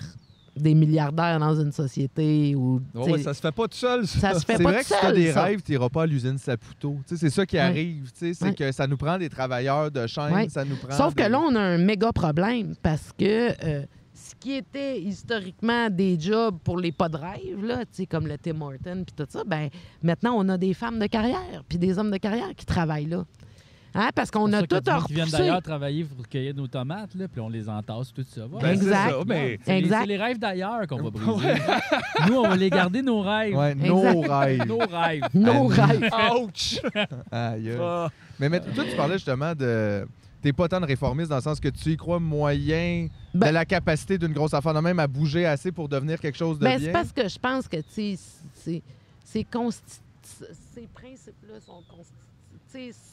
Speaker 4: des milliardaires dans une société ou
Speaker 3: Ouais, ouais, ça se fait pas tout seul, ça.
Speaker 4: ça se fait
Speaker 2: C'est
Speaker 4: pas
Speaker 2: vrai
Speaker 4: tout
Speaker 2: que si t'as
Speaker 4: seul,
Speaker 2: des
Speaker 4: ça.
Speaker 2: rêves, t'iras pas à l'usine Saputo. C'est ça qui
Speaker 4: Ouais.
Speaker 2: arrive. C'est que ça nous prend des travailleurs de chaîne, ça nous prend...
Speaker 4: Sauf que là, on a un méga problème parce que euh, ce qui était historiquement des jobs pour les pas de rêve, là, comme le Tim Horton puis tout ça, ben maintenant, on a des femmes de carrière puis des hommes de carrière qui travaillent là. Hein? Parce qu'on
Speaker 5: C'est
Speaker 4: a tout
Speaker 5: monde qui viennent d'ailleurs travailler pour cueillir nos tomates, là, puis on les entasse, tout ça. va.
Speaker 3: Ben, c'est
Speaker 4: Exact.
Speaker 3: ça, mais...
Speaker 5: C'est les, c'est les rêves d'ailleurs qu'on va briser. Nous, on va les garder nos rêves.
Speaker 2: Ouais, nos rêves.
Speaker 5: Nos rêves.
Speaker 4: Nos rêves.
Speaker 3: Ouch!
Speaker 2: Aïe.
Speaker 3: Ah.
Speaker 2: Mais, mais toi, tu parlais justement de. T'es pas tant de réformiste dans le sens que tu y crois moyen
Speaker 4: Ben-
Speaker 2: de la capacité d'une grosse affaire de même à bouger assez pour devenir quelque chose de
Speaker 4: Ben,
Speaker 2: bien.
Speaker 4: c'est parce que je pense que, tu sais, c'est- c'est consti- ces principes-là sont constitués.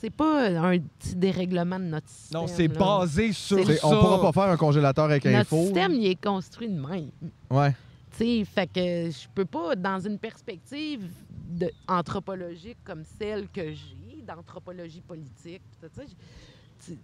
Speaker 4: C'est pas un petit dérèglement de notre système.
Speaker 3: Non, c'est
Speaker 4: là.
Speaker 3: basé sur ça.
Speaker 2: on pourra pas faire un congélateur avec un
Speaker 4: Notre
Speaker 2: four.
Speaker 4: système, il est construit de même.
Speaker 2: Ouais.
Speaker 4: Tu sais, fait que je peux pas, dans une perspective de, anthropologique comme celle que j'ai, d'anthropologie politique, j- tu-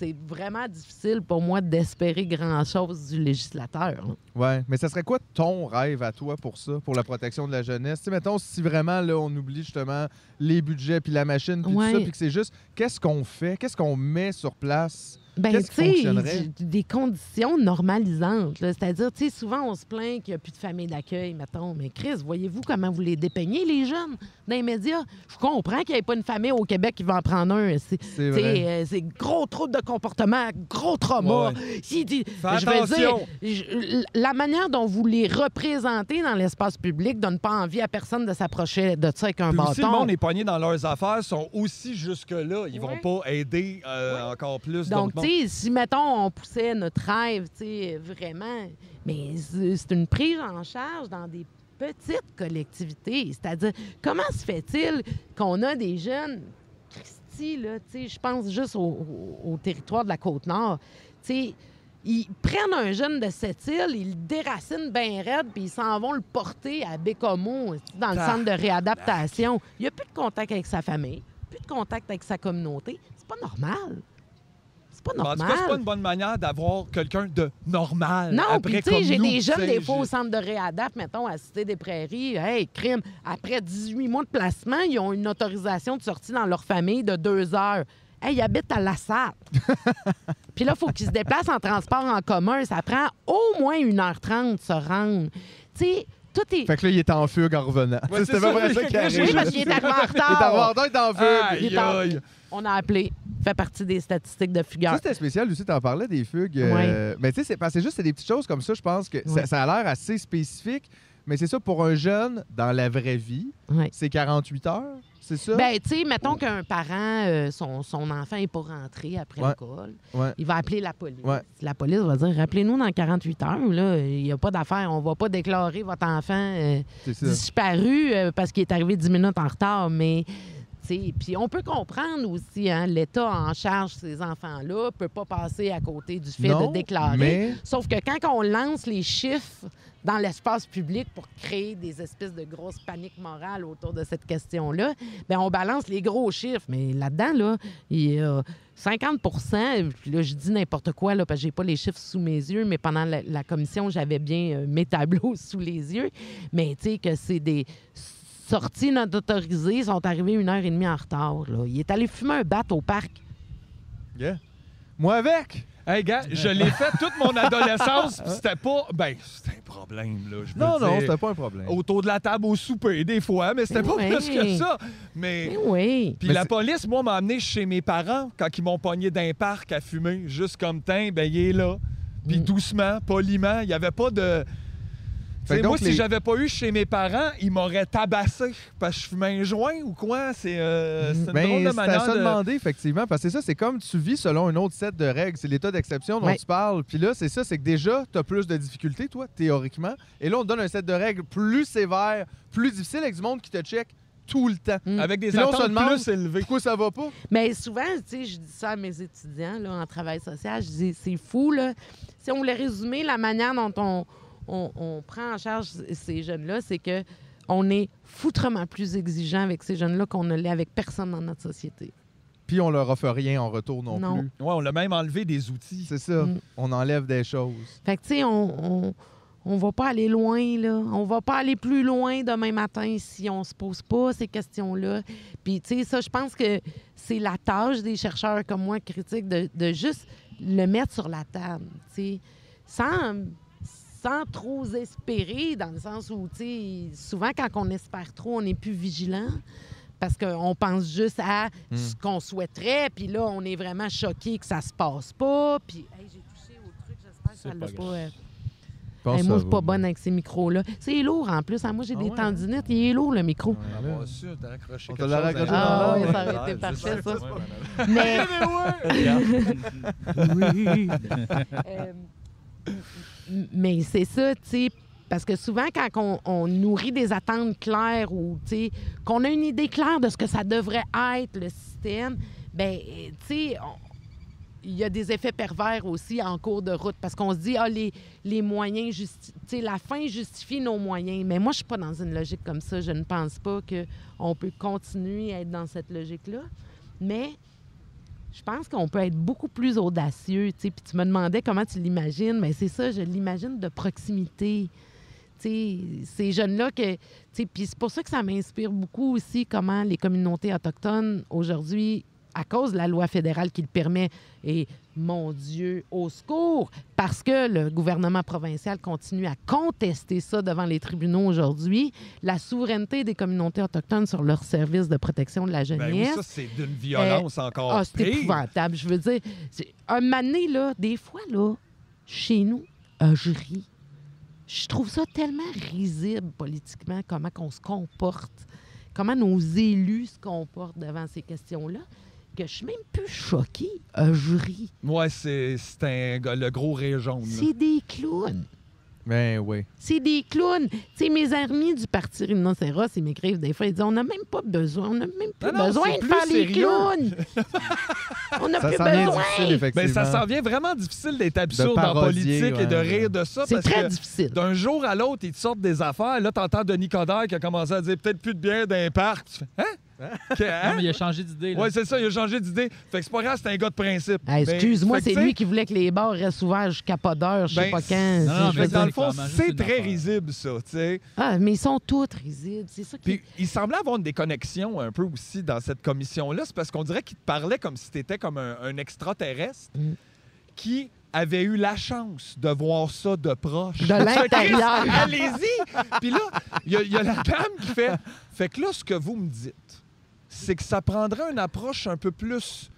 Speaker 4: c'est vraiment difficile pour moi d'espérer grand-chose du législateur. hein.
Speaker 2: Ouais. Mais ça serait quoi ton rêve à toi pour ça, pour la protection de la jeunesse? Sais, mettons, si vraiment là, on oublie justement les budgets puis la machine puis
Speaker 4: Ouais.
Speaker 2: tout ça, puis que c'est juste qu'est-ce qu'on fait, qu'est-ce qu'on met sur place?
Speaker 4: Ben, tu sais, des conditions normalisantes. C'est-à-dire, tu sais, souvent, on se plaint qu'il n'y a plus de famille d'accueil, mettons. Mais Chris, voyez-vous comment vous les dépeignez, les jeunes, dans les médias? Je comprends qu'il n'y ait pas une famille au Québec qui va en prendre un. C'est euh, c'est gros trouble de comportement, gros trauma. Si- si-
Speaker 3: Fais
Speaker 4: je veux dire, je- la manière dont vous les représentez dans l'espace public donne pas envie à personne de s'approcher de ça avec un
Speaker 3: Puis aussi, le
Speaker 4: bâton.
Speaker 3: monde est pogné dans leurs affaires, sont aussi jusque-là. Ils vont
Speaker 4: Ouais.
Speaker 3: pas aider euh, encore plus
Speaker 4: Donc, sais, si, mettons, on poussait notre rêve, tu sais, vraiment, mais c'est une prise en charge dans des petites collectivités. C'est-à-dire, comment se fait-il qu'on a des jeunes, Christy, là, tu sais, je pense juste au, au- au territoire de la Côte-Nord, tu sais, ils prennent un jeune de cette île, ils le déracinent bien raide, puis ils s'en vont le porter à Bécomo, dans le
Speaker 3: Ah,
Speaker 4: centre de réadaptation. Il n'y a plus de contact avec sa famille, plus de contact avec sa communauté. C'est pas normal. C'est pas
Speaker 3: En
Speaker 4: normal.
Speaker 3: tout cas, c'est pas une bonne manière d'avoir quelqu'un de normal.
Speaker 4: Non,
Speaker 3: après,
Speaker 4: puis tu sais, j'ai des jeunes, des fois, au centre de réadap, mettons, à Cité des Prairies. Hey, crime, après 18 mois de placement, ils ont une autorisation de sortie dans leur famille de deux heures. Hey, ils habitent à La Salle. Puis là, il faut qu'ils se déplacent en transport en commun. Ça prend au moins 1h30 de se rendre. Tu sais, tout est.
Speaker 2: Fait que là, il est en fugue en revenant.
Speaker 3: Ouais,
Speaker 2: C'était
Speaker 3: c'est
Speaker 2: pas vrai ça qui arrive.
Speaker 4: Oui, parce qu'il est arrivé en
Speaker 2: Il est en
Speaker 4: retard.
Speaker 2: retard, il est en fugue.
Speaker 4: On a appelé. Fait partie des statistiques de
Speaker 2: Ça,
Speaker 4: fugueurs.
Speaker 2: c'était spécial aussi, t'en parlais des fugues. euh, Mais tu sais, c'est parce que c'est juste c'est des petites choses comme ça, je pense que ça, ça a l'air assez spécifique. Mais c'est ça, pour un jeune, dans la vraie vie, c'est 48 heures, c'est ça?
Speaker 4: Ben, tu sais, mettons qu'un parent, euh, son, son enfant n'est pas rentré après l'école. Il va appeler la police. La police va dire rappelez-nous dans 48 heures, là, il n'y a pas d'affaire. On va pas déclarer votre enfant euh,
Speaker 2: ça.
Speaker 4: disparu parce qu'il est arrivé 10 minutes en retard. Mais, puis on peut comprendre aussi, hein, l'État en charge ces enfants-là peut pas passer à côté du fait
Speaker 2: Non,
Speaker 4: de déclarer.
Speaker 2: mais-
Speaker 4: Sauf que quand on lance les chiffres dans l'espace public pour créer des espèces de grosses paniques morales autour de cette question-là, ben on balance les gros chiffres. Mais là-dedans, là, il y a 50 puis là, je dis n'importe quoi, là, parce que j'ai pas les chiffres sous mes yeux, mais pendant la, la commission, j'avais bien euh, mes tableaux sous les yeux. Mais tu sais que c'est des sorties non autorisées, ils sont arrivés une heure et demie en retard. Là. Il est allé fumer un bat au parc.
Speaker 2: Yeah. Moi avec!
Speaker 3: Hey, gars, je l'ai fait toute mon adolescence, puis c'était pas. Ben, c'était un problème, là. je
Speaker 2: Non, non,
Speaker 3: dire.
Speaker 2: c'était pas un problème.
Speaker 3: Autour de la table au souper, des fois, mais c'était pas
Speaker 4: Oui.
Speaker 3: plus que ça. Mais.
Speaker 4: Mais oui.
Speaker 3: Puis la
Speaker 2: c'est-
Speaker 3: police, moi, m'a amené chez mes parents quand ils m'ont pogné d'un parc à fumer, juste comme teint, ben il est là. Puis
Speaker 4: Mm.
Speaker 3: doucement, poliment, il n'y avait pas de. Tu Moi,
Speaker 2: donc,
Speaker 3: si
Speaker 2: les-
Speaker 3: j'avais pas eu chez mes parents, ils m'auraient tabassé parce que je fumais un joint ou quoi? C'est euh, c'est une
Speaker 2: Ben,
Speaker 3: drôle de
Speaker 2: c'est à
Speaker 3: manière
Speaker 2: ça
Speaker 3: de...
Speaker 2: demander, effectivement. Parce que c'est ça, c'est comme tu vis selon un autre set de règles. C'est l'état d'exception dont
Speaker 4: Ouais.
Speaker 2: tu parles. Puis là, c'est ça, c'est que déjà, tu as plus de difficultés, toi, théoriquement. Et là, on te donne un set de règles plus sévère, plus difficile avec du monde qui te check tout le temps.
Speaker 4: Mm.
Speaker 3: Avec des attentes
Speaker 2: demande-
Speaker 3: plus élevées.
Speaker 2: Pourquoi ça va pas?
Speaker 4: Mais souvent, tu sais, je dis ça à mes étudiants là, en travail social, je dis c'est fou, là. Si on voulait résumer la manière dont on, on- on prend en charge ces jeunes-là, c'est que on est foutrement plus exigeant avec ces jeunes-là qu'on ne l'est avec personne dans notre société.
Speaker 2: Puis on leur offre rien en retour non,
Speaker 4: Non.
Speaker 2: plus.
Speaker 3: Ouais, on a même enlevé des outils.
Speaker 2: C'est ça.
Speaker 4: Mm.
Speaker 2: On enlève des choses.
Speaker 4: Fait que, tu sais, on, on, on va pas aller loin, là. On va pas aller plus loin demain matin si on se pose pas ces questions-là. Puis, tu sais, ça, je pense que c'est la tâche des chercheurs comme moi, critiques, de, de juste le mettre sur la table, tu sais, sans, sans trop espérer, dans le sens où, tu sais, souvent, quand on espère trop, on n'est plus vigilant. Parce qu'on pense juste à
Speaker 2: Hmm.
Speaker 4: ce qu'on souhaiterait, puis là, on est vraiment choqué que ça se passe pas. Puis, hey, j'ai touché au truc, j'espère que ça l'a
Speaker 5: pas
Speaker 4: pas. euh,
Speaker 2: pense
Speaker 4: Hey,
Speaker 2: que
Speaker 4: moi, je suis pas bonne avec ces micros-là. C'est lourd en plus. hein. Moi, j'ai
Speaker 3: Ah
Speaker 4: des
Speaker 3: ouais,
Speaker 4: tendinites. Il est lourd, le micro.
Speaker 3: Ah, sûr, t'as
Speaker 2: On raccroché
Speaker 3: Ah, ouais,
Speaker 4: ça aurait été parfait, ça.
Speaker 3: Ouais,
Speaker 4: Mais.
Speaker 3: ouais.
Speaker 4: Euh, mais c'est ça, tu sais. Parce que souvent, quand on, nourrit des attentes claires ou, qu'on a une idée claire de ce que ça devrait être, le système, ben tu sais, il y a des effets pervers aussi en cours de route parce qu'on se dit, ah, les, les moyens, justi- tu sais, la fin justifie nos moyens. Mais moi, je suis pas dans une logique comme ça. Je ne pense pas qu'on peut continuer à être dans cette logique-là. Mais je pense qu'on peut être beaucoup plus audacieux. Puis tu me demandais comment tu l'imagines. Mais c'est ça, je l'imagine de proximité. Tu sais, ces jeunes-là que. Puis c'est pour ça que ça m'inspire beaucoup aussi comment les communautés autochtones aujourd'hui, à cause de la loi fédérale qui le permet, et mon Dieu, au secours, parce que le gouvernement provincial continue à contester ça devant les tribunaux aujourd'hui, la souveraineté des communautés autochtones sur leurs services de protection de la
Speaker 3: Ben oui,
Speaker 4: jeunesse.
Speaker 3: ça, c'est d'une violence encore
Speaker 4: Ah, c'est épouvantable. Je veux dire, un donné, là, des fois, là, chez nous, euh, je ris. Je trouve ça tellement risible politiquement, comment on se comporte, comment nos élus se comportent devant ces questions-là, que je suis même plus choquée. Euh, je ris.
Speaker 3: Ouais, c'est c'est un le gros ré jaune.
Speaker 4: C'est des clowns.
Speaker 2: Ben oui.
Speaker 4: C'est des clowns. Tu sais, mes amis du Parti Rhinocéros, ils m'écrivent des fois, ils disent on n'a même pas besoin, on n'a même plus
Speaker 3: Non, non,
Speaker 4: besoin de faire les
Speaker 3: sérieux.
Speaker 4: clowns. on n'a plus besoin.
Speaker 2: difficile, effectivement.
Speaker 3: Ben, ça s'en vient vraiment difficile d'être absurde en politique et de
Speaker 2: ouais.
Speaker 3: rire de ça.
Speaker 4: C'est
Speaker 3: parce
Speaker 4: très
Speaker 3: que
Speaker 4: difficile.
Speaker 3: d'un jour à l'autre, ils te sortent des affaires. Là, t'entends Denis Coderre qui a commencé à dire peut-être plus de bière d'un parc. Tu fais, Hein? Que-
Speaker 5: Non,
Speaker 3: hein?
Speaker 5: mais il a changé d'idée. là.
Speaker 3: Ouais, c'est ça, il a changé d'idée. Fait que c'est pas grave, c'est un gars de principe.
Speaker 4: Hey,
Speaker 3: Ben,
Speaker 4: Excuse-moi,
Speaker 3: fait que,
Speaker 4: c'est
Speaker 3: tu sais,
Speaker 4: lui qui voulait que les bars restent ouverts jusqu'à pas d'heure, je sais
Speaker 3: Ben,
Speaker 4: pas quand.
Speaker 5: Non, non,
Speaker 4: Je
Speaker 3: Mais
Speaker 4: veux
Speaker 3: dans
Speaker 5: c'est
Speaker 3: le fond,
Speaker 5: clairement juste
Speaker 3: c'est
Speaker 5: une
Speaker 3: très
Speaker 5: affaire.
Speaker 3: risible, ça, tu sais.
Speaker 4: Ah, mais ils sont toutes risibles. C'est ça qui.
Speaker 3: Puis il semblait avoir une déconnexion un peu aussi dans cette commission-là. C'est parce qu'on dirait qu'il te parlait comme si t'étais comme un, un extraterrestre
Speaker 4: Mm.
Speaker 3: qui avait eu la chance de voir ça de proche.
Speaker 4: De l'intérieur.
Speaker 3: Allez-y! Puis là, il y, a- il y a la dame qui fait Fait que là, ce que vous me dites, c'est que ça prendrait une approche un peu plus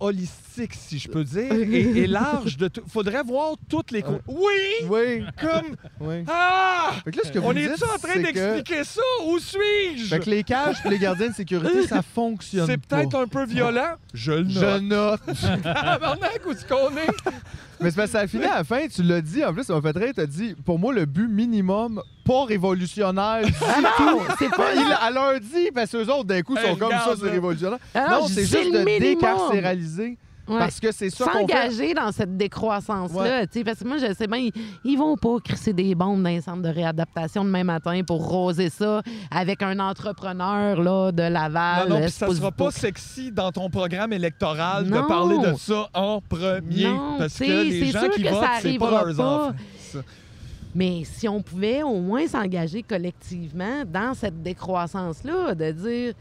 Speaker 3: holistique, si je peux dire, et, et large de tout. Faudrait voir toutes les... co- Oui!
Speaker 2: Oui,
Speaker 3: Comme...
Speaker 2: oui.
Speaker 3: Ah!
Speaker 2: Fait que là, ce que
Speaker 3: On
Speaker 2: vous
Speaker 3: est-tu
Speaker 2: dites,
Speaker 3: en train
Speaker 2: c'est que-
Speaker 3: d'expliquer ça? Où suis-je?
Speaker 2: Fait que les cages et les gardiens de sécurité, ça fonctionne
Speaker 3: C'est
Speaker 2: pas.
Speaker 3: peut-être un peu violent. Je le
Speaker 2: Je
Speaker 3: note.
Speaker 2: note.
Speaker 3: Tabarnak, où est-ce qu'on est?
Speaker 2: Mais c'est parce que ça a fini à la fin, tu l'as dit, en plus, ça m'a fait rire, t'as dit, pour moi, le but minimum, pas révolutionnaire du
Speaker 4: Ah non, c'est pas.
Speaker 2: Il, elle leur dit, parce que eux autres, d'un coup,
Speaker 3: Hey,
Speaker 2: sont comme ça, c'est révolutionnaire.
Speaker 4: Ah
Speaker 2: non, c'est juste de
Speaker 4: minimum.
Speaker 2: décarcéraliser.
Speaker 4: Ouais.
Speaker 2: Parce que c'est ça qu'on fait.
Speaker 4: S'engager dans cette décroissance-là. tu sais, Parce que moi, je sais bien, ils, ils vont pas crisser des bombes dans les centres de réadaptation demain matin pour roser ça avec un entrepreneur là, de Laval.
Speaker 3: Non, non, puis ça sera pas sexy dans ton programme électoral
Speaker 4: Non.
Speaker 3: de parler de ça en premier.
Speaker 4: Non,
Speaker 3: parce que les
Speaker 4: c'est
Speaker 3: gens
Speaker 4: sûr
Speaker 3: qui votent, c'est pas leurs
Speaker 4: pas.
Speaker 3: enfants. ça.
Speaker 4: Mais si on pouvait au moins s'engager collectivement dans cette décroissance-là, de dire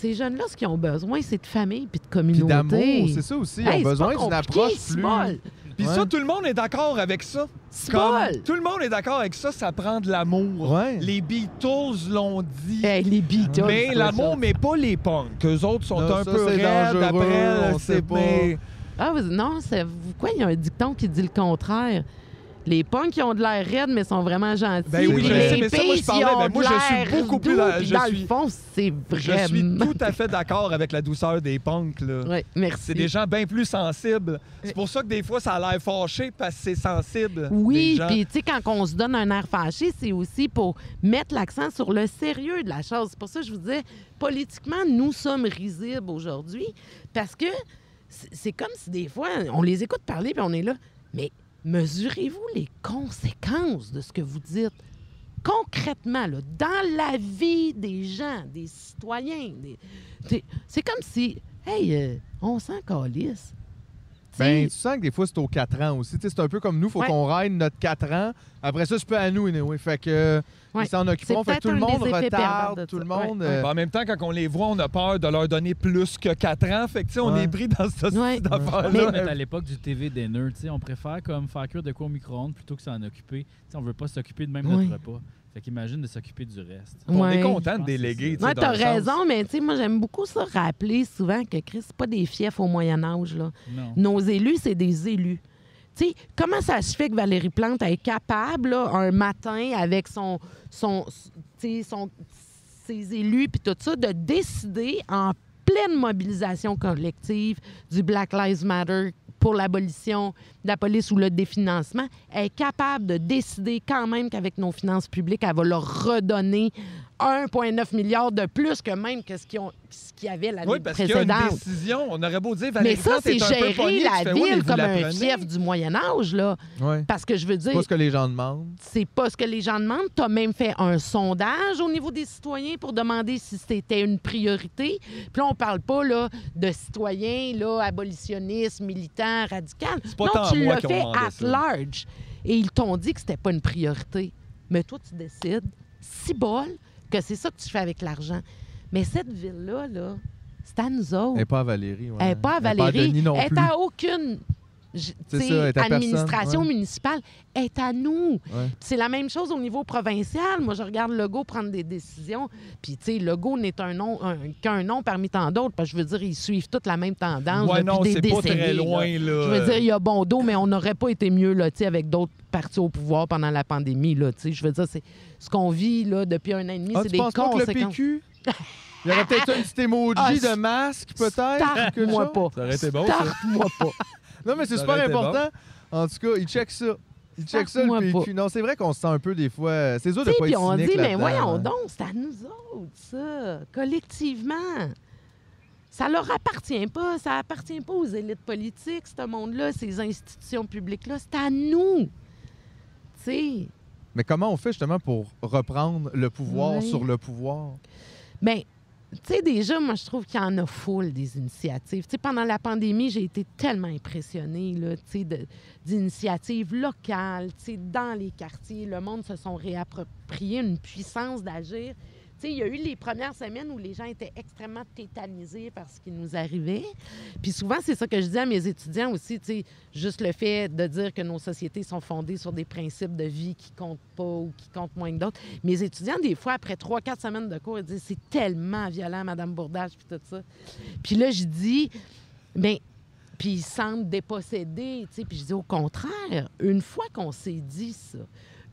Speaker 4: ces jeunes-là, ce qu'ils ont besoin, c'est de famille puis de
Speaker 2: Puis
Speaker 4: communauté.
Speaker 2: d'amour, c'est ça aussi. Ils
Speaker 4: Hey,
Speaker 2: ont besoin d'une approche plus.
Speaker 4: molle.
Speaker 3: Puis
Speaker 2: Ouais.
Speaker 3: ça, tout le monde est d'accord avec ça. Comme
Speaker 4: molle.
Speaker 3: tout le monde est d'accord avec ça, ça prend de l'amour.
Speaker 2: Ouais.
Speaker 3: Les Beatles l'ont dit.
Speaker 4: Hey, les Beatles.
Speaker 3: Mais l'amour, mais pas les punks. Eux autres sont
Speaker 2: Non,
Speaker 3: un
Speaker 2: ça,
Speaker 3: peu raides
Speaker 2: dangereux,
Speaker 3: après.
Speaker 2: on
Speaker 3: c'est-
Speaker 2: sait pas.
Speaker 3: mais-
Speaker 4: Ah, vous- non, c'est vous- quoi, il y a un dicton qui dit le contraire. Les punks, ils ont de l'air raides, mais sont vraiment gentils.
Speaker 3: Ben
Speaker 2: oui, je
Speaker 4: les
Speaker 2: sais,
Speaker 3: mais ça, moi, je parlais,
Speaker 4: ils ont
Speaker 3: ben, moi,
Speaker 4: de
Speaker 3: je suis
Speaker 4: l'air
Speaker 3: beaucoup plus
Speaker 4: doux,
Speaker 3: dans-
Speaker 4: puis
Speaker 3: je
Speaker 4: dans
Speaker 3: suis-
Speaker 4: le fond, c'est
Speaker 3: Je suis
Speaker 4: vraiment...
Speaker 3: tout à fait d'accord avec la douceur des punks. Là.
Speaker 4: Ouais, merci.
Speaker 3: C'est des gens bien plus sensibles. C'est pour ça que des fois, ça a l'air fâché parce que c'est sensible. des
Speaker 4: Oui,
Speaker 3: gens.
Speaker 4: puis tu sais, quand on se donne un air fâché, c'est aussi pour mettre l'accent sur le sérieux de la chose. C'est pour ça que je vous disais, politiquement, nous sommes risibles aujourd'hui parce que c'est c'est comme si des fois, on les écoute parler puis on est là, mais mesurez-vous les conséquences de ce que vous dites? Concrètement, là, dans la vie des gens, des citoyens, des- c'est- comme si, hey, euh, on s'en calisse.
Speaker 2: Ben, tu sens que des fois, c'est aux 4 ans aussi. C'est un peu comme nous, faut
Speaker 4: Ouais.
Speaker 2: qu'on ride notre 4 ans. Après ça, c'est pas à nous, anyway. Fait que. Ils s'en occuperont.
Speaker 4: C'est
Speaker 2: Fait que tout le monde retarde,
Speaker 4: de
Speaker 2: tout le monde.
Speaker 4: Ouais.
Speaker 2: euh,
Speaker 3: En même temps, quand on les voit, on a peur de leur donner plus que 4 ans. Fait que, tu sais, on est pris dans cette
Speaker 4: Ouais.
Speaker 3: affaire-là.
Speaker 5: Mais... À l'époque du TV dinner, tu sais, on préfère comme faire cuire de quoi au micro-ondes plutôt que s'en occuper. Tu sais, on veut pas s'occuper de même notre repas. Fait qu'imagine de s'occuper du reste.
Speaker 3: On est content de déléguer.
Speaker 5: c'est
Speaker 3: tu sais,
Speaker 4: Ouais, t'as raison, mais tu sais, moi, j'aime beaucoup ça rappeler souvent que Chris, c'est pas des fiefs au Moyen-Âge. Nos élus, c'est des élus. Comment ça se fait que Valérie Plante est capable, un matin, avec son, son, ses élus puis tout ça, de décider en pleine mobilisation collective du Black Lives Matter pour l'abolition de la police ou le définancement, est capable de décider quand même qu'avec nos finances publiques, elle va leur redonner 1,9 milliard de plus que même que ce qu'ils y avait l'année
Speaker 3: Oui, parce qu'il y a une
Speaker 4: précédente.
Speaker 3: décision. On aurait beau dire,
Speaker 4: Mais
Speaker 3: Valérie
Speaker 4: ça,
Speaker 3: Plante
Speaker 4: c'est gérer la
Speaker 3: fais, oui, mais
Speaker 4: ville comme un fief du Moyen Âge, là.
Speaker 2: ouais.
Speaker 4: Parce que je veux
Speaker 2: C'est
Speaker 4: dire,
Speaker 2: pas ce que les gens demandent.
Speaker 4: c'est pas ce que les gens demandent. Tu as même fait un sondage au niveau des citoyens pour demander si c'était une priorité. Puis là, on parle pas là, de citoyens là, abolitionnistes, militants, radicaux. non,
Speaker 3: tant
Speaker 4: tu l'as fait at
Speaker 3: ça.
Speaker 4: large. Et ils t'ont dit que c'était pas une priorité. Mais toi, tu décides, si bol, que c'est ça que tu fais avec l'argent. Mais cette ville-là, là, c'est à nous autres.
Speaker 2: Elle n'est pas à Valérie. ouais.
Speaker 4: Elle n'est pas à Valérie. Elle
Speaker 2: plus.
Speaker 4: est à aucune j-
Speaker 2: C'est
Speaker 4: t'sais,
Speaker 2: ça, elle est à
Speaker 4: administration
Speaker 2: personne, ouais.
Speaker 4: municipale. Est à nous.
Speaker 2: Ouais.
Speaker 4: C'est la même chose au niveau provincial. Moi, je regarde Legault prendre des décisions. Puis, tu sais, Legault n'est un nom un- qu'un nom parmi tant d'autres. Parce que je veux dire, ils suivent toute la même tendance
Speaker 3: Ouais,
Speaker 4: depuis
Speaker 3: non,
Speaker 4: des
Speaker 3: c'est pas
Speaker 4: décennies.
Speaker 3: très loin, là.
Speaker 4: Je veux dire, il y a bon dos, mais on n'aurait pas été mieux là, avec d'autres partis au pouvoir pendant la pandémie. Là, je veux dire, c'est ce qu'on vit là, depuis un an et demi,
Speaker 2: Ah,
Speaker 4: c'est des
Speaker 2: que le
Speaker 4: conséquences.
Speaker 2: PQ? Il y aurait peut-être un petit emoji
Speaker 4: Ah,
Speaker 2: de masque, peut-être?
Speaker 4: Starte-moi
Speaker 2: chose?
Speaker 4: pas.
Speaker 3: Ça aurait été bon, ça.
Speaker 4: Starte-moi pas.
Speaker 2: Non, mais c'est super important. En tout cas, il check ça. Il check ça, le. PQ. Non, c'est vrai qu'on se sent un peu des fois... C'est dur de pas
Speaker 4: puis
Speaker 2: être
Speaker 4: on dit, mais voyons
Speaker 2: hein.
Speaker 4: donc, c'est à nous autres, ça, collectivement. Ça leur appartient pas. Ça appartient pas aux élites politiques, ce monde-là, ces institutions publiques-là. C'est à nous. Tu sais,
Speaker 2: Mais comment on fait justement pour reprendre le pouvoir
Speaker 4: Oui.
Speaker 2: sur le pouvoir?
Speaker 4: Bien, tu sais, déjà, moi, je trouve qu'il y en a full des initiatives. Tu sais, pendant la pandémie, j'ai été tellement impressionnée, là, tu sais, d'initiatives locales, tu sais, dans les quartiers. Le monde se sont réappropriés une puissance d'agir. Il y a eu les premières semaines où les gens étaient extrêmement tétanisés par ce qui nous arrivait. Puis souvent, c'est ça que je dis à mes étudiants aussi, juste le fait de dire que nos sociétés sont fondées sur des principes de vie qui comptent pas ou qui comptent moins que d'autres. Mes étudiants, des fois, après trois, quatre semaines de cours, ils disent c'est tellement violent, Madame Bourdage, puis tout ça. Puis là, je dis, mais puis ils semblent dépossédés, tu sais. Puis je dis au contraire, une fois qu'on s'est dit ça,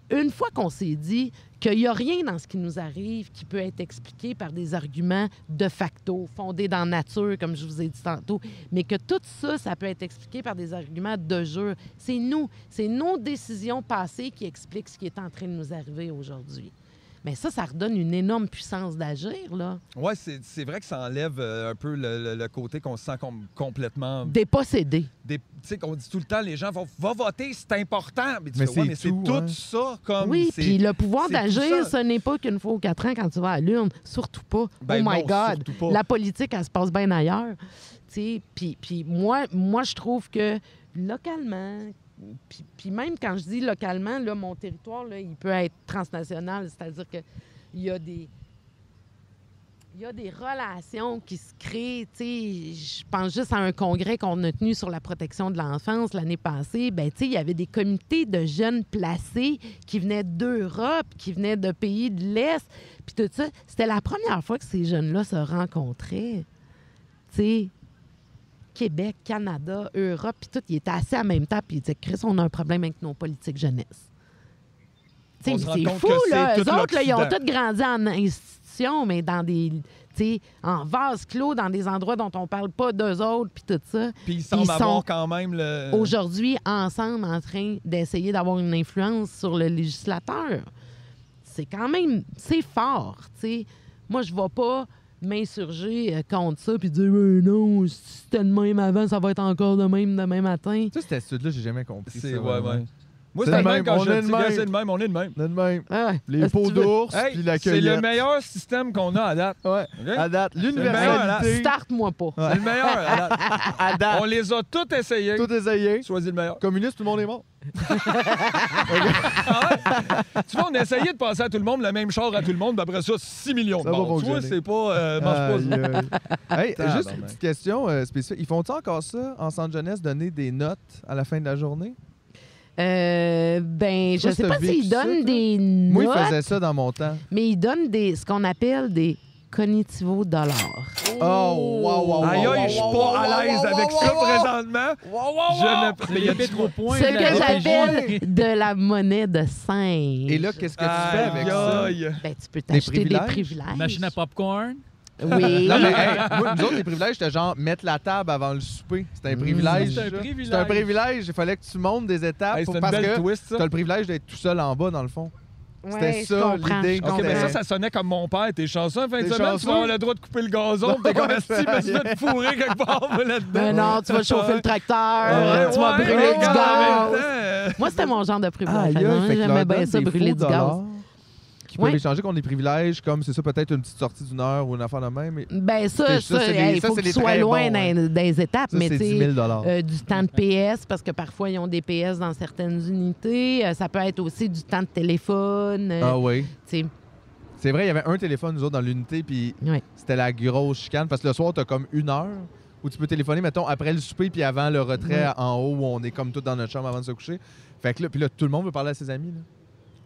Speaker 4: une fois qu'on s'est dit qu'il n'y a rien dans ce qui nous arrive qui peut être expliqué par des arguments de facto, fondés dans nature, comme je vous ai dit tantôt, mais que tout ça, ça peut être expliqué par des arguments de jeu. C'est nous, c'est nos décisions passées qui expliquent ce qui est en train de nous arriver aujourd'hui. Mais ça, ça redonne une énorme puissance d'agir, là.
Speaker 3: Ouais, c'est c'est vrai que ça enlève euh, un peu le, le- le côté qu'on se sent comme complètement.
Speaker 4: Dépossédé.
Speaker 3: des- Tu sais, qu'on dit tout le temps, les gens vont va voter, c'est important. Mais, ouais,
Speaker 2: c'est tout,
Speaker 3: tout
Speaker 2: hein.
Speaker 3: ça comme.
Speaker 4: Oui, puis le pouvoir d'agir, ce n'est pas qu'une fois aux quatre ans quand tu vas à l'urne. Surtout pas.
Speaker 3: Ben
Speaker 4: oh my
Speaker 3: non,
Speaker 4: God. La politique, elle se passe bien ailleurs. Tu sais, Puis, puis moi, moi, je trouve que localement, puis, puis même quand je dis localement, mon territoire, il peut être transnational, c'est-à-dire que il y a des il y a des relations qui se créent. Je pense juste à un congrès qu'on a tenu sur la protection de l'enfance l'année passée. Ben, il y avait des comités de jeunes placés qui venaient d'Europe, qui venaient de pays de l'Est. Puis tout ça, c'était la première fois que ces jeunes-là se rencontraient. Tu sais, Québec, Canada, Europe, puis tout, ils étaient assis en même temps, puis ils disaient, Chris, on a un problème avec nos politiques jeunesse. C'est fou, là. Eux autres, là, ils ont tous grandi en institution, mais dans des. tu sais, en vase clos, dans des endroits dont on parle pas d'eux autres, puis tout ça.
Speaker 3: Puis ils semblent
Speaker 4: Ils sont
Speaker 3: avoir quand même le.
Speaker 4: Aujourd'hui, ensemble, en train d'essayer d'avoir une influence sur le législateur. C'est quand même. C'est fort, tu sais. Moi, je vais pas m'insurger euh, contre ça puis dire Ben non, si c'était de même avant, ça va être encore de même demain matin.
Speaker 2: Ça, cette attitude-là, j'ai jamais compris.
Speaker 3: C'est
Speaker 2: ça,
Speaker 3: ouais, ouais. Moi,
Speaker 2: C'est
Speaker 3: le
Speaker 2: le
Speaker 3: même
Speaker 2: même,
Speaker 3: quand
Speaker 2: on
Speaker 3: je
Speaker 2: est
Speaker 3: le
Speaker 2: le
Speaker 3: dis,
Speaker 2: même.
Speaker 3: c'est le même, on est le même.
Speaker 2: De même.
Speaker 4: Ah ouais.
Speaker 2: Les
Speaker 4: veux-
Speaker 2: d'ours,
Speaker 3: Hey,
Speaker 2: puis la
Speaker 3: c'est le meilleur système qu'on a à date.
Speaker 2: Ouais.
Speaker 3: OK?
Speaker 2: À date,
Speaker 3: meilleur,
Speaker 2: l'universalité.
Speaker 4: Start-moi pas.
Speaker 3: C'est le meilleur à date.
Speaker 2: À date.
Speaker 3: On les a tous essayés.
Speaker 2: Tout essayé.
Speaker 3: Choisis le meilleur.
Speaker 2: Communiste, tout le monde est mort.
Speaker 3: Tu vois, on a essayé de passer à tout le monde le même char à tout le monde, puis après ça, 6 millions de morts. Tu vois, c'est pas. euh, marche
Speaker 2: Aïe,
Speaker 3: pas.
Speaker 2: aïe. Hey,
Speaker 3: Tabarnak.
Speaker 2: juste une petite question euh, spécifique. Ils font-ils encore ça en centre jeunesse, donner des notes à la fin de la journée?
Speaker 4: Euh, ben, je
Speaker 2: Toi,
Speaker 4: sais pas
Speaker 2: ça,
Speaker 4: donnent
Speaker 2: toi?
Speaker 4: des
Speaker 2: Moi, ils
Speaker 4: notes,
Speaker 2: faisaient ça dans mon temps.
Speaker 4: mais ils donnent des, ce qu'on appelle des cognitivo-dollars.
Speaker 2: Oh, wow, wow,
Speaker 3: Aïe,
Speaker 2: wow,
Speaker 3: aïe, je suis pas à l'aise avec ça
Speaker 2: wow, wow.
Speaker 3: présentement. Je ne. Mais il y a
Speaker 5: Les
Speaker 3: trop
Speaker 5: points
Speaker 4: Ce
Speaker 5: de la
Speaker 4: que j'appelle de la monnaie de singe.
Speaker 2: Et là, qu'est-ce que tu fais avec ça?
Speaker 4: Ben, tu peux t'acheter des
Speaker 2: privilèges.
Speaker 5: Machine à popcorn?
Speaker 4: Oui.
Speaker 2: Non, mais hey, moi, nous autres, les privilèges, c'était genre mettre la table avant le souper. C'était un privilège.
Speaker 5: C'est un privilège.
Speaker 2: C'était un privilège. Il fallait que tu montes des étapes
Speaker 3: Hey,
Speaker 2: pour- parce que
Speaker 3: twist,
Speaker 2: tu as le privilège d'être tout seul en bas, dans le fond. C'était ça, l'idée.
Speaker 3: OK, mais ça, ça sonnait comme mon père. T'es chanceux en fin de semaine, tu vas avoir le droit de couper le gazon. T'es comme si, mais tu vas te fourrer quelque part là-dedans.
Speaker 4: Ben non, tu vas chauffer le tracteur,
Speaker 3: Ouais,
Speaker 4: tu vas
Speaker 3: ouais,
Speaker 4: brûler
Speaker 3: mais
Speaker 4: du gaz. Moi, c'était mon genre de privilège.
Speaker 2: Que
Speaker 4: J'aimais bien ça, brûler du gaz.
Speaker 2: Qui peuvent
Speaker 4: Ouais.
Speaker 2: échanger contre des privilèges, comme c'est ça, peut-être une petite sortie d'une heure ou une affaire de même. Mais
Speaker 4: Ben ça, ça,
Speaker 2: ça,
Speaker 4: hey, il
Speaker 2: ça,
Speaker 4: faut sois
Speaker 2: très
Speaker 4: loin
Speaker 2: bons,
Speaker 4: dans les étapes,
Speaker 2: ça,
Speaker 4: mais
Speaker 2: c'est
Speaker 4: tu
Speaker 2: 10
Speaker 4: sais,
Speaker 2: 000
Speaker 4: euh, du temps de PS, parce que parfois, ils ont des PS dans certaines unités. Euh, ça peut être aussi du temps de téléphone. euh,
Speaker 2: Ah oui. C'est vrai, il y avait un téléphone, nous autres, dans l'unité, puis
Speaker 4: Ouais.
Speaker 2: c'était la grosse chicane. Parce que le soir, tu as comme une heure où tu peux téléphoner, mettons, après le souper, puis avant le retrait
Speaker 4: Ouais.
Speaker 2: en haut, où on est comme tout dans notre chambre avant de se coucher. Fait que là, puis là, tout le monde veut parler à ses amis. Là.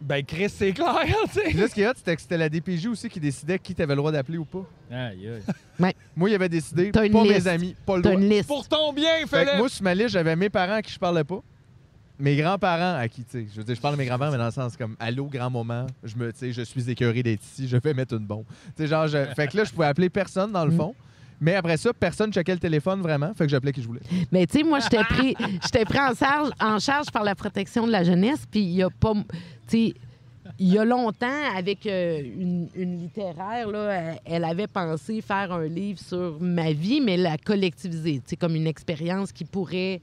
Speaker 3: Ben, Chris, c'est clair, tu
Speaker 2: Puis
Speaker 3: sais.
Speaker 2: là, ce qui est hot, c'était que c'était la DPJ aussi qui décidait qui t'avais le droit d'appeler ou pas.
Speaker 5: Aïe, aïe.
Speaker 2: Moi, il avait décidé,
Speaker 4: T'as
Speaker 2: pas
Speaker 4: une
Speaker 2: mes
Speaker 4: liste.
Speaker 2: amis, pas le
Speaker 4: T'as
Speaker 2: droit.
Speaker 4: une liste.
Speaker 3: Pour ton bien,
Speaker 2: Fait que
Speaker 3: fais-le.
Speaker 2: moi, sur ma liste, j'avais mes parents à qui je parlais pas. Mes grands-parents à qui, tu sais, je veux dire, je parle de mes grands-parents, mais dans le sens comme, allô, grand moment, je me, tu sais, je suis écœuré d'être ici, je vais mettre une bombe. Tu sais, genre, je- fait que là, je pouvais appeler personne, dans le
Speaker 4: Mm.
Speaker 2: fond. Mais après ça, personne checkait le téléphone vraiment, fait que j'appelais qui je voulais.
Speaker 4: Mais tu sais, moi, j'étais pris, j'étais pris en charge, en charge par la protection de la jeunesse, puis il y a pas, il y a longtemps, avec euh, une, littéraire, elle, avait pensé faire un livre sur ma vie, mais la collectiviser, tu comme une expérience qui pourrait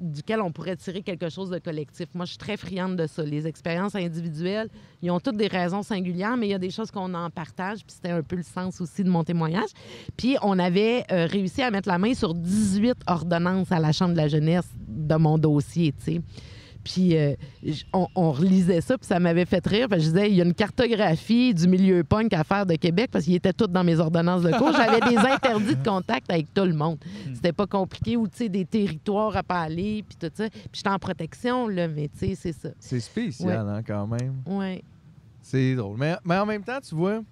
Speaker 4: duquel on pourrait tirer quelque chose de collectif. Moi, je suis très friande de ça. Les expériences individuelles, ils ont toutes des raisons singulières, mais il y a des choses qu'on en partage, puis c'était un peu le sens aussi de mon témoignage. Puis on avait euh, réussi à mettre la main sur 18 ordonnances à la Chambre de la jeunesse de mon dossier, tu sais. Puis euh, on, on relisait ça, puis ça m'avait fait rire. Parce que je disais, il y a une cartographie du milieu punk à faire de Québec, parce qu'ils étaient tous dans mes ordonnances de cours. J'avais des interdits de contact avec tout le monde. C'était pas compliqué, ou tu sais, des territoires à pas aller, puis tout ça. Puis j'étais en protection, là, mais tu sais, c'est ça.
Speaker 2: C'est spécial, hein, quand même.
Speaker 4: Ouais.
Speaker 2: C'est drôle. Mais, mais en même temps, tu vois,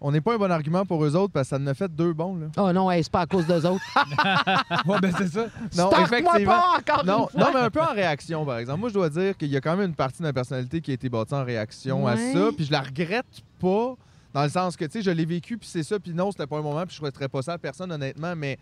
Speaker 2: on n'est pas un bon argument pour eux autres parce que ça en a fait deux bons, là.
Speaker 4: Oh non, hey, c'est pas à cause d'eux autres.
Speaker 3: Ouais, ben, c'est ça.
Speaker 2: Non, effectivement.
Speaker 4: pas encore
Speaker 2: Non,
Speaker 4: une fois.
Speaker 2: non, mais un peu en réaction, par exemple. Moi, je dois dire qu'il y a quand même une partie de ma personnalité qui a été bâtie en réaction à ça. Puis je la regrette pas, dans le sens que, tu sais, je l'ai vécu, puis c'est ça, puis non, c'était pas un moment, puis je souhaiterais pas ça à personne, honnêtement, mais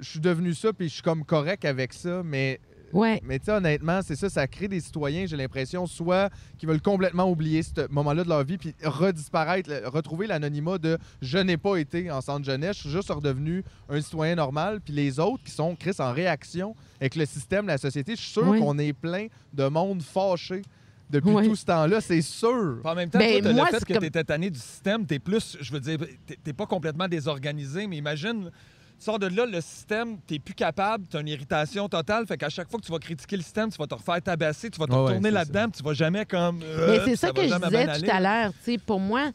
Speaker 2: je suis devenu ça, puis je suis comme correct avec ça, mais.
Speaker 4: Ouais.
Speaker 2: Mais tu sais, honnêtement, c'est ça, ça crée des citoyens, j'ai l'impression, soit qui veulent complètement oublier ce moment-là de leur vie, puis redisparaître, retrouver l'anonymat de je n'ai pas été en centre jeunesse, je suis juste redevenu un citoyen normal, puis les autres qui sont, Chris, en réaction avec le système, la société, je suis sûr
Speaker 4: Oui.
Speaker 2: qu'on est plein de monde fâché depuis tout ce temps-là, c'est sûr.
Speaker 3: En même temps,
Speaker 4: Ben,
Speaker 3: toi, t'as
Speaker 4: moi,
Speaker 3: le fait que
Speaker 4: comme-
Speaker 3: t'étais tanné du système, t'es plus, je veux dire, t'es- t'es pas complètement désorganisé, mais imagine, tu sors de là, le système, t'es plus capable, t'as une irritation totale, fait qu'à chaque fois que tu vas critiquer le système, tu vas te refaire tabasser, tu vas te retourner
Speaker 2: c'est
Speaker 3: là-dedans, puis tu vas jamais comme... euh,
Speaker 4: Mais c'est ça, que je disais tout à l'heure. Tu sais, Pour moi,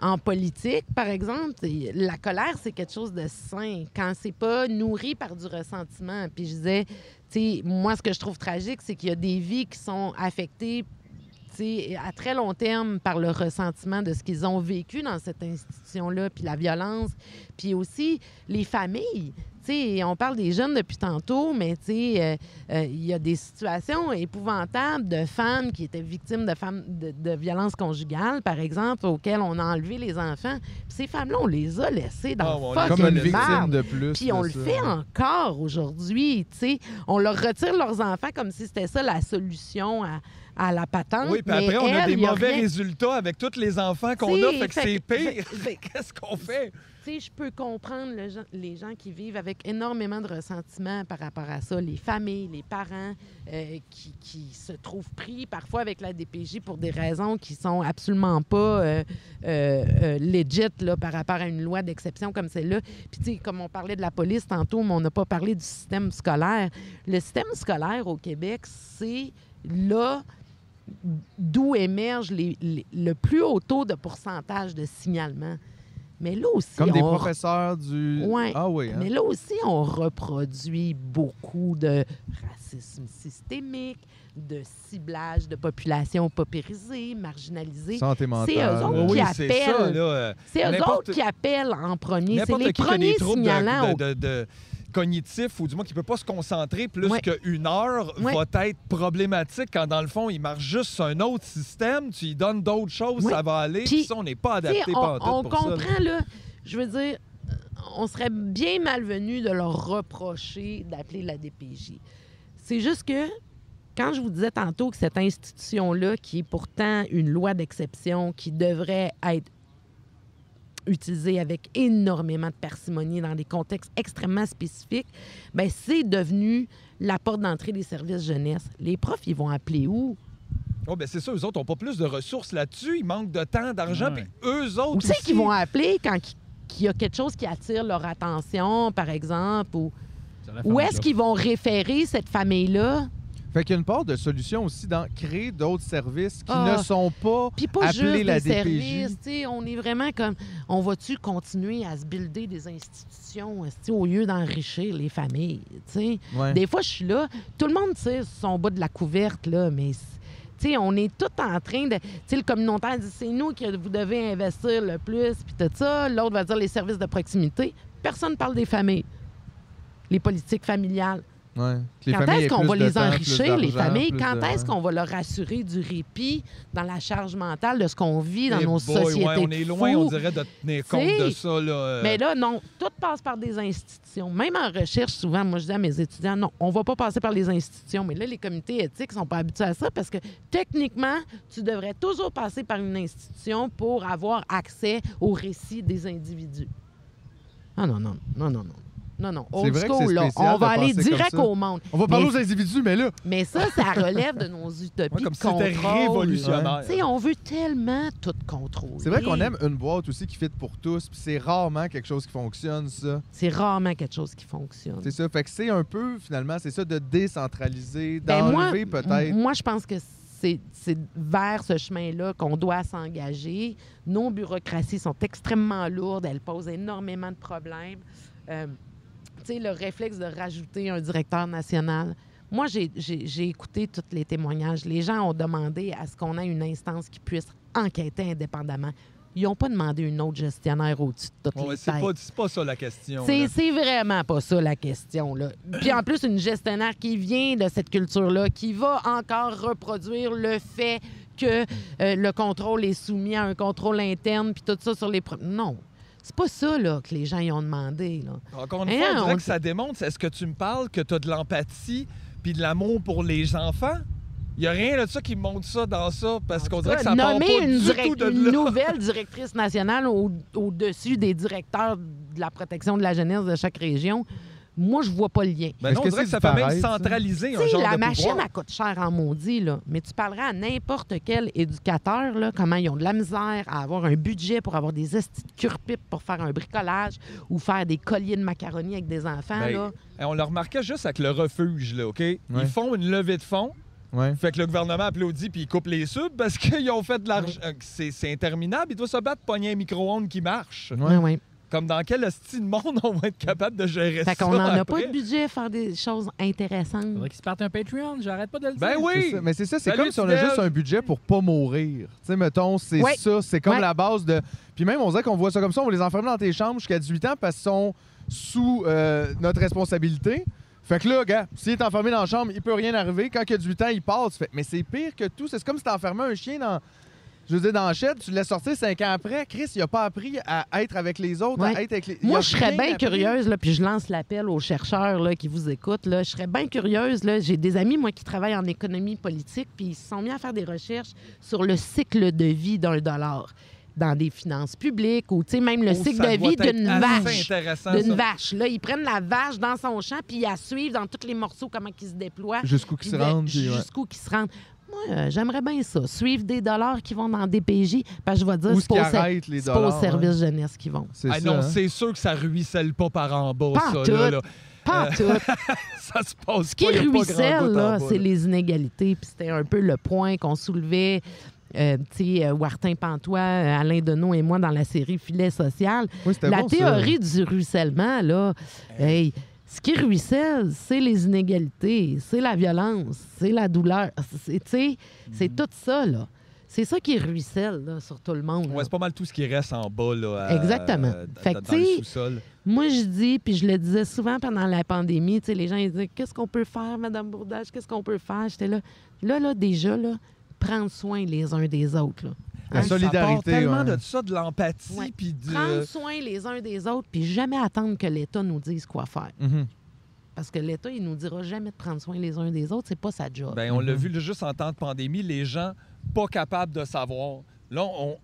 Speaker 4: en politique, par exemple, la colère, c'est quelque chose de sain. Quand c'est pas nourri par du ressentiment. Puis je disais, tu sais, moi, ce que je trouve tragique, c'est qu'il y a des vies qui sont affectées à très long terme par le ressentiment de ce qu'ils ont vécu dans cette institution-là, puis la violence, puis aussi les familles. Tu sais, on parle des jeunes depuis tantôt, mais euh, euh, il y a des situations épouvantables de femmes qui étaient victimes de, femmes, de, de violences conjugales, par exemple, auxquelles on a enlevé les enfants. Puis ces femmes-là, on les a laissées dans
Speaker 3: Ah,
Speaker 4: le
Speaker 2: Comme une victime de plus.
Speaker 4: Puis on le
Speaker 2: ça.
Speaker 4: fait encore aujourd'hui. On leur retire leurs enfants comme si c'était ça la solution à, à la patente.
Speaker 3: Oui, puis
Speaker 4: mais
Speaker 3: après, on a
Speaker 4: elle,
Speaker 3: des mauvais
Speaker 4: rien.
Speaker 3: résultats avec tous les enfants qu'on a, fait que c'est pire. Qu'est-ce qu'on fait?
Speaker 4: Je peux comprendre le gens- les gens qui vivent avec énormément de ressentiments par rapport à ça, les familles, les parents euh, qui, qui se trouvent pris parfois avec la DPJ pour des raisons qui sont absolument pas euh, euh, euh, legit là, par rapport à une loi d'exception comme celle-là. Puis, tu sais, comme on parlait de la police tantôt, mais on n'a pas parlé du système scolaire. Le système scolaire au Québec, c'est là d'où émerge les- les- le plus haut taux de pourcentage de signalement. Mais là aussi,
Speaker 2: Comme des
Speaker 4: on-
Speaker 2: professeurs du.
Speaker 4: Ouais.
Speaker 2: Ah oui. hein?
Speaker 4: mais là aussi, on reproduit beaucoup de racisme systémique, de ciblage de populations paupérisées, marginalisées.
Speaker 2: Santé mentale.
Speaker 4: C'est eux autres
Speaker 3: Oui,
Speaker 4: qui appellent. C'est eux autres qui appellent en premier. C'est les
Speaker 3: qui
Speaker 4: premiers signalants.
Speaker 3: de, de, de- de cognitifs ou du moins qui ne peut pas se concentrer plus
Speaker 4: Ouais.
Speaker 3: qu'une heure
Speaker 4: Ouais.
Speaker 3: va être problématique quand dans le fond il marche juste sur un autre système, tu lui donnes d'autres choses,
Speaker 4: Ouais.
Speaker 3: ça va aller,
Speaker 4: Puis,
Speaker 3: ça on n'est pas adapté
Speaker 4: on,
Speaker 3: pour ça. là.
Speaker 4: comprend, là, je veux dire, on serait bien malvenu de leur reprocher d'appeler la DPJ. C'est juste que, quand je vous disais tantôt que cette institution-là, qui est pourtant une loi d'exception, qui devrait être utilisée avec énormément de parcimonie dans des contextes extrêmement spécifiques, ben c'est devenu la porte d'entrée des services jeunesse. Les profs, ils vont appeler où?
Speaker 3: Oh, ben c'est ça, eux autres n'ont pas plus de ressources là-dessus, ils manquent de temps, d'argent, puis eux autres
Speaker 4: Où c'est qu'ils vont appeler quand il- y a quelque chose qui attire leur attention, par exemple? Ou où est-ce qu'ils vont référer cette famille-là?
Speaker 2: Fait qu'il y a une part de solution aussi dans créer d'autres services qui
Speaker 4: Ah.
Speaker 2: ne sont pas.
Speaker 4: Puis pas juste
Speaker 2: la
Speaker 4: des
Speaker 2: DPJ.
Speaker 4: On est vraiment comme... On va-tu continuer à se builder des institutions au lieu d'enrichir les familles?
Speaker 2: Ouais.
Speaker 4: Des fois, je suis là, tout le monde tire son bas de la couverte, là, mais... c- tu sais, on est tout en train de. Tu sais, le communautaire dit c'est nous que vous devez investir le plus, puis tout ça. L'autre va dire les services de proximité. Personne ne parle des familles. Les politiques familiales.
Speaker 2: Ouais. Que les
Speaker 4: quand est-ce qu'on va les
Speaker 2: temps,
Speaker 4: enrichir, les familles? Quand
Speaker 2: de-
Speaker 4: est-ce qu'on va leur assurer du répit dans la charge mentale de ce qu'on vit dans
Speaker 3: Eh
Speaker 4: nos
Speaker 3: boy,
Speaker 4: sociétés?
Speaker 3: ouais, on est loin,
Speaker 4: fous?
Speaker 3: on dirait, de tenir compte
Speaker 4: T'sais,
Speaker 3: de ça. Là, euh.
Speaker 4: Mais là, non, tout passe par des institutions. Même en recherche, souvent, moi, je dis à mes étudiants, non, on va pas passer par les institutions. Mais là, les comités éthiques sont pas habitués à ça parce que techniquement, tu devrais toujours passer par une institution pour avoir accès au récit des individus. Ah non, non, non, non, non. Non, non. Old
Speaker 2: vrai
Speaker 4: school, là. On va aller direct au monde.
Speaker 2: On va parler
Speaker 4: Mais-
Speaker 2: aux individus, mais là.
Speaker 4: Mais ça, ça relève de nos utopies
Speaker 3: Ouais, comme
Speaker 4: de
Speaker 3: si c'était
Speaker 4: contrôle.
Speaker 3: révolutionnaire.
Speaker 4: Tu sais, on veut tellement tout contrôler.
Speaker 2: C'est vrai qu'on aime une boîte aussi qui fit pour tous, puis c'est rarement quelque chose qui fonctionne, ça.
Speaker 4: C'est rarement quelque chose qui fonctionne.
Speaker 2: C'est ça. Fait que c'est un peu, finalement, c'est ça de décentraliser,
Speaker 4: Ben,
Speaker 2: d'enlever peut-être.
Speaker 4: Moi, je pense que c'est vers ce chemin-là qu'on doit s'engager. Nos bureaucraties sont extrêmement lourdes, elles posent énormément de problèmes. Euh, le réflexe de rajouter un directeur national. Moi, j'ai- écouté tous les témoignages. Les gens ont demandé à ce qu'on ait une instance qui puisse enquêter indépendamment. Ils n'ont pas demandé une autre gestionnaire au-dessus de toutes
Speaker 3: Ouais,
Speaker 4: les
Speaker 3: c'est pas, ça la question.
Speaker 4: C'est vraiment pas ça la question. Là. Puis en plus, une gestionnaire qui vient de cette culture-là, qui va encore reproduire le fait que euh, le contrôle est soumis à un contrôle interne, puis tout ça sur les... Non, c'est pas ça là, que les gens y ont demandé. Là.
Speaker 3: Encore une
Speaker 4: Hein,
Speaker 3: fois, on dirait
Speaker 4: on-
Speaker 3: que ça démontre. Est-ce que tu me parles que tu as de l'empathie puis de l'amour pour les enfants? Il n'y a rien de ça qui montre ça dans ça, parce qu'on dirait que ça part pas
Speaker 4: une,
Speaker 3: du tout de
Speaker 4: une nouvelle directrice nationale au- au-dessus des directeurs de la protection de la jeunesse de chaque région, moi, je vois pas le lien.
Speaker 3: Ben
Speaker 2: Est-ce
Speaker 3: non,
Speaker 2: que
Speaker 3: on dirait
Speaker 2: c'est
Speaker 3: que ça fait même centraliser un genre
Speaker 4: la
Speaker 3: de
Speaker 4: machine,
Speaker 3: pouvoir.
Speaker 4: elle coûte cher en maudit, là. Mais tu parleras à n'importe quel éducateur, là, comment ils ont de la misère à avoir un budget pour avoir des estis de cure-pipe pour faire un bricolage ou faire des colliers de macaroni avec des enfants,
Speaker 3: Ben,
Speaker 4: là.
Speaker 3: Eh, On le remarquait juste avec le refuge, là, OK? Ils font une levée de fonds,
Speaker 2: Ouais.
Speaker 3: fait que le gouvernement applaudit puis il coupe les subs parce qu'ils ont fait de l'argent. Euh, C'est interminable. Il doit se battre pour pogner un micro-ondes qui marche.
Speaker 2: Ouais,
Speaker 4: ouais.
Speaker 3: Comme dans quel style de monde on va être capable de gérer
Speaker 4: Fait
Speaker 3: ça
Speaker 4: qu'on n'en a pas de budget à faire des choses intéressantes.
Speaker 5: Faudrait qu'ils se partent un Patreon, j'arrête pas de le dire.
Speaker 3: Ben oui!
Speaker 2: ça. Mais c'est ça, c'est comme si on a juste un budget pour pas mourir. Tu sais, mettons, c'est
Speaker 4: Ouais.
Speaker 2: ça, c'est comme
Speaker 4: Ouais.
Speaker 2: la base de. Puis même, on dirait qu'on voit ça comme ça, on va les enfermer dans tes chambres jusqu'à 18 ans parce qu'ils sont sous euh, notre responsabilité. Fait que là, gars, s'il est enfermé dans la chambre, il peut rien arriver. Quand il a 18 ans, il passe. Fait... Mais c'est pire que tout. C'est comme si t'enfermais un chien dans. Je veux dire, dans la chaîne, tu le laisses sortir cinq ans après. Chris, il a pas appris à être avec les autres, à
Speaker 4: Ouais.
Speaker 2: être avec les.
Speaker 4: Moi, je serais bien
Speaker 2: appris.
Speaker 4: curieuse, là, puis je lance l'appel aux chercheurs là, qui vous écoutent. Là. Je serais bien curieuse. là. J'ai des amis, moi, qui travaillent en économie politique, puis ils se sont mis à faire des recherches sur le cycle de vie d'un dollar dans des finances publiques ou, tu sais, même le
Speaker 3: Oh,
Speaker 4: cycle de vie d'une
Speaker 3: assez
Speaker 4: vache.
Speaker 3: intéressant,
Speaker 4: D'une
Speaker 3: ça.
Speaker 4: vache. Là, ils prennent la vache dans son champ, puis ils la suivent dans tous les morceaux, comment ils se déploient.
Speaker 2: Jusqu'où qu'ils se
Speaker 4: de-
Speaker 2: rendent. ouais.
Speaker 4: Jusqu'où qu'ils se rendent. Moi, euh, j'aimerais bien ça. Suivre des dollars qui vont dans des PJ. Parce que je vais dire,
Speaker 2: Où
Speaker 4: c'est pas,
Speaker 2: les
Speaker 4: c'est pas au
Speaker 2: dollars?
Speaker 4: service
Speaker 2: ouais.
Speaker 4: jeunesse qu'ils vont.
Speaker 2: C'est
Speaker 3: Ah
Speaker 2: ça.
Speaker 3: non,
Speaker 2: hein.
Speaker 3: c'est sûr que ça ruisselle pas par en bas,
Speaker 4: Pas
Speaker 3: ça.
Speaker 4: tout.
Speaker 3: Là, là.
Speaker 4: Pas tout.
Speaker 3: Ça se passe
Speaker 4: Ce qui
Speaker 3: pas,
Speaker 4: ruisselle, là, c'est
Speaker 3: là.
Speaker 4: les inégalités. Puis c'était un peu le point qu'on soulevait, euh, tu sais, euh, Wartin Pantois, euh, Alain Deneau et moi dans la série Filet social.
Speaker 2: Oui,
Speaker 4: La
Speaker 2: bon, ça.
Speaker 4: théorie du ruissellement, là, hey, ce qui ruisselle, c'est les inégalités, c'est la violence, c'est la douleur. C'est, sais, c'est tout ça, là. C'est ça qui ruisselle, là, sur tout le monde.
Speaker 3: Ouais, c'est pas mal tout ce qui reste en bas, là. à-
Speaker 4: Exactement. Fait que,
Speaker 3: dans le
Speaker 4: tu sais,
Speaker 3: sous-sol.
Speaker 4: Moi, je dis, puis je le disais souvent pendant la pandémie, les gens ils disaient Qu'est-ce qu'on peut faire, Madame Bourdage? Qu'est-ce qu'on peut faire? J'étais là. Là, là, déjà, là, prendre soin les uns des autres. Là.
Speaker 2: La
Speaker 4: Hein?
Speaker 2: solidarité,
Speaker 3: Ça tellement
Speaker 2: ouais.
Speaker 3: de ça, de l'empathie,
Speaker 4: Ouais.
Speaker 3: puis de...
Speaker 4: Prendre soin les uns des autres, puis jamais attendre que l'État nous dise quoi faire.
Speaker 2: Mhm.
Speaker 4: Parce que l'État, il nous dira jamais de prendre soin les uns des autres, c'est pas sa job.
Speaker 3: Ben, on l'a
Speaker 2: Mhm.
Speaker 3: vu là, juste en temps de pandémie, les gens pas capables de savoir. Là, on,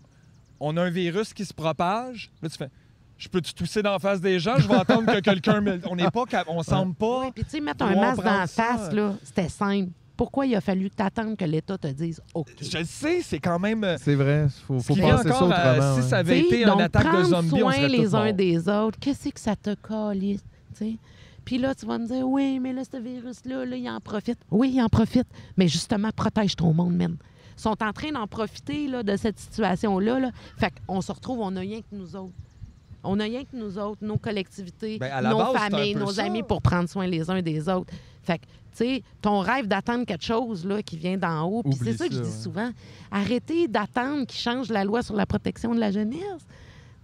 Speaker 3: on a un virus qui se propage. Là, tu fais Je peux-tu tousser d'en face des gens? Je vais attendre que quelqu'un me. On n'est pas On semble pas.
Speaker 4: Oui, puis tu sais, mettre un masque dans la
Speaker 3: prendre ça.
Speaker 4: face, là, c'était simple. Pourquoi il a fallu que t'attendes que l'État te dise OK?
Speaker 3: Je le sais, c'est quand même. euh,
Speaker 2: C'est vrai, faut, faut penser ça
Speaker 3: encore à-
Speaker 2: autrement.
Speaker 3: si ça avait
Speaker 4: T'sais,
Speaker 3: été une attaque de zombies, on
Speaker 4: soin
Speaker 3: serait
Speaker 4: les uns des autres. Qu'est-ce que ça te sais? Puis là, tu vas me dire, oui, mais là, ce virus-là, là, il en profite. Oui, il en profite. Mais justement, protège ton monde, man. Ils sont en train d'en profiter là, de cette situation-là. Là. Fait qu'on se retrouve, on n'a rien que nous autres. On n'a rien que nous autres, nos collectivités,
Speaker 3: Ben,
Speaker 4: nos
Speaker 3: base,
Speaker 4: familles, nos
Speaker 3: ça.
Speaker 4: amis pour prendre soin les uns des autres. Fait que, tu sais, ton rêve d'attendre quelque chose là, qui vient d'en haut, puis c'est ça que je dis
Speaker 2: ouais.
Speaker 4: souvent, arrêtez d'attendre qu'ils changent la loi sur la protection de la jeunesse.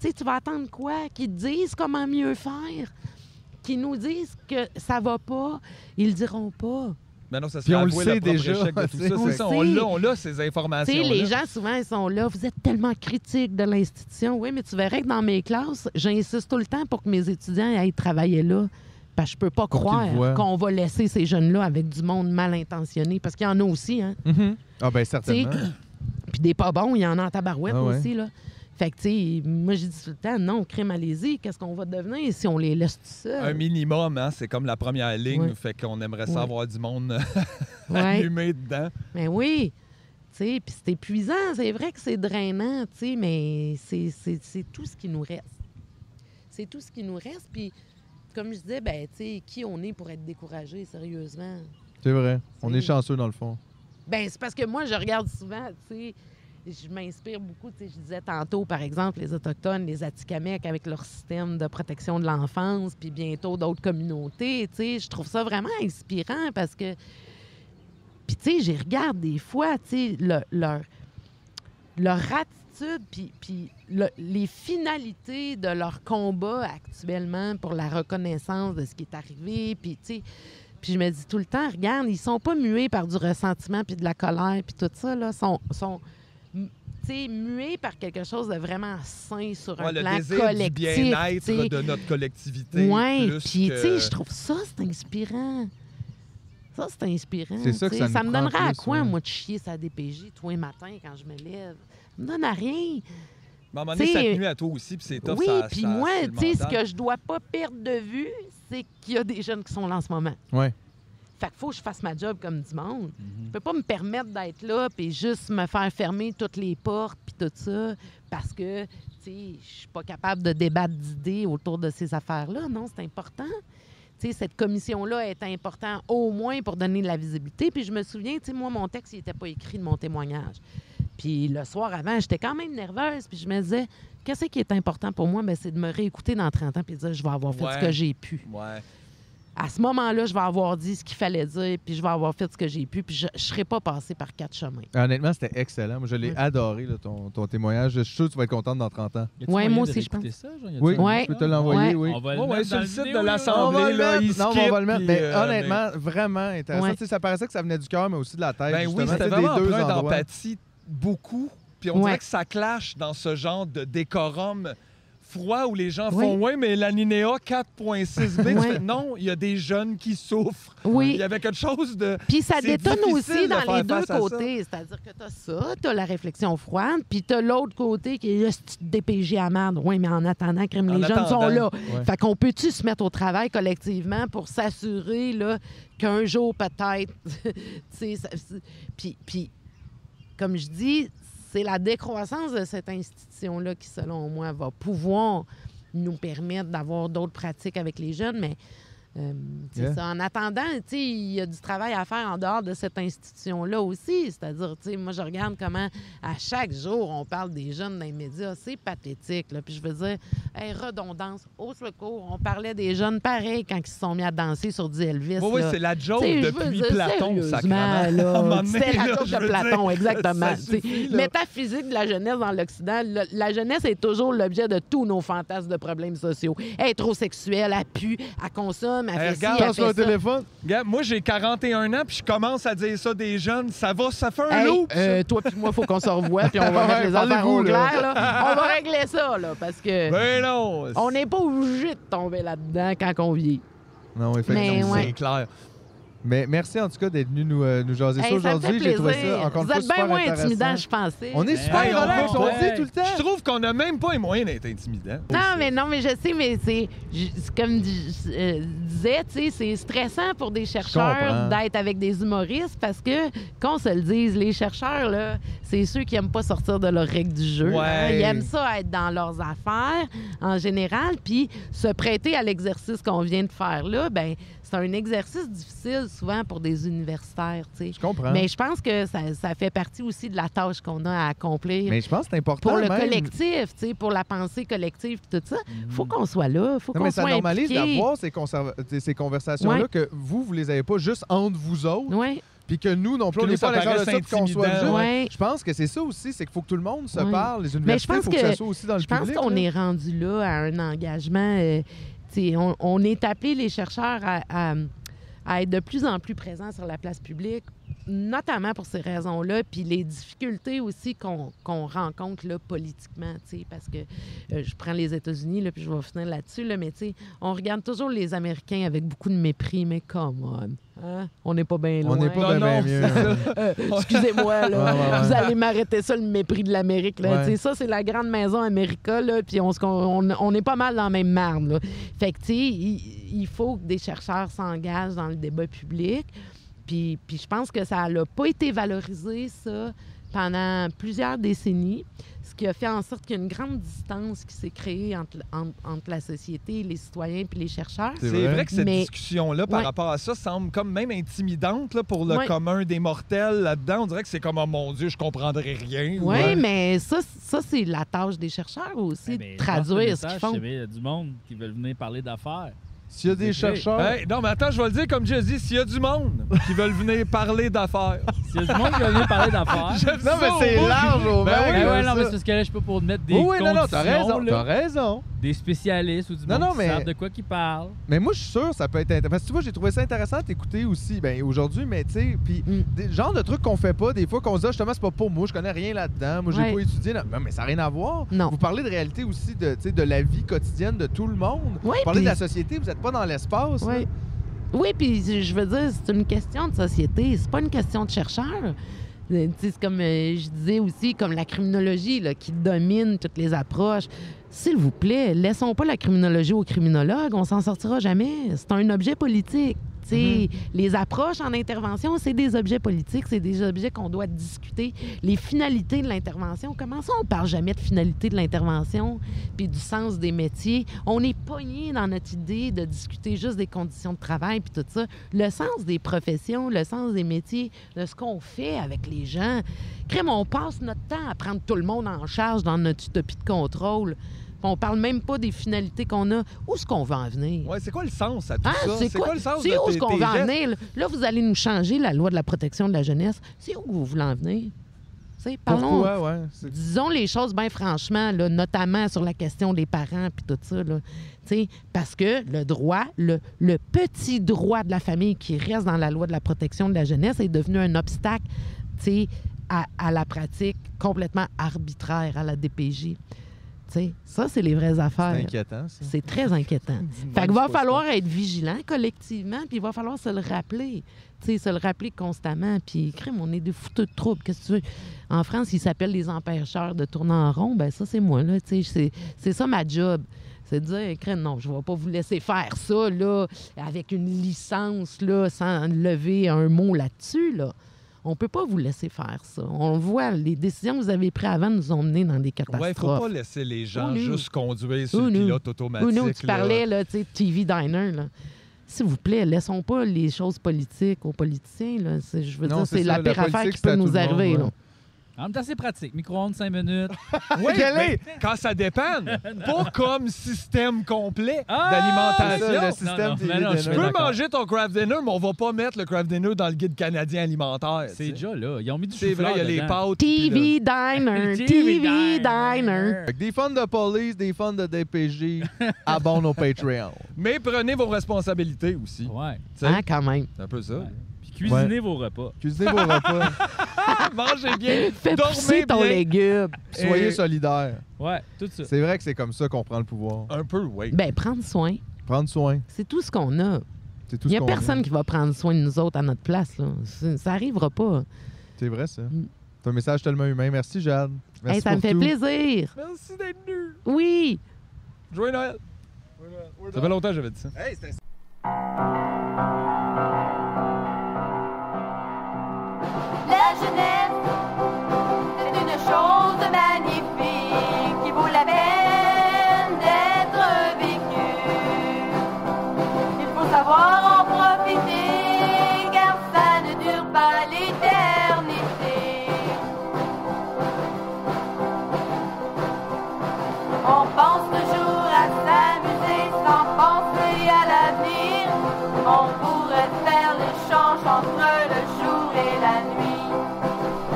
Speaker 4: Tu sais, tu vas attendre quoi? Qu'ils te disent comment mieux faire? Qu'ils nous disent que ça va pas? Ils le diront pas.
Speaker 3: Ben non, ça
Speaker 2: Puis on le sait déjà,
Speaker 3: tout ça.
Speaker 4: On
Speaker 3: ça, l'a, on l'a, ces
Speaker 4: Tu sais,
Speaker 3: informations.
Speaker 4: les gens, souvent, ils sont là. Vous êtes tellement critiques de l'institution. Oui, mais tu verrais que dans mes classes, j'insiste tout le temps pour que mes étudiants aillent travailler là. Parce que je peux pas
Speaker 2: Pour
Speaker 4: croire qu'on va laisser ces jeunes-là avec du monde mal intentionné. Parce qu'il y en a aussi, hein.
Speaker 2: Mhm. Ah, ben certainement.
Speaker 4: Puis des pas bons, il y en a en tabarouette
Speaker 2: Ah ouais.
Speaker 4: aussi, là. Fait que, tu sais, moi, j'ai dit tout le temps, non, crime allez-y, qu'est-ce qu'on va devenir si on les laisse tout seuls?
Speaker 3: Un minimum, hein, c'est comme la première ligne.
Speaker 4: Ouais.
Speaker 3: Fait qu'on aimerait ça
Speaker 4: Ouais.
Speaker 3: avoir du monde
Speaker 4: Ouais.
Speaker 3: allumé dedans.
Speaker 4: Mais oui, tu sais, puis c'est épuisant, c'est vrai que c'est drainant, tu sais, mais c'est- tout ce qui nous reste. C'est tout ce qui nous reste, puis comme je disais, ben, tu sais, qui on est pour être découragé, sérieusement?
Speaker 2: C'est vrai. On est chanceux dans le fond.
Speaker 4: Ben, c'est parce que moi, je regarde souvent, tu sais, je m'inspire beaucoup, tu sais, je disais tantôt, par exemple, les Autochtones, les Atikamekw avec leur système de protection de l'enfance, puis bientôt d'autres communautés, tu sais, je trouve ça vraiment inspirant parce que, puis tu sais, j'y regarde des fois, tu sais, le- leur, leur attitude, puis, puis le- les finalités de leur combat actuellement pour la reconnaissance de ce qui est arrivé, puis tu sais, puis je me dis tout le temps, regarde, ils sont pas mués par du ressentiment puis de la colère puis tout ça là, sont sont m- tu sais, mués par quelque chose de vraiment sain sur un
Speaker 3: le
Speaker 4: plan
Speaker 3: désir
Speaker 4: collectif.
Speaker 3: du bien-être de notre collectivité. Plus
Speaker 4: puis tu sais, je trouve ça c'est inspirant. Ça c'est inspirant.
Speaker 2: C'est ça que ça
Speaker 4: me
Speaker 2: prend
Speaker 4: donnerait à quoi
Speaker 2: ouais.
Speaker 4: moi de chier sa DPJ tous les matins quand je me lève? Ça me donne à rien.
Speaker 3: Mais à un moment donné, ça te nuit à toi aussi, puis c'est tough.
Speaker 4: oui, puis moi, tu sais, ce que je dois pas perdre de vue, c'est qu'il y a des jeunes qui sont là en ce moment.
Speaker 2: Ouais.
Speaker 4: Fait qu'il faut que je fasse ma job comme du monde. Je peux pas me permettre d'être là puis juste me faire fermer toutes les portes puis tout ça parce que, tu sais, je suis pas capable de débattre d'idées autour de ces affaires-là. Non, c'est important. Tu sais, cette commission-là est importante au moins pour donner de la visibilité. Puis je me souviens, tu sais, moi, mon texte, il n'était pas écrit de mon témoignage. Puis le soir avant, j'étais quand même nerveuse. Puis je me disais, qu'est-ce qui est important pour moi? Ben, c'est de me réécouter dans 30 ans puis de dire, je vais avoir fait ce que j'ai pu.
Speaker 3: Ouais.
Speaker 4: À ce moment-là, je vais avoir dit ce qu'il fallait dire, puis je vais avoir fait ce que j'ai pu, puis je ne serai pas passé par quatre chemins.
Speaker 2: Honnêtement, c'était excellent. Moi, je l'ai
Speaker 4: Ouais.
Speaker 2: adoré, là, ton, ton témoignage. Je suis sûr que tu vas être contente dans 30 ans.
Speaker 5: Moyen
Speaker 4: moi aussi, je pense.
Speaker 5: Ça, genre?
Speaker 2: Oui?
Speaker 4: Ouais.
Speaker 2: je peux te l'envoyer,
Speaker 5: Ouais,
Speaker 2: oui.
Speaker 5: On va le mettre
Speaker 3: sur le site
Speaker 5: vidéo,
Speaker 3: de l'Assemblée.
Speaker 2: On va le
Speaker 3: là,
Speaker 2: mettre.
Speaker 3: il
Speaker 2: Non, mais on va le mettre. Mais
Speaker 3: euh,
Speaker 2: honnêtement, vraiment intéressant. Ça paraissait que ça venait du cœur, mais aussi de la tête.
Speaker 3: Ben oui, c'était vraiment
Speaker 2: des deux
Speaker 3: d'empathie beaucoup. Puis on
Speaker 4: Ouais.
Speaker 3: dirait que ça clash dans ce genre de décorum froid où les gens
Speaker 4: Oui.
Speaker 3: font Ouais, mais l'alinéa 4.6b, tu
Speaker 4: Ouais.
Speaker 3: fais, non, il y a des jeunes qui souffrent. Il
Speaker 4: Oui.
Speaker 3: y avait quelque chose de.
Speaker 4: Puis ça détonne aussi dans les deux côtés. C'est-à-dire que tu as ça, tu as la réflexion froide, puis tu as l'autre côté qui est là, c'est DPG à merde. Oui, mais en attendant, crème,
Speaker 3: En
Speaker 4: les jeunes sont là.
Speaker 2: Ouais.
Speaker 4: Fait qu'on peut-tu se mettre au travail collectivement pour s'assurer qu'un jour, peut-être, puis, puis, comme je dis, c'est la décroissance de cette institution-là qui, selon moi, va pouvoir nous permettre d'avoir d'autres pratiques avec les jeunes, mais euh, c'est
Speaker 2: Yeah.
Speaker 4: ça. En attendant, il y a du travail à faire en dehors de cette institution-là aussi. C'est-à-dire, moi, je regarde comment à chaque jour, on parle des jeunes dans les médias. C'est pathétique. Là. Puis je veux dire, hey, redondance, au secours, on parlait des jeunes pareil quand ils se sont mis à danser sur du Elvis.
Speaker 3: Oui, c'est la joke
Speaker 4: Tu sais, je veux
Speaker 3: depuis
Speaker 4: dire,
Speaker 3: Platon, sacrément.
Speaker 4: C'était la joke de Platon,
Speaker 3: dire,
Speaker 4: exactement.
Speaker 3: suffit.
Speaker 4: Métaphysique de la jeunesse dans l'Occident. le- La jeunesse est toujours l'objet de tous nos fantasmes de problèmes sociaux. Elle pue, elle consomme, elle
Speaker 3: Hey,
Speaker 4: fait ci,
Speaker 3: regarde,
Speaker 2: le
Speaker 4: ça.
Speaker 2: téléphone.
Speaker 3: Regarde, moi, j'ai 41 ans, puis je commence à dire ça des jeunes. Ça va, ça fait un
Speaker 4: Hey,
Speaker 3: loop. ça.
Speaker 4: euh, toi puis moi, faut qu'on se revoie, puis on va mettre les affaires
Speaker 2: parlez-vous,
Speaker 4: au
Speaker 2: là.
Speaker 4: clair. Là. On va régler ça, là, parce que
Speaker 3: Ben non.
Speaker 4: on n'est pas obligé de tomber là-dedans quand on vit.
Speaker 2: Non, effectivement.
Speaker 4: Mais ouais.
Speaker 3: C'est clair.
Speaker 2: Mais merci en tout cas d'être venu nous, euh, nous jaser ça
Speaker 4: Hey,
Speaker 2: aujourd'hui. J'ai trouvé ça encore
Speaker 4: Vous êtes bien moins intimidant, je pensais.
Speaker 2: On est super
Speaker 3: hey,
Speaker 2: relax, on dit tout le temps.
Speaker 3: Je trouve qu'on n'a même pas les moyens d'être intimidant.
Speaker 4: Non, mais non, mais je sais, mais c'est je- comme di- euh, disait, tu sais, c'est stressant pour des chercheurs d'être avec des humoristes parce que, qu'on se le dise, les chercheurs, là, c'est ceux qui aiment pas sortir de leurs règles du jeu.
Speaker 3: Ouais.
Speaker 4: hein. Ils aiment ça être dans leurs affaires en général, puis se prêter à l'exercice qu'on vient de faire là, ben c'est un exercice difficile souvent pour des universitaires, tu sais.
Speaker 2: Je comprends.
Speaker 4: Mais je pense que ça, ça fait partie aussi de la tâche qu'on a à accomplir
Speaker 2: Mais je pense que c'est important.
Speaker 4: pour le
Speaker 2: même.
Speaker 4: collectif, tu sais, pour la pensée collective, tout ça.
Speaker 5: Mhm.
Speaker 4: faut qu'on soit là, faut
Speaker 2: Non,
Speaker 4: qu'on
Speaker 2: mais ça
Speaker 4: soit
Speaker 2: normalise d'avoir ces, conserva- ces conversations-là
Speaker 4: Ouais.
Speaker 2: que vous, vous les avez pas juste entre vous autres,
Speaker 4: Oui,
Speaker 2: puis que nous, non plus,
Speaker 3: Que
Speaker 2: on n'est pas à l'intérieur de ça, qu'on soit.
Speaker 4: Ouais.
Speaker 2: Je pense que c'est ça aussi, c'est qu'il faut que tout le monde se
Speaker 4: Ouais.
Speaker 2: parle. Les
Speaker 4: Mais je
Speaker 2: universités, il
Speaker 4: pense
Speaker 2: faut que,
Speaker 4: que-
Speaker 2: ça soit aussi dans le
Speaker 4: je pense
Speaker 2: public.
Speaker 4: qu'on est rendu là à un engagement. euh, tu sais, on, on est appelé, les chercheurs, à, à- à être de plus en plus présents sur la place publique, notamment pour ces raisons-là, puis les difficultés aussi qu'on rencontre là, politiquement, tu sais, parce que euh, je prends les États-Unis, là, puis je vais finir là-dessus, là, mais tu sais, on regarde toujours les Américains avec beaucoup de mépris, mais come on, hein? on n'est pas bien loin.
Speaker 2: On n'est pas bien mieux.
Speaker 4: Euh, Excusez-moi, là.
Speaker 2: Ouais, ouais, ouais.
Speaker 4: Vous allez m'arrêter ça, le mépris de l'Amérique. Ça, c'est la grande maison América, là, puis on, se- on, on est pas mal dans la même marne. Fait que, tu sais, il, il faut que des chercheurs s'engagent dans le débat public. Puis, puis je pense que ça n'a pas été valorisé, ça, pendant plusieurs décennies, ce qui a fait en sorte qu'il y a une grande distance qui s'est créée entre, entre, entre la société, les citoyens puis les chercheurs.
Speaker 2: C'est vrai.
Speaker 3: vrai. que cette
Speaker 4: Mais-
Speaker 3: discussion-là, par
Speaker 4: Ouais.
Speaker 3: rapport à ça, semble comme même intimidante là, pour le
Speaker 4: Ouais.
Speaker 3: commun des mortels là-dedans. On dirait que c'est comme, oh mon Dieu, je comprendrais rien.
Speaker 4: Oui,
Speaker 3: Ouais.
Speaker 4: mais ça, ça c'est la tâche des chercheurs aussi, de traduire ce qu'ils font.
Speaker 5: c'est vrai, Il y a du monde qui veut venir parler d'affaires.
Speaker 2: S'il y a des chercheurs.
Speaker 3: Hey, non, mais attends, je vais le dire comme j'ai dit. S'il y a du monde qui veulent venir parler d'affaires,
Speaker 5: S'il y a du monde qui veut venir parler d'affaires.
Speaker 2: Non, mais c'est large au
Speaker 3: Ben oui,
Speaker 5: Ben ouais, non, mais c'est parce que là, je pas pour mettre des
Speaker 2: Oui, oui, non, non, t'as raison. T'as raison.
Speaker 5: Des spécialistes ou du
Speaker 2: Non,
Speaker 5: monde
Speaker 2: non,
Speaker 5: qui
Speaker 2: mais-
Speaker 5: savent de quoi qu'ils parlent.
Speaker 2: Mais moi, je suis sûr que ça peut être intéressant. Parce que tu vois, j'ai trouvé ça intéressant d'écouter aussi, ben aujourd'hui, mais tu sais, puis
Speaker 4: Mm.
Speaker 2: des genre de trucs qu'on fait pas, des fois qu'on se dit, Ah, justement, c'est pas pour moi, je connais rien là-dedans, moi, j'ai
Speaker 4: Ouais.
Speaker 2: pas étudié. là- Non, mais ça n'a rien à voir.
Speaker 4: Non.
Speaker 2: Vous parlez de réalité aussi, de, tu sais, de la vie quotidienne de tout le monde.
Speaker 4: Oui,
Speaker 2: Vous parlez de la société, vous n'êtes pas dans l'espace. là.
Speaker 4: Oui. Oui, puis je veux dire, c'est une question de société, c'est pas une question de chercheurs. Tu sais, C'est comme euh, je disais aussi, comme la criminologie là, qui domine toutes les approches. S'il vous plaît, laissons pas la criminologie aux criminologues, on s'en sortira jamais. C'est un objet politique. Sais, Les approches en intervention, c'est des objets politiques, c'est des objets qu'on doit discuter. Les finalités de l'intervention, comment ça on parle jamais de finalité de l'intervention puis du sens des métiers? On est pogné dans notre idée de discuter juste des conditions de travail puis tout ça. Le sens des professions, le sens des métiers, de ce qu'on fait avec les gens. Crème, on passe notre temps à prendre tout le monde en charge dans notre utopie de contrôle. On parle même pas des finalités qu'on a. Où est-ce qu'on veut en venir?
Speaker 3: Ouais, c'est quoi le sens à tout
Speaker 4: Hein,
Speaker 3: ça?
Speaker 4: c'est quoi,
Speaker 3: le sens
Speaker 4: c'est
Speaker 3: de
Speaker 4: où est-ce qu'on veut en venir? Là? Là, vous allez nous changer la loi de la protection de la jeunesse. C'est où vous voulez en venir? Tu sais, parlons,
Speaker 2: Pourquoi, ouais? c'est-
Speaker 4: disons les choses bien franchement, là, notamment sur la question des parents puis tout ça. Là. Parce que le droit, le, le petit droit de la famille qui reste dans la loi de la protection de la jeunesse est devenu un obstacle à, à la pratique complètement arbitraire à la DPJ. Ça, c'est les vraies
Speaker 2: C'est
Speaker 4: affaires.
Speaker 2: inquiétant, ça.
Speaker 4: C'est très inquiétant. Fait qu'il va falloir être vigilant collectivement, puis il va falloir se le rappeler. Se le rappeler constamment. Puis, crème, on est des fouteux de troubles. Qu'est-ce que tu veux? En France, ils s'appellent les empêcheurs de tourner en rond. Ben ça, c'est moi, là. C'est- c'est ça ma job. C'est de dire, crème, non, je ne vais pas vous laisser faire ça, là, avec une licence, là, sans lever un mot là-dessus, là. On peut pas vous laisser faire ça. On le voit, les décisions que vous avez prises avant nous ont dans des catastrophes.
Speaker 3: Ouais, faut pas laisser les gens
Speaker 4: Oh,
Speaker 3: juste conduire sur
Speaker 4: Oh,
Speaker 3: le
Speaker 4: nous.
Speaker 3: pilote automatique.
Speaker 4: Ou nous, tu
Speaker 3: là.
Speaker 4: parlais, là, tu sais, TV Diner, là. S'il vous plaît, laissons pas les choses politiques aux politiciens, là. Je veux
Speaker 2: Non,
Speaker 4: dire,
Speaker 2: c'est
Speaker 4: la pire affaire qui peut nous
Speaker 2: monde,
Speaker 4: arriver,
Speaker 2: ouais.
Speaker 4: là.
Speaker 5: En même temps, c'est pratique. Micro-ondes, 5 minutes.
Speaker 3: Oui,
Speaker 2: Quel
Speaker 3: mais
Speaker 2: est?
Speaker 3: quand ça dépend. pas comme système complet
Speaker 5: Ah!
Speaker 2: Le
Speaker 3: d'alimentation.
Speaker 2: système
Speaker 5: non, non, je
Speaker 3: Tu peux manger ton craft dinner, mais on va pas mettre le craft dinner dans le guide canadien alimentaire.
Speaker 5: C'est déjà là. Ils ont mis du
Speaker 3: C'est vrai, il y a les pâtes.
Speaker 4: TV Diner,
Speaker 5: TV
Speaker 4: Diner.
Speaker 2: Fait que des funds de police, des funds de DPJ, abonne au Patreon.
Speaker 3: Mais prenez vos responsabilités aussi.
Speaker 5: Ouais.
Speaker 4: Hein, quand même.
Speaker 3: C'est un peu ça.
Speaker 5: Ouais. Cuisinez vos repas.
Speaker 2: Cuisinez vos repas.
Speaker 3: Mangez bien,
Speaker 4: Fais pousser
Speaker 3: dormez
Speaker 4: ton
Speaker 3: bien.
Speaker 4: légume.
Speaker 2: Soyez
Speaker 3: Et-
Speaker 2: solidaires.
Speaker 5: Ouais, tout ça.
Speaker 2: C'est vrai que c'est comme ça qu'on prend le pouvoir.
Speaker 3: Un peu, oui.
Speaker 4: Ben, prendre soin.
Speaker 2: Prendre soin.
Speaker 4: C'est tout ce qu'on a.
Speaker 2: C'est tout
Speaker 4: Il n'y a personne qui va prendre soin de nous autres à notre place, là. Ça arrivera pas.
Speaker 2: C'est vrai, ça.
Speaker 4: Mm.
Speaker 2: C'est un message tellement humain. Merci, Jade. Merci
Speaker 4: Hey, ça me fait
Speaker 2: tout.
Speaker 4: plaisir.
Speaker 3: Merci d'être venu.
Speaker 4: Oui.
Speaker 3: Joyeux Noël. Ça fait longtemps que j'avais dit ça.
Speaker 7: La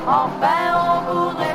Speaker 7: Enfin, on pourrait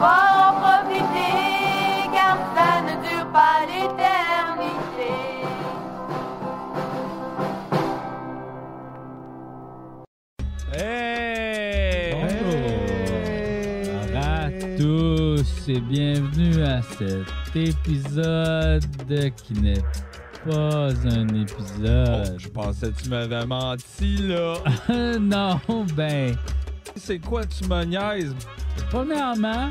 Speaker 7: savoir en profiter car ça ne dure pas l'éternité.
Speaker 3: Hey!
Speaker 5: Bonjour à tous et bienvenue à cet épisode qui n'est pas un
Speaker 3: Oh,
Speaker 5: épisode.
Speaker 3: je pensais que tu m'avais menti, là.
Speaker 5: non, ben,
Speaker 3: C'est quoi, tu me niaises?
Speaker 5: premièrement,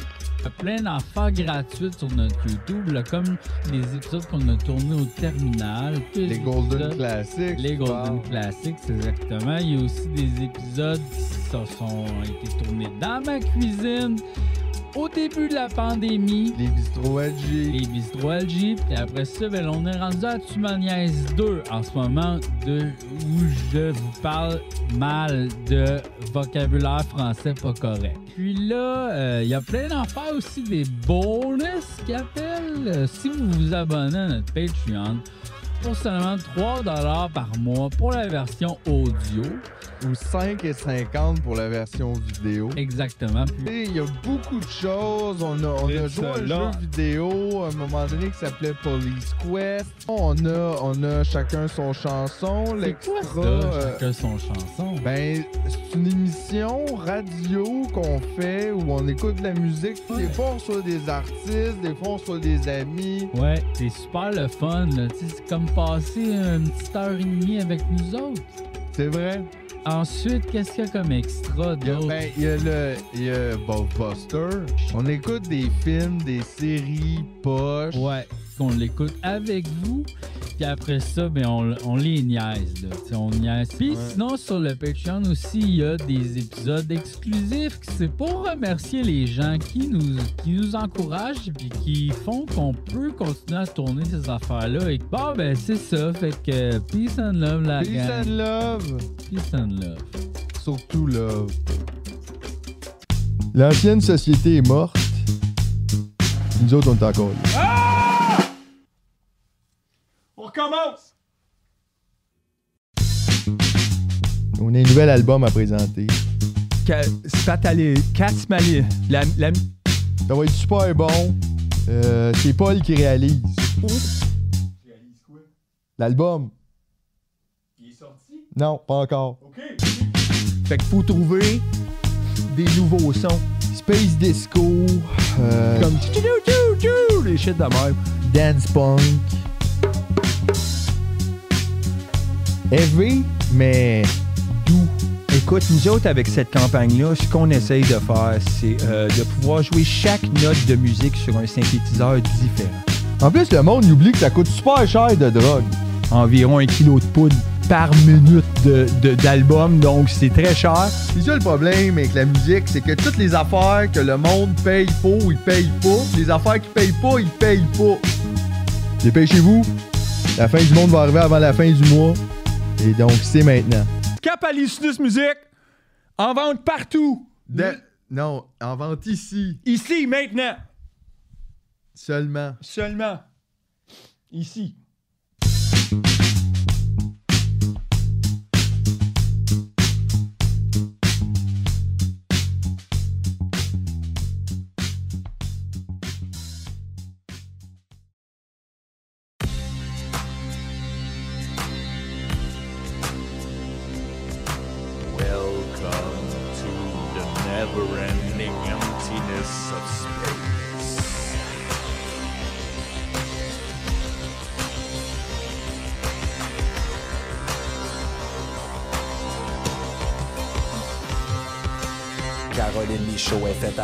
Speaker 5: plein d'affaires gratuites sur notre YouTube, là, comme les épisodes qu'on a tournés au terminal. tous
Speaker 2: Les Golden
Speaker 5: épisodes-
Speaker 2: Classics.
Speaker 5: Les Golden
Speaker 2: Wow.
Speaker 5: Classics, exactement. Il y a aussi des épisodes qui se sont été tournés dans ma cuisine. Au début de la pandémie.
Speaker 2: Les bistrots LG.
Speaker 5: Les bistrots LG. Puis après ça, ben, on est rendu à Tu m'en niaises 2 en ce moment, de, où je vous parle mal de vocabulaire français pas correct. Puis là, euh, il y a plein d'affaires aussi, des bonus qu'ils appellent. Euh, Si vous vous abonnez à notre Patreon, pour seulement 3 par mois pour la version audio.
Speaker 2: Ou 5,50 pour la version vidéo.
Speaker 5: Exactement.
Speaker 2: Il y a beaucoup de choses. On a, on a joué à un jeu vidéo à un moment donné qui s'appelait Police Quest. On a, on a chacun son chanson. L'extra.
Speaker 5: quoi ça,
Speaker 2: euh,
Speaker 5: chacun son chanson?
Speaker 2: ben, c'est une émission radio qu'on fait où on écoute de la musique. Des fois, on reçoit des artistes, des fois, on reçoit des amis.
Speaker 5: Ouais, c'est super le fun. là. Tu sais, C'est comme passer une petite heure et demie avec nous autres.
Speaker 2: C'est vrai.
Speaker 5: Ensuite, qu'est-ce qu'il y a comme extra
Speaker 2: Il y a,
Speaker 5: d'autre?
Speaker 2: ben, il y a le il y a Buster. On écoute des films, des séries poches.
Speaker 5: Ouais, qu'on l'écoute avec vous. Puis après ça, ben on, on les niaise, là. On niaise. Puis
Speaker 2: Ouais.
Speaker 5: sinon, sur le Patreon aussi, il y a des épisodes exclusifs. C'est pour remercier les gens qui nous, qui nous encouragent et qui font qu'on peut continuer à tourner ces affaires-là. Et bon, ben c'est ça. Fait que peace and love, la
Speaker 2: Peace
Speaker 5: gang.
Speaker 2: and love.
Speaker 5: Peace and love.
Speaker 2: Surtout love. L'ancienne société est morte. Nous autres, on est encore là.
Speaker 3: On recommence!
Speaker 2: On a un nouvel album à présenter.
Speaker 3: Spatali, Katsmali. La, la,
Speaker 2: Ça va être super bon. Euh, c'est Paul qui réalise. L'album?
Speaker 3: Il est sorti?
Speaker 2: Non, pas encore.
Speaker 3: OK. Fait qu'il faut trouver des nouveaux sons.
Speaker 2: Space Disco, euh,
Speaker 3: Comme les shit de même.
Speaker 2: Dance Punk. Heavy, mais doux.
Speaker 3: Écoute, nous autres, avec cette campagne-là, ce qu'on essaye de faire, c'est euh, de pouvoir jouer chaque note de musique sur un synthétiseur différent.
Speaker 2: En plus, le monde oublie que ça coûte super cher de drogue.
Speaker 3: Environ un kilo de poudre par minute de- de- d'album, donc c'est très cher.
Speaker 2: C'est ça le problème avec la musique, c'est que toutes les affaires que le monde paye pour, ils payent pas. Les affaires qu'ils payent pas, ils payent pas. Dépêchez-vous. La fin du monde va arriver avant la fin du mois. Et donc, c'est maintenant.
Speaker 3: Cap à Musique, en vente partout.
Speaker 2: De- Non, en vente ici.
Speaker 3: Ici, maintenant.
Speaker 2: Seulement.
Speaker 3: Seulement. Ici.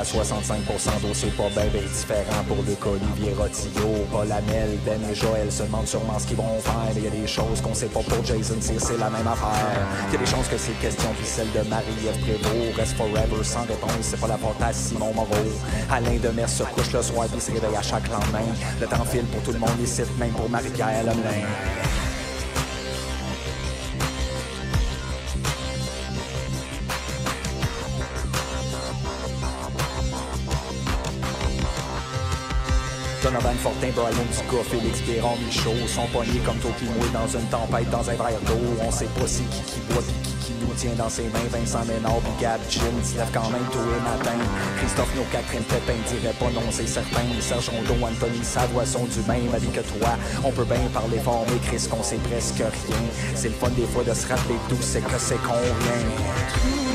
Speaker 8: 65% d'eau, c'est pas ben ben différent pour Luc Olivier Rotillot. Paul Amel, Ben et Joël se demandent sûrement ce qu'ils vont faire, mais y a des choses qu'on sait pas pour Jason Sear, c'est la même affaire. Y a des chances que ces questions, puis celle de Marie-Ève Prévost, reste forever sans réponse, c'est pas la faute à Simon Moreau. Alain Demers se couche le soir, puis se réveille à chaque lendemain. Le temps file pour tout le monde ici, même pour Marie-Pierre Lemelin. Fortin, Brian Duca, Félix Perron, Michaud sont pognés comme mouille dans une tempête dans un verre d'eau. On sait pas c'est qui qui boit pis qui qui nous tient dans ses mains. Vincent Ménard pis Gab Gin se lève quand même tous les matins. Christophe No Catherine Pépin dirait pas non, c'est certain. Serge Rondeau, Anthony Savoie sont du même avis que toi. On peut bien parler fort, mais Chris qu'on sait presque rien. C'est le fun des fois de se rappeler d'où c'est que c'est qu'on vient.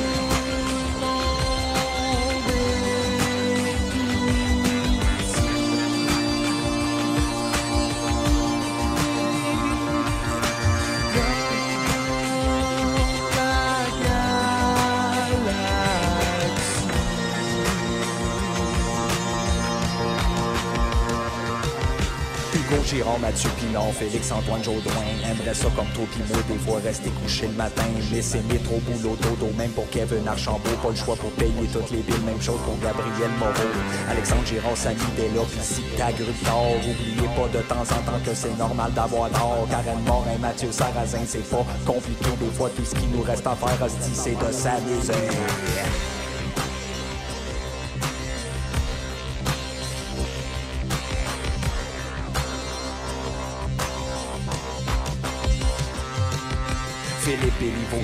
Speaker 8: Mathieu Pinard, Félix-Antoine Jaudoin. Aimerait ça comme toi pis moi, des fois rester couché le matin. Laisser métro, boulot, dodo, même pour Kevin Archambault. Pas le choix pour payer toutes les billes, même chose pour Gabriel Moreau. Alexandre Girard, Samy Della, pis si ta. Oubliez pas de temps en temps que c'est normal d'avoir tort. Karen Morin, Mathieu Sarrazin, c'est pas compliqué. Des fois, tout ce qui nous reste à faire, hostie, c'est de s'amuser.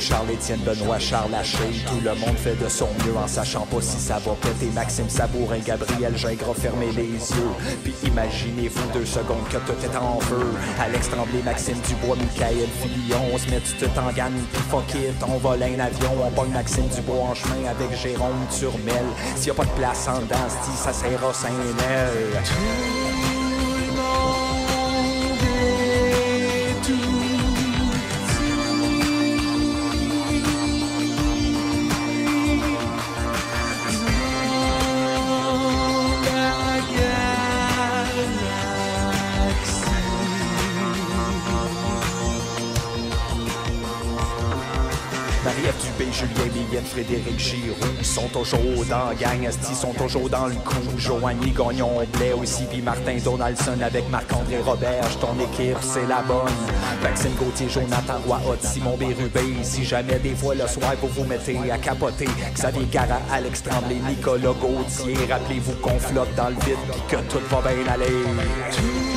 Speaker 8: Charles-Étienne, Benoît, Charles Haché. Tout le monde fait de son mieux en sachant pas si ça va péter. Maxime Sabourin, Gabriel Gingras, fermez les yeux. Puis imaginez-vous deux secondes que tout est en feu. Alex Tremblay, Maxime Dubois, Michael Fillon. On se met tout en gamme, puis fuck it, on vole un avion. On pogne Maxime Dubois en chemin avec Jérôme Turmel. S'il y a pas de place en c'ti, ça sert à Saint-Nel. Marie-Ève Frédéric Giroux sont toujours dans gang, Asti sont toujours dans le coup. Joanie Gagnon, Blais aussi, puis Martin Donaldson avec Marc-André Robert. Ton équipe, c'est la bonne. Maxime Gauthier, Jonathan Roy, Hot, Simon Bérubé. Si jamais des fois le soir vous vous mettez à capoter, Xavier Gara, Alex Tremblay, Nicolas Gauthier. Rappelez-vous qu'on flotte dans le vide, puis que tout va bien aller.